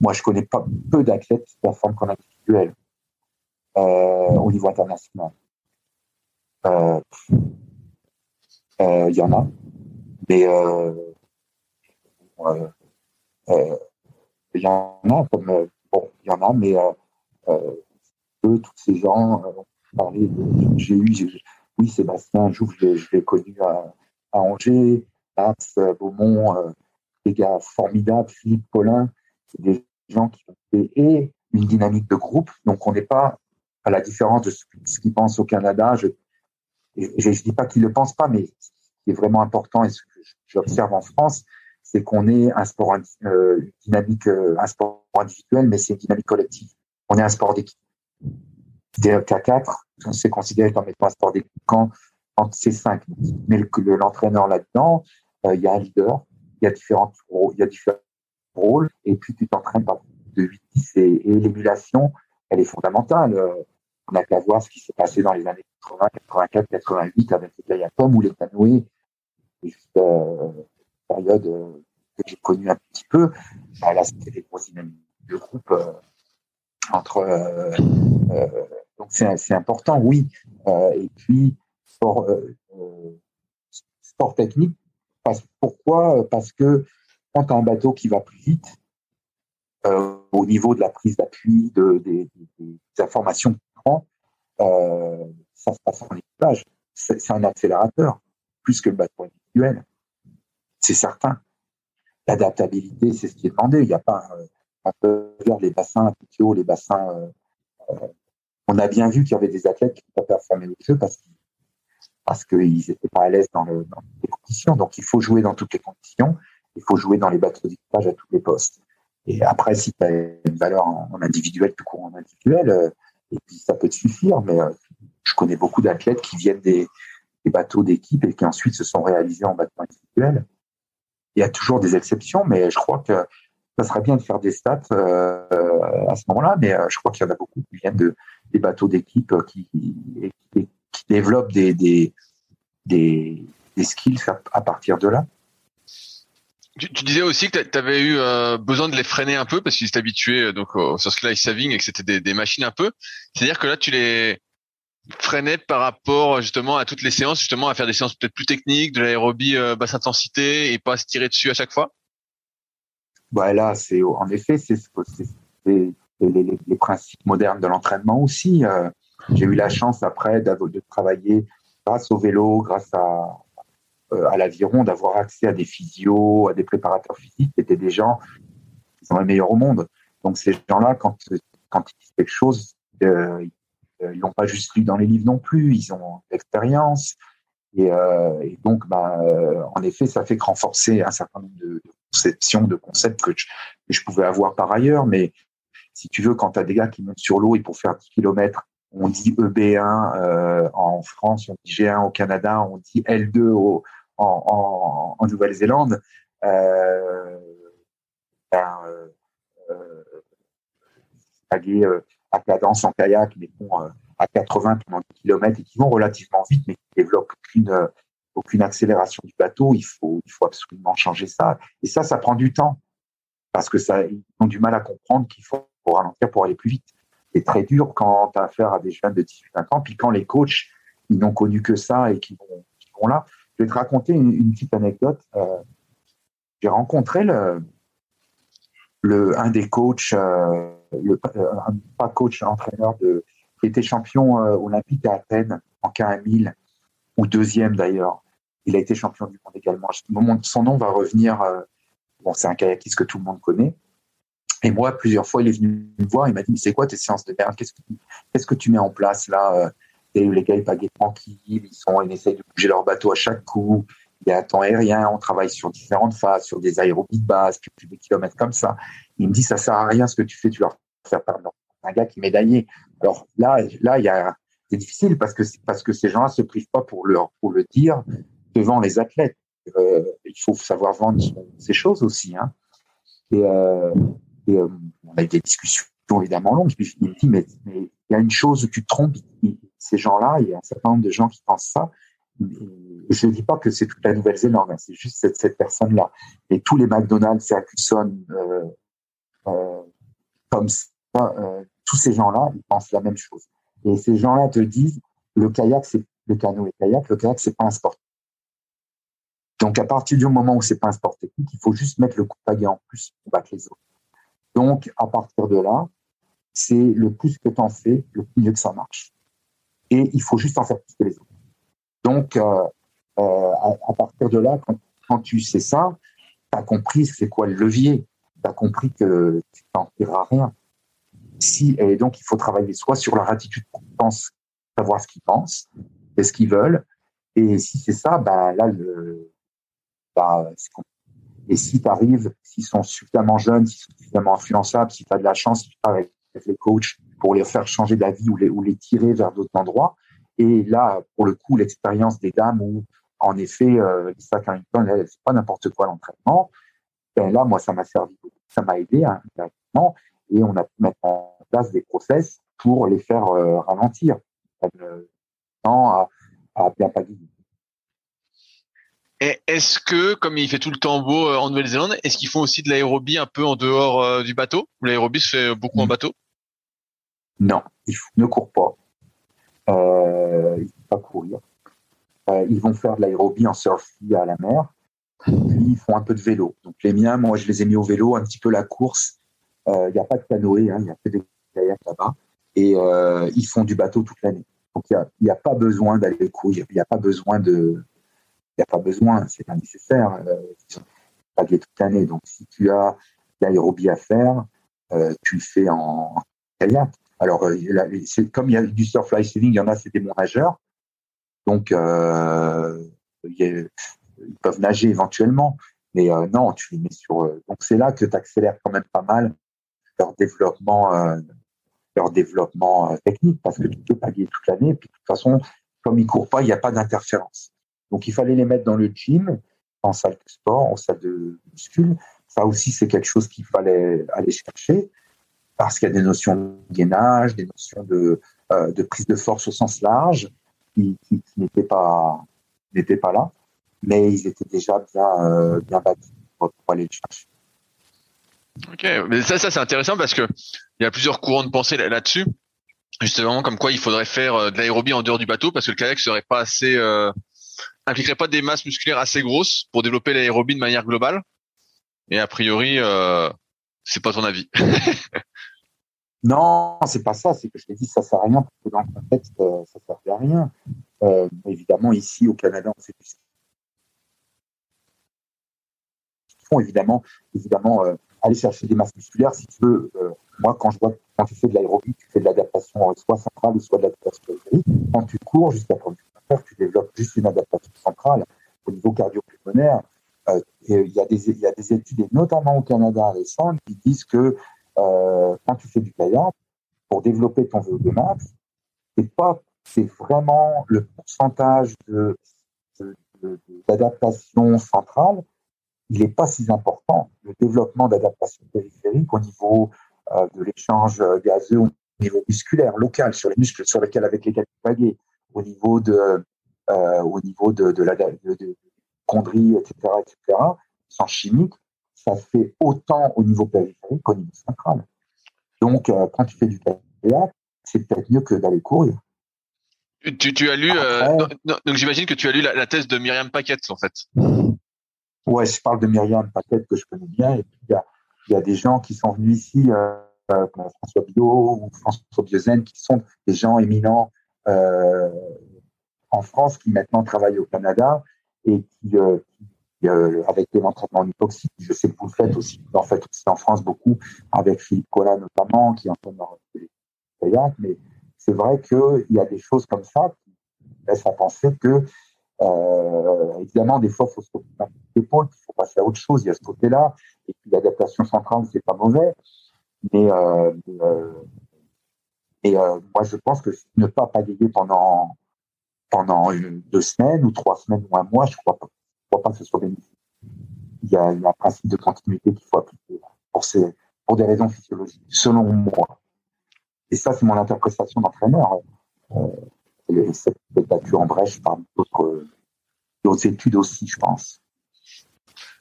Moi, je connais pas peu d'athlètes qui performent qu'en individuel. Euh, au niveau international. Euh, euh, il y en a, mais il y en a comme il y en a, mais eux, tous ces gens, j'ai eu, oui, Sébastien, jour, je l'ai connu à, Angers, Max, Beaumont, des gars formidables, Philippe Collin, c'est des gens qui ont et une dynamique de groupe. Donc, on n'est pas à la différence de ce qu'ils pensent au Canada. Je ne dis pas qu'ils ne le pensent pas, mais ce qui est vraiment important et ce que j'observe en France, c'est qu'on est un sport euh, dynamique, euh, un sport individuel, mais c'est une dynamique collective. On est un sport d'équipe. K4, c'est considéré comme étant un sport d'équipe quand, c'est cinq. Mais l'entraîneur là-dedans, euh, il y a un leader, y a différents rôles, et puis tu t'entraînes par de 8 10 et, l'émulation, elle est fondamentale. On n'a qu'à voir ce qui s'est passé dans les années 80, 84, 88 avec les kayakums ou les canoës. Juste euh, période euh, que j'ai connue un petit peu. Bah, là, c'était des grosses dynamiques de groupe euh, entre. Euh, euh, donc, c'est important, oui. et puis, sport technique. Pourquoi? Parce que quand tu as un bateau qui va plus vite, au niveau de la prise d'appui, de, des, informations euh, ça se passe en équipage. C'est un accélérateur, plus que le bateau individuel. C'est certain. L'adaptabilité, c'est ce qui est demandé. Il n'y a pas, euh, les bassins à les bassins, euh, euh, on a bien vu qu'il y avait des athlètes qui n'ont pas performé le jeu parce qu'ils parce qu'ils n'étaient pas à l'aise dans, le, dans les conditions. Donc, il faut jouer dans toutes les conditions. Il faut jouer dans les bateaux d'équipage à tous les postes. Et après, si tu as une valeur en, individuel, tout court en individuel, euh, et puis ça peut te suffire, mais euh, je connais beaucoup d'athlètes qui viennent des, bateaux d'équipe et qui ensuite se sont réalisés en bateau individuel. Il y a toujours des exceptions, mais je crois que ça serait bien de faire des stats euh, à ce moment-là, mais je crois qu'il y en a beaucoup qui viennent de, des bateaux d'équipe qui, qui, développent des, des, des, skills à partir de là. Tu, tu, disais aussi que tu avais eu euh, besoin de les freiner un peu parce qu'ils étaient habitués euh, donc au sky saving et que c'était des, des, machines un peu. C'est-à-dire que là, tu les freinais par rapport justement à toutes les séances, justement à faire des séances peut-être plus techniques, de l'aérobie euh, basse intensité et pas se tirer dessus à chaque fois? Bah là, c'est en effet c'est les, les, les, principes modernes de l'entraînement aussi. Euh, J'ai eu la chance après de travailler grâce au vélo, grâce à, euh, l'aviron d'avoir accès à des physios, à des préparateurs physiques qui des gens qui sont les meilleurs au monde. Donc ces gens-là, quand, ils disent quelque chose, euh, ils l'ont pas juste lu dans les livres non plus, ils ont l'expérience. Et, euh, donc, bah, euh, en effet, ça fait que renforcer un certain nombre de, conceptions, de concepts que je, que je, pouvais avoir par ailleurs. Mais si tu veux, quand tu as des gars qui montent sur l'eau et pour faire 10 km, on dit EB1 euh, en France, on dit G1 au Canada, on dit L2 au, en, Nouvelle-Zélande, euh, ben, euh, euh, euh, à cadence en kayak, mais euh, à 80 pendant 10 km et qui vont relativement vite, mais qui développent aucune, accélération du bateau. Il faut, absolument changer ça. Et ça, ça prend du temps parce que ils ont du mal à comprendre qu'il faut ralentir, pour aller plus vite. C'est très dur quand tu as affaire à des jeunes de 18-20 ans, puis quand les coachs, ils n'ont connu que ça et qui vont, là. Je vais te raconter une, petite anecdote. Euh, j'ai rencontré le, le, un des coachs, euh, le, un, pas coach, entraîneur qui était champion olympique à Athènes en K1000, ou deuxième d'ailleurs. Il a été champion du monde également. Son nom va revenir. bon, c'est un kayakiste que tout le monde connaît. Et moi, plusieurs fois, il est venu me voir, il m'a dit, mais c'est quoi tes séances de merde? Qu'est-ce que, tu mets en place là? Et les gars, ils pagaient tranquilles, ils, sont, ils essayent de bouger leur bateau à chaque coup. Il y a un temps aérien, on travaille sur différentes phases, sur des aérobies de base, puis des kilomètres comme ça. Il me dit, ça sert à rien ce que tu fais, tu leur fais perdre. Un gars qui médaillé. Alors là, là, c'est difficile parce que, parce que ces gens-là se privent pas pour le, pour le dire devant les athlètes. Euh, il faut savoir vendre ces choses aussi. Hein. Et, euh, et euh, on a eu des discussions évidemment longues. Puis il me dit, mais, il y a une chose, tu te trompes. Ces gens-là, il y a un certain nombre de gens qui pensent ça. je ne dis pas que c'est toute la Nouvelle-Zélande, hein, c'est juste cette, personne-là. Et tous les McDonald's, Ferguson, euh, euh, euh, tous ces gens-là, ils pensent la même chose. Et ces gens-là te disent, le kayak, c'est le canot et kayak, le kayak, c'est pas un sport. Donc, à partir du moment où c'est pas un sport technique, il faut juste mettre le coup de pagaie en plus pour battre les autres. Donc, à partir de là, c'est le plus que tu en fais, le mieux que ça marche. Et il faut juste en faire plus que les autres. Donc, euh, euh, à, partir de là, quand, tu sais ça, tu as compris c'est quoi le levier. Tu as compris que tu n'en tireras rien. Et donc, il faut travailler soit sur leur attitude pense, savoir ce qu'ils pensent, ce qu'ils veulent. Et si c'est ça, bah, là, bah, et si tu arrives, s'ils sont suffisamment jeunes, s'ils sont suffisamment influençables, si tu as de la chance, si tu avec les coachs pour les faire changer d'avis ou les, ou les tirer vers d'autres endroits. Et là, pour le coup, l'expérience des dames où, en effet, euh, Lisa Carrington, c'est pas n'importe quoi l'entraînement. Ben là, moi, ça m'a servi Ça m'a aidé hein, directement. Et on a pu mettre en place des process pour les faire euh, ralentir. Euh, à, à bien pagayer. Est-ce que, comme il fait tout le temps beau euh, en Nouvelle-Zélande, est-ce qu'ils font aussi de l'aérobie un peu en dehors euh, du bateau? L'aérobie se fait beaucoup en mm. bateau? Non, ils ne courent pas. Euh, ils ne vont pas courir. ils vont faire de l'aérobie en surf à la mer. Puis ils font un peu de vélo. Donc les miens, moi, je les ai mis au vélo, un petit peu la course. Il n'y a pas de canoë, hein, il n'y a que des kayaks là-bas. Et ils font du bateau toute l'année. Donc il n'y a, a, pas besoin d'aller courir. Il n'y a pas besoin de n'y a pas besoin, c'est pas nécessaire. Euh, pas toute l'année. Donc, si tu as l'aérobie à faire, euh, tu le fais en, kayak. Alors, euh, comme il y a du surf swimming, il y en a, c'est des bons nageurs. Donc, euh, ils peuvent nager éventuellement. Mais non, tu les mets sur. donc, c'est là que tu accélères quand même pas mal leur développement, leur développement technique parce que tu peux paguer toute l'année. Puis, de toute façon, comme ils courent pas, il n'y a pas d'interférence. Donc, il fallait les mettre dans le gym, en salle de sport, en salle de muscule. Ça aussi, c'est quelque chose qu'il fallait aller chercher parce qu'il y a des notions de gainage, des notions de, euh, prise de force au sens large qui, n'étaient pas, n'étaient pas là, mais ils étaient déjà bien, euh, bien bâtis pour, aller les chercher. Ok, mais ça, ça c'est intéressant parce que il y a plusieurs courants de pensée là-dessus. Justement, comme quoi il faudrait faire euh, de l'aérobie en dehors du bateau parce que le kayak serait pas assez impliquerait pas des masses musculaires assez grosses pour développer l'aérobie de manière globale Et a priori, euh, c'est pas ton avis. non, c'est pas ça. C'est que je t'ai dit, ça sert à rien parce que dans le contexte, euh, ça sert à rien. Euh, évidemment, ici au Canada, on fait du font évidemment, évidemment, aller chercher des masses musculaires. Si tu veux, moi, quand je vois quand tu fais de l'aérobie, tu fais de l'adaptation soit centrale soit de l'adaptation périphérique. Quand tu cours jusqu'à prendre tu développes juste une adaptation centrale au niveau cardio-pulmonaire. Euh, il, y a des, y a des études, et notamment au Canada récentes, qui disent que euh, quand tu fais du kayak, pour développer ton VO2 max, c'est vraiment le pourcentage de, d'adaptation centrale, il n'est pas si important. Le développement d'adaptation périphérique au niveau euh, de l'échange gazeux, au niveau musculaire, local, sur les muscles sur lesquels, avec lesquels tu au niveau de, euh, au niveau de, de la de, de chondrie, etc., etc., sans chimique, ça fait autant au niveau périphérique qu'au niveau central. Donc, quand tu fais du kayak, c'est peut-être mieux que d'aller courir. Tu, tu as lu, donc j'imagine que tu as lu la, thèse de Myriam Paquette, en fait. Ouais, je parle de Myriam Paquette que je connais bien. Et puis, il y a, y a, des gens qui sont venus ici, euh, comme François Biot ou François Biozen, qui sont des gens éminents euh, en France, qui maintenant travaillent au Canada et qui, euh, qui euh, avec l'entraînement en hypoxie, je sais que vous le faites aussi, en fait aussi en France beaucoup, avec Philippe Collat notamment, qui entraîne les kayak, mais c'est vrai qu'il y a des choses comme ça qui laissent à penser que euh, évidemment, des fois, il faut se un l'épaule, il faut passer à autre chose. Il y a ce côté-là. Et puis, l'adaptation centrale, c'est pas mauvais. Mais, euh, euh, et euh, moi, je pense que ne pas pagayer pendant pendant deux semaines ou trois semaines ou un mois, je crois crois pas que ce soit bénéfique. Il y a, un principe de continuité qu'il faut appliquer pour, ces, pour des raisons physiologiques, selon moi. Et ça, c'est mon interprétation d'entraîneur. Euh, cette battu en brèche par d'autres études aussi, je pense.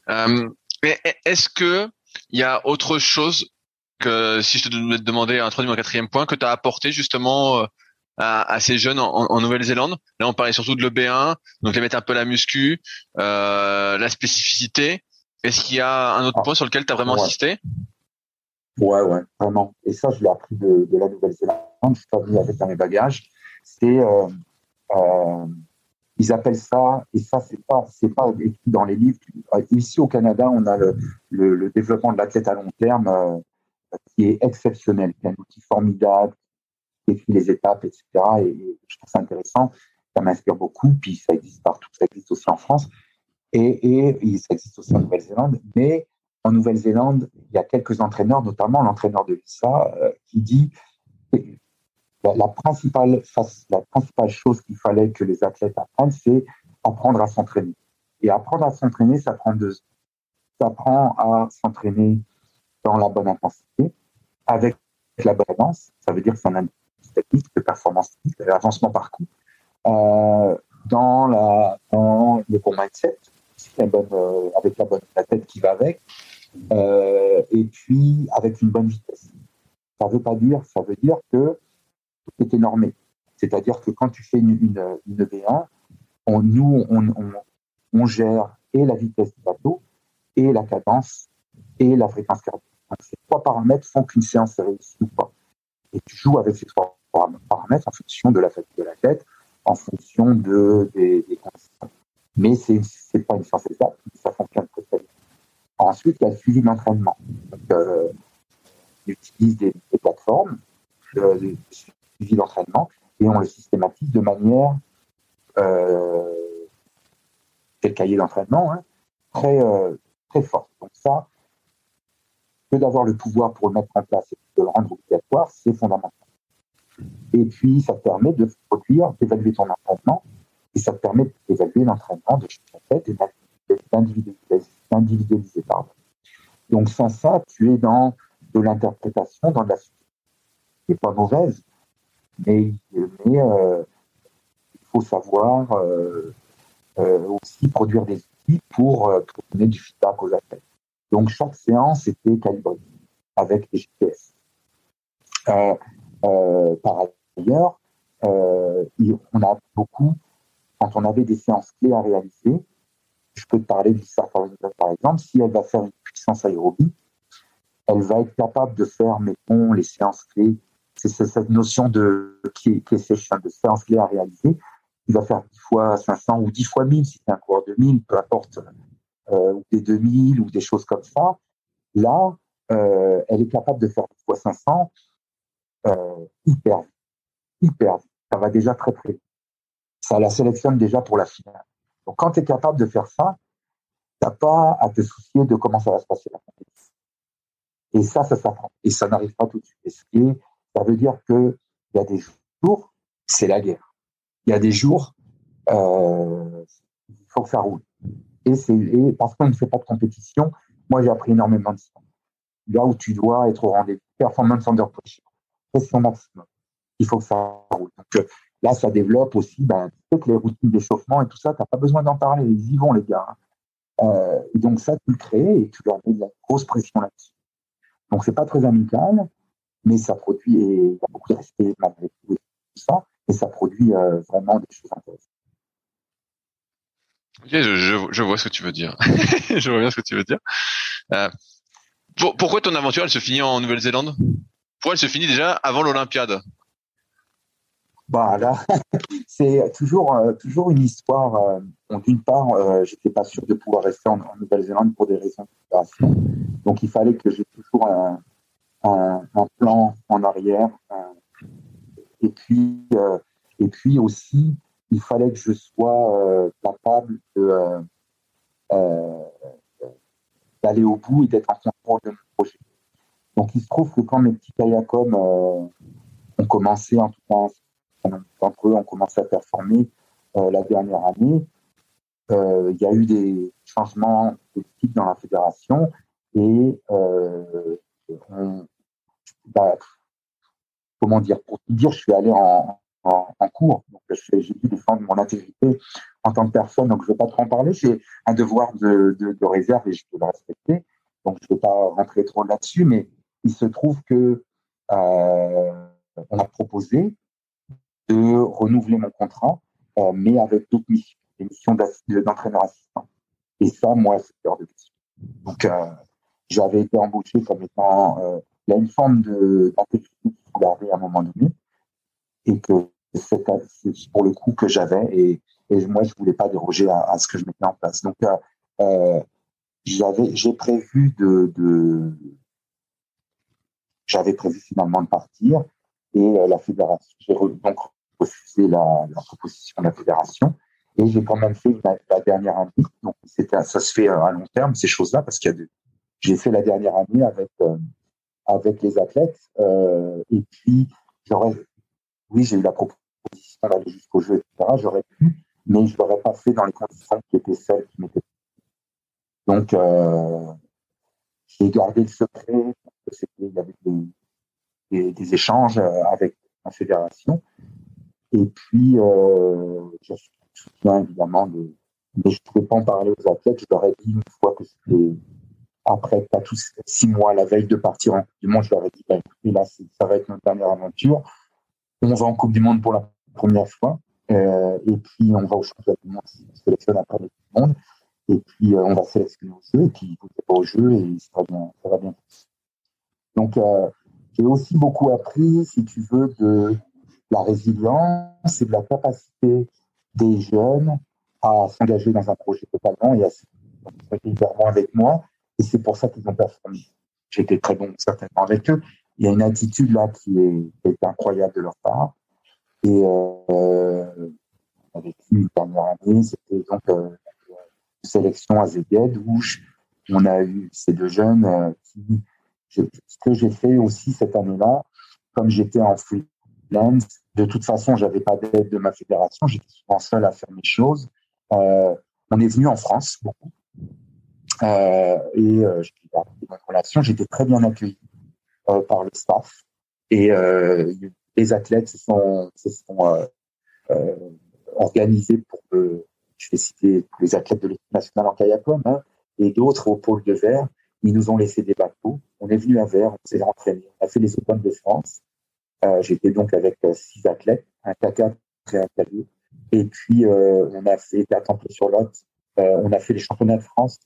Euh, mais est-ce que il y a autre chose que si je te demandais un troisième ou un quatrième point que tu as apporté justement euh, à, ces jeunes en, Nouvelle-Zélande Là, on parlait surtout de l'EB1, donc les mettre un peu la muscu, euh, la spécificité. Est-ce qu'il y a un autre ah. point sur lequel tu as vraiment insisté? Ouais, ouais, vraiment. Et ça, je l'ai appris de, la Nouvelle-Zélande. Je suis pas venu avec mes bagages c'est euh, euh, ils appellent ça, et ça c'est pas c'est pas écrit dans les livres. Ici au Canada, on a le, le, développement de l'athlète à long terme qui est exceptionnel, qui est un outil formidable, qui écrit les étapes, etc. Et, je trouve ça intéressant, ça m'inspire beaucoup. Puis ça existe partout, ça existe aussi en France et, ça existe aussi en Nouvelle-Zélande. Mais en Nouvelle-Zélande, il y a quelques entraîneurs, notamment l'entraîneur de l'ISA, qui dit la, principale, la principale chose qu'il fallait que les athlètes apprennent, c'est apprendre à s'entraîner. Et apprendre à s'entraîner, ça prend deux Ça prend à s'entraîner dans la bonne intensité, avec la bonne balance. Ça veut dire un indicatif de performance, d'avancement par coup. Euh, dans, la, le bon mindset, euh, avec la bonne tête qui va avec, euh, et puis avec une bonne vitesse. Ça veut pas dire, ça veut dire que tout est normé. C'est-à-dire que quand tu fais une, une, une V1, on, nous, on, gère et la vitesse du bateau, et la cadence, et la fréquence cardiaque. Ces trois paramètres font qu'une séance est réussie ou pas. Et tu joues avec ces trois paramètres en fonction de la fatigue de la tête, en fonction de, des, conditions. Mais c'est n'est pas une science exacte, ça fonctionne très bien. Ensuite, il y a le suivi d'entraînement. Euh, on utilise des, plateformes de, de, d'entraînement et on le systématise de manière, euh, c'est le cahier d'entraînement, hein, très, euh, très forte. Donc ça, que d'avoir le pouvoir pour le mettre en place et de le rendre obligatoire, c'est fondamental. Et puis, ça te permet de produire, d'évaluer ton entraînement, et ça te permet d'évaluer l'entraînement de chaque athlète et d'individualiser. Donc, sans ça, tu es dans de l'interprétation, dans de la qui n'est pas mauvaise, mais, euh, il faut savoir euh, euh, aussi produire des outils pour, donner du feedback aux athlètes. Donc chaque séance était calibrée avec des GPS. par ailleurs, on a beaucoup, quand on avait des séances clés à réaliser, je peux te parler de Lisa par exemple, si elle va faire une puissance aérobie, elle va être capable de faire, mettons, les séances clés c'est cette notion de qui est, est de séance clé à réaliser. Il va faire 10 fois 500 ou 10 fois 1000 si c'est un coureur de 1000, peu importe, euh, ou des 2000 ou des choses comme ça. Là, euh, elle est capable de faire 10 fois 500 euh, hyper. Hyper. Ça va déjà très très vite. Ça la sélectionne déjà pour la finale. Donc quand tu es capable de faire ça, tu n'as pas à te soucier de comment ça va se passer. Et ça, ça s'apprend. Et ça n'arrive pas tout de suite. Et ça veut dire qu'il y a des jours, c'est la guerre. Il y a des jours, euh, il faut que ça roule. Et, parce qu'on ne fait pas de compétition, moi j'ai appris énormément de ça. Là où tu dois être au rendez-vous, performance under pressure, pression maximum. Il faut que ça roule. Euh, là, ça développe aussi ben, les routines d'échauffement et tout ça. Tu n'as pas besoin d'en parler. Ils y vont, les gars. Hein. Euh, donc ça, tu le crées et tu leur mets de la grosse pression là-dessus. Donc c'est pas très amical. mais ça produit, et il y a beaucoup de respect malgré tout, ça, et ça produit vraiment des choses intéressantes. Ok, je, vois ce que tu veux dire. je vois bien ce que tu veux dire. Euh, pourquoi ton aventure, elle se finit en Nouvelle-Zélande? Pourquoi elle se finit déjà avant l'Olympiade? Bah c'est toujours euh, toujours une histoire. Euh, D'une part, euh, j'étais pas sûr de pouvoir rester en, Nouvelle-Zélande pour des raisons d'opération, donc il fallait que j'ai toujours un, un, un, plan en arrière. et puis et puis aussi, il fallait que je sois capable de d'aller au bout et d'être en contrôle de mon projet. Donc il se trouve que quand mes petits kayakums ont commencé, en tout cas d'entre eux ont commencé à performer euh, la dernière année. Euh, il y a eu des changements politiques dans la fédération et euh, bah, comment dire, pour tout dire, je suis allé en, cours. Donc, j'ai dû défendre mon intégrité en tant que personne. Donc, je ne vais pas trop en parler. J'ai un devoir de, réserve et je peux le respecter. Donc, je ne vais pas rentrer trop là-dessus. Mais il se trouve que on a proposé de renouveler mon contrat, euh, mais avec d'autres missions, des missions d'entraîneur assistant. Et ça, moi, c'est hors de question. Donc, euh, j'avais été embauché comme étant. Euh, il y a une forme d'intégrité qui avait à un moment donné, et que c'est pour le coup que j'avais, et, moi, je voulais pas déroger à, ce que je mettais en place. Donc, euh, j'avais, j'ai prévu de, de j'avais prévu finalement de partir et la fédération. J'ai donc refusé la, proposition de la fédération. Et j'ai quand même fait la, dernière année. Donc, c'était, ça se fait euh, à long terme, ces choses-là, parce qu'il y a j'ai fait la dernière année avec, euh, avec les athlètes. Euh, et puis, j'aurais, oui, j'ai eu la proposition d'aller jusqu'au jeu, etc. J'aurais pu, mais je l'aurais pas fait dans les conditions qui étaient celles qui m'étaient. Donc, j'ai gardé le secret. il y avait des, échanges avec la fédération. Et puis, euh, je soutiens évidemment, de, mais je ne pouvais pas en parler aux athlètes. Je leur ai dit une fois que c'était après pas tous six mois, la veille de partir en Coupe du Monde, je leur ai dit, bah, écoutez, là, ça va être notre dernière aventure. On va en Coupe du Monde pour la première fois. Euh, et puis, on va au championnat du monde si on sélectionne après le Monde. Et puis, euh, on va sélectionner au jeu. Et puis, vous n'êtes pas au jeu et ça va bien. Ça va bien. Donc, euh, j'ai aussi beaucoup appris, si tu veux, de la résilience et de la capacité des jeunes à s'engager dans un projet totalement et à se avec moi. Et c'est pour ça qu'ils ont performé. J'étais très bon certainement avec eux. Il y a une attitude là qui est, incroyable de leur part. Et euh, avec une dernière année, c'était donc euh, une sélection à Zeged où on a eu ces deux jeunes euh, qui, ce que j'ai fait aussi cette année-là, comme j'étais en freelance, de toute façon, j'avais pas d'aide de ma fédération, j'étais souvent seul à faire mes choses. Euh, on est venu en France beaucoup. Et j'ai gardé bonne relation. J'étais très bien accueilli par le staff. Et les athlètes se sont, se sont euh, organisés pour que, je vais citer les athlètes de l'équipe nationale en kayak hein, et d'autres au pôle de verre. Ils nous ont laissé des bateaux. On est venu à Verre, on s'est entraîné. On a fait les Open de France. Euh, j'étais donc avec euh, six athlètes, un K4 et un K2. Et puis, euh, on a fait à Temple-sur-Lot. on a fait les championnats de France.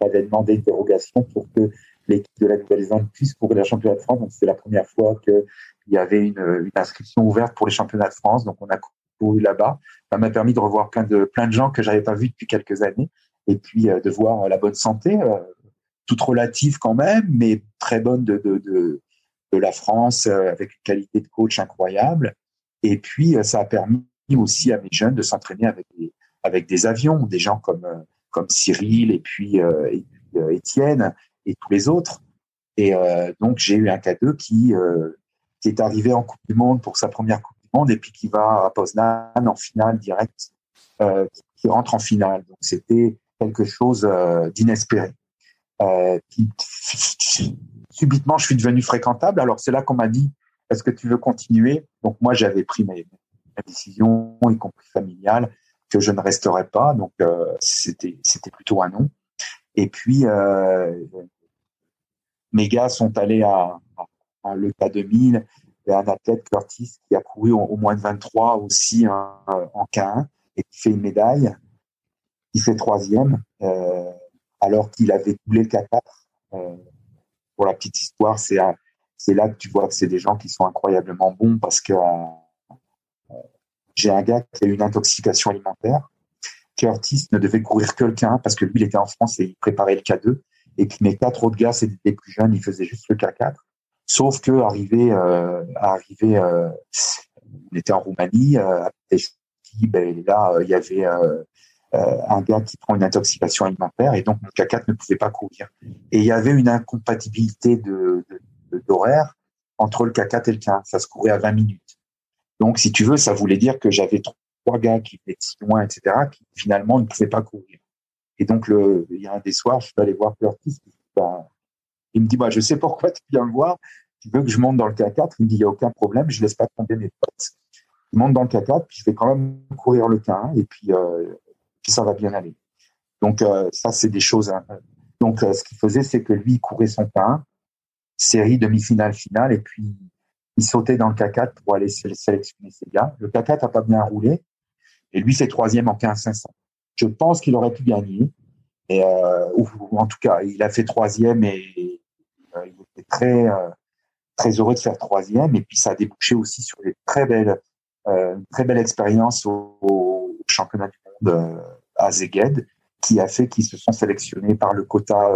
J'avais demandé une dérogation pour que l'équipe de la Nouvelle-Zélande puisse courir les championnats de France. Donc, c'est la première fois qu'il y avait une, inscription ouverte pour les championnats de France. Donc, on a couru là-bas. Ça m'a permis de revoir plein de, plein de gens que j'avais pas vus depuis quelques années. Et puis, de voir la bonne santé, toute relative quand même, mais très bonne de, de, de, la France euh, avec une qualité de coach incroyable. Et puis, euh, ça a permis aussi à mes jeunes de s'entraîner avec des, avec des avions, des gens comme, euh, comme Cyril et puis, Étienne et tous les autres. Et donc, j'ai eu un cadeau qui, qui est arrivé en Coupe du Monde pour sa première Coupe du Monde et puis qui va à Poznan en finale directe, qui rentre en finale. Donc, c'était quelque chose d'inespéré. subitement, je suis devenu fréquentable. Alors, c'est là qu'on m'a dit, est-ce que tu veux continuer? Donc, moi, j'avais pris mes, décisions, y compris familiales, que je ne resterais pas. Donc, euh, c'était plutôt un non. Et puis, euh, mes gars sont allés à, le K2000. Il y a un athlète, Curtis, qui a couru au, moins de 23 aussi en K1 et qui fait une médaille. Il fait troisième, euh, alors qu'il avait coulé le K4. Euh, pour la petite histoire, c'est c'est là que tu vois que c'est des gens qui sont incroyablement bons parce que euh, j'ai un gars qui a eu une intoxication alimentaire. Curtis ne devait courir que le K1 parce que lui, il était en France et il préparait le K2. Et puis mes quatre autres gars, c'était les plus jeunes, ils faisaient juste le K4. Sauf que arrivé, euh, arrivé, euh, on était en Roumanie, euh, ben, là, il y avait un gars qui prend une intoxication alimentaire et donc mon K4 ne pouvait pas courir. Et il y avait une incompatibilité d'horaire entre le K4 et le K1. Ça se courait à 20 minutes. Donc, si tu veux, ça voulait dire que j'avais trois gars qui étaient si loin, etc., qui finalement ne pouvaient pas courir. Et donc, il y a un des soirs, je suis allé voir Curtis. Ben, il me dit, bah, je sais pourquoi tu viens le voir. Tu veux que je monte dans le K4 Il me dit, il n'y a aucun problème, je ne laisse pas tomber mes potes. Je monte dans le K4, puis je vais quand même courir le K1, et puis, euh, puis ça va bien aller. Donc, euh, ça, c'est des choses. Hein. Donc, euh, ce qu'il faisait, c'est que lui, il courait son K1, série demi-finale, finale, et puis il sautait dans le K4 pour aller sélectionner ses gars. Le K4 n'a pas bien roulé, et lui, c'est troisième en 15-500. Je pense qu'il aurait pu gagner, et, euh, ou, en tout cas, il a fait troisième et euh, il était très euh, très heureux de faire troisième, et puis ça a débouché aussi sur des très belles euh, très belle expérience au, au, championnat du monde euh, à Zeged, qui a fait qu'ils se sont sélectionnés par le quota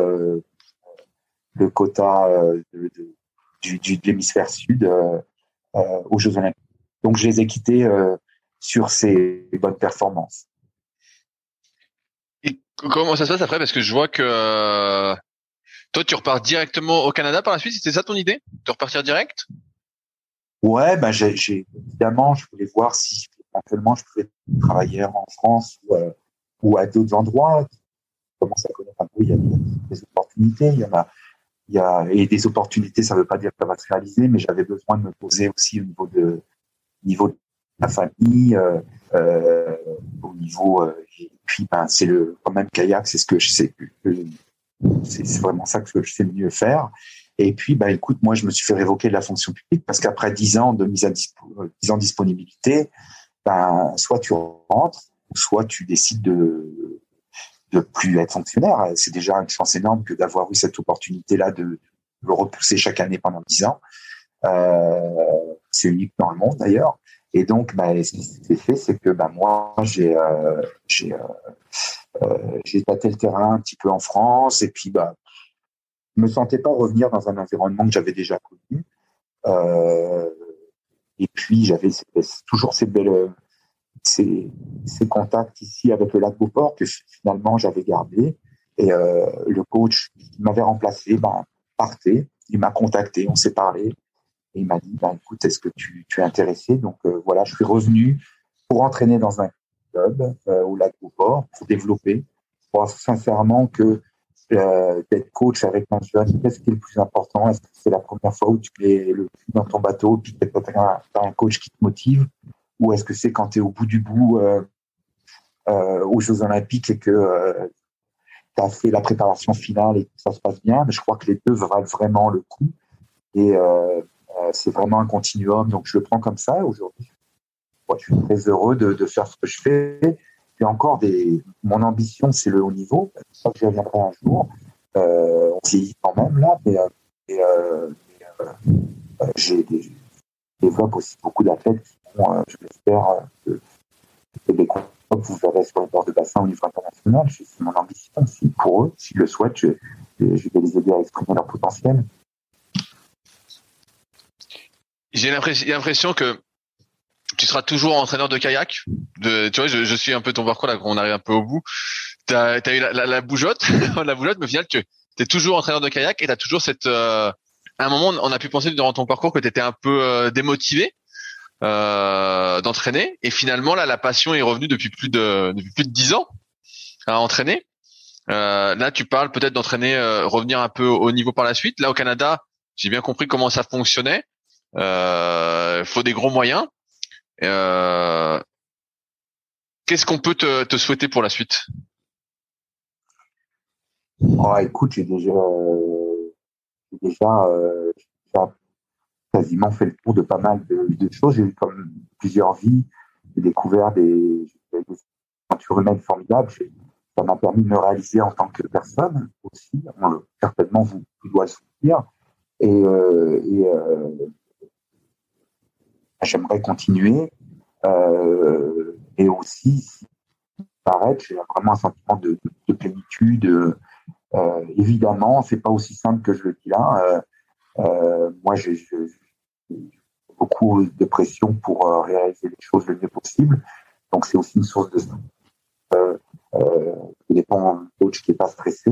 le quota euh, de, de, du, du, de l'hémisphère sud euh, euh, aux Jeux Olympiques. Donc, je les ai quittés sur ces bonnes performances. Et comment ça se passe après? Parce que je vois que toi, tu repars directement au Canada par la suite. C'était ça ton idée? De repartir direct? Ouais, ben j'ai, évidemment, je voulais voir si éventuellement je pouvais travailler en France ou, euh, ou à d'autres endroits. Je commence? À connaître un peu, il y a des opportunités, il y en a, il y a, et des opportunités, ça ne veut pas dire que ça va se réaliser, mais j'avais besoin de me poser aussi au niveau de, niveau de la famille, euh, euh, au niveau, euh, et puis ben, c'est le, quand même kayak, c'est ce que je sais, c'est vraiment ça que je sais mieux faire. Et puis, bah, écoute, moi, je me suis fait révoquer de la fonction publique parce qu'après dix ans de mise à dispo, 10 ans de disponibilité, ben, soit tu rentres, soit tu décides de, de plus être fonctionnaire. C'est déjà une chance énorme que d'avoir eu cette opportunité-là de, le repousser chaque année pendant dix ans. Euh, c'est unique dans le monde d'ailleurs. Et donc, bah, ce qui s'est fait, c'est que bah, moi, j'ai euh, euh, euh, le terrain un petit peu en France, et puis bah, je me sentais pas revenir dans un environnement que j'avais déjà connu. Euh, et puis j'avais toujours ces belles ces, contacts ici avec le lac Beauport que finalement j'avais gardé. Et le coach qui m'avait remplacé ben, partait. Il m'a contacté, on s'est parlé. Et il m'a dit, ben, écoute, est-ce que tu, es intéressé? Donc euh, voilà, je suis revenu pour entraîner dans un club euh, au lac Beauport, pour développer. Je crois sincèrement que euh, d'être coach avec un jeune, qu'est-ce qui est le plus important? Est-ce que c'est la première fois où tu es le cul dans ton bateau, puis tu as, un coach qui te motive? Ou est-ce que c'est quand tu es au bout du bout euh, aux Jeux Olympiques et que tu as fait la préparation finale et que ça se passe bien? Mais je crois que les deux valent vraiment le coup. Et c'est vraiment un continuum. Donc je le prends comme ça aujourd'hui. je suis très heureux de, faire ce que je fais. Et encore, des, mon ambition, c'est le haut niveau. Je crois que j'y reviendrai un jour. Euh, on vieillit quand même là, mais, mais j'ai des, développe aussi beaucoup d'athlètes qui vont, euh, je l'espère, euh, que des vous verrez sur le bord de bassin au niveau international. C'est mon ambition aussi pour eux. S'ils le souhaitent, je vais les aider à exprimer leur potentiel. J'ai l'impression que tu seras toujours entraîneur de kayak. De, tu vois, je, je, suis un peu ton parcours là, on arrive un peu au bout. Tu as, eu la, la, la bougeotte, la bougeotte, mais au final, tu es toujours entraîneur de kayak et tu as toujours cette, euh, à un moment, on a pu penser durant ton parcours que tu étais un peu euh, démotivé euh, d'entraîner, et finalement là, la passion est revenue depuis plus de depuis plus de dix ans à entraîner. Euh, là, tu parles peut-être d'entraîner, euh, revenir un peu au niveau par la suite. Là, au Canada, j'ai bien compris comment ça fonctionnait. Il euh, faut des gros moyens. Qu'est-ce qu'on peut te, te, souhaiter pour la suite? Oh, Écoute, j'ai déjà euh, déjà quasiment fait le tour de pas mal de, choses. J'ai eu comme plusieurs vies, j'ai découvert des, aventures humaines formidables. Ça m'a permis de me réaliser en tant que personne aussi. certainement, vous, vous doit le soutenir. Et, euh, euh, j'aimerais continuer. Euh, et aussi, si paraître, j'ai vraiment un sentiment de, de, plénitude. Euh, évidemment, c'est pas aussi simple que je le dis là. Euh, euh, moi, j'ai beaucoup de pression pour euh, réaliser les choses le mieux possible. Donc, c'est aussi une source de stress. Euh, euh, dépend d'un coach qui n'est pas stressé.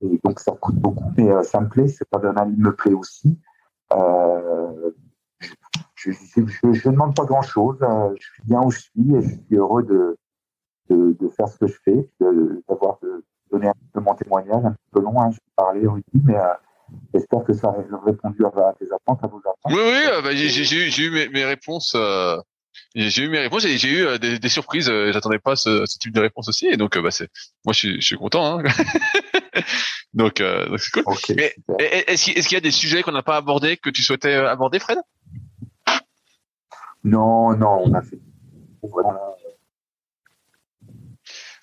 Et donc, ça coûte beaucoup, mais ça me plaît. D'un il me plaît aussi. Euh, je, je, je, je, ne demande pas grand-chose. je suis bien où je suis et je suis heureux de, de, de faire ce que je fais, d'avoir donné un peu mon témoignage, un peu long. Hein, je vais parler, Rudy, mais J'espère que ça a répondu à, tes attentes, à vos attentes. Oui, oui, euh, bah, j'ai eu, mes, mes réponses. Euh, j'ai eu mes réponses et j'ai eu euh, des, des, surprises. J'attendais pas ce, ce, type de réponse aussi, et donc bah c'est, moi je suis, je suis content. Hein. donc c'est cool. Mais est-ce qu'il y a des sujets qu'on n'a pas abordés que tu souhaitais aborder, Fred? Non, non, on a fait.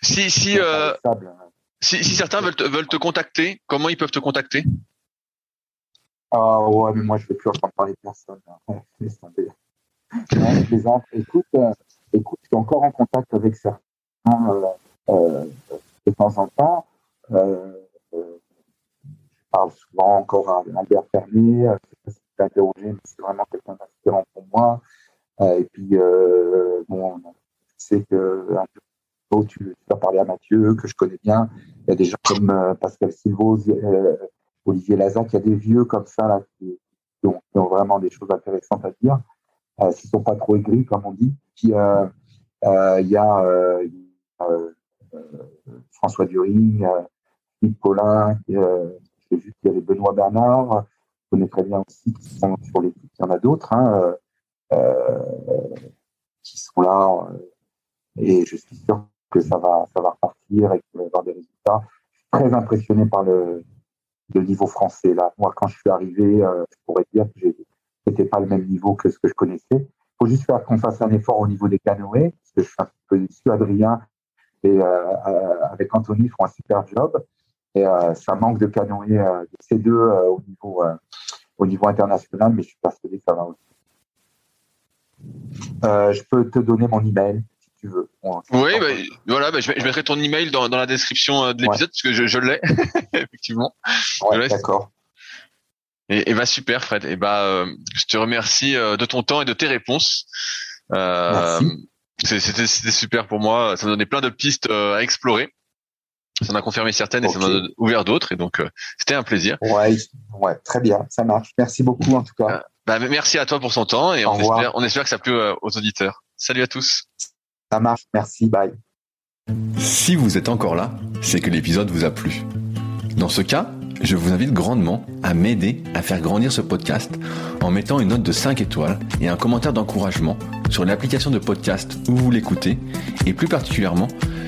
Si si, euh, si si certains veulent te, veulent te contacter, comment ils peuvent te contacter? Ah ouais, mais moi je ne vais plus entendre parler de personne. Écoute, euh, écoute, je suis encore en contact avec certains euh, euh, de temps en temps. Euh, euh, je parle souvent encore à Albert Fermé. Euh, je sais pas si tu interrogé, mais c'est vraiment quelqu'un d'inspirant pour moi. Et puis, bon, je sais que tu, tu vas parler à Mathieu, que je connais bien. Il y a des gens comme Pascal Silvaux, Olivier Lazac, il y a des vieux comme ça là, qui, ont, vraiment des choses intéressantes à dire, euh, s'ils sont pas trop aigris, comme on dit. Puis euh, euh, il y a euh, François During, Philippe Collin, j'ai vu qu'il y avait Benoît Bernard, je connais très bien aussi, qui sont sur l'équipe, il y en a d'autres hein, qui sont là, et je suis sûr que ça va, ça va repartir et qu'il va y avoir des résultats. Je suis très impressionné par le, niveau français. Là, moi, quand je suis arrivé, euh, je pourrais dire que c'était pas le même niveau que ce que je connaissais. Il faut juste faire qu'on fasse un effort au niveau des canoës, parce que je suis un peu déçu. Adrien et euh, euh, avec Anthony font un super job. Et ça manque de canoës de ces deux au niveau au niveau international, mais je suis persuadé que ça va aussi. Je peux te donner mon email veux. oui, bah, voilà, bah, je, mettrai ton email dans, dans la description euh, de l'épisode parce que je, je l'ai effectivement. Ouais, d'accord. Et, et, bah super Fred. Et bah euh, je te remercie euh, de ton temps et de tes réponses. Euh, C'était super pour moi. Ça m'a donné plein de pistes à explorer. Ça m'a confirmé certaines et ça m'a ouvert d'autres. Et donc c'était un plaisir. Ouais, ouais, très bien, ça marche. Merci beaucoup en tout cas. Bah, merci à toi pour son temps et on espère, on espère que ça plu aux auditeurs. Salut à tous. Ça marche, merci, bye. Si vous êtes encore là, c'est que l'épisode vous a plu. Dans ce cas, je vous invite grandement à m'aider à faire grandir ce podcast en mettant une note de 5 étoiles et un commentaire d'encouragement sur l'application de podcast où vous l'écoutez et plus particulièrement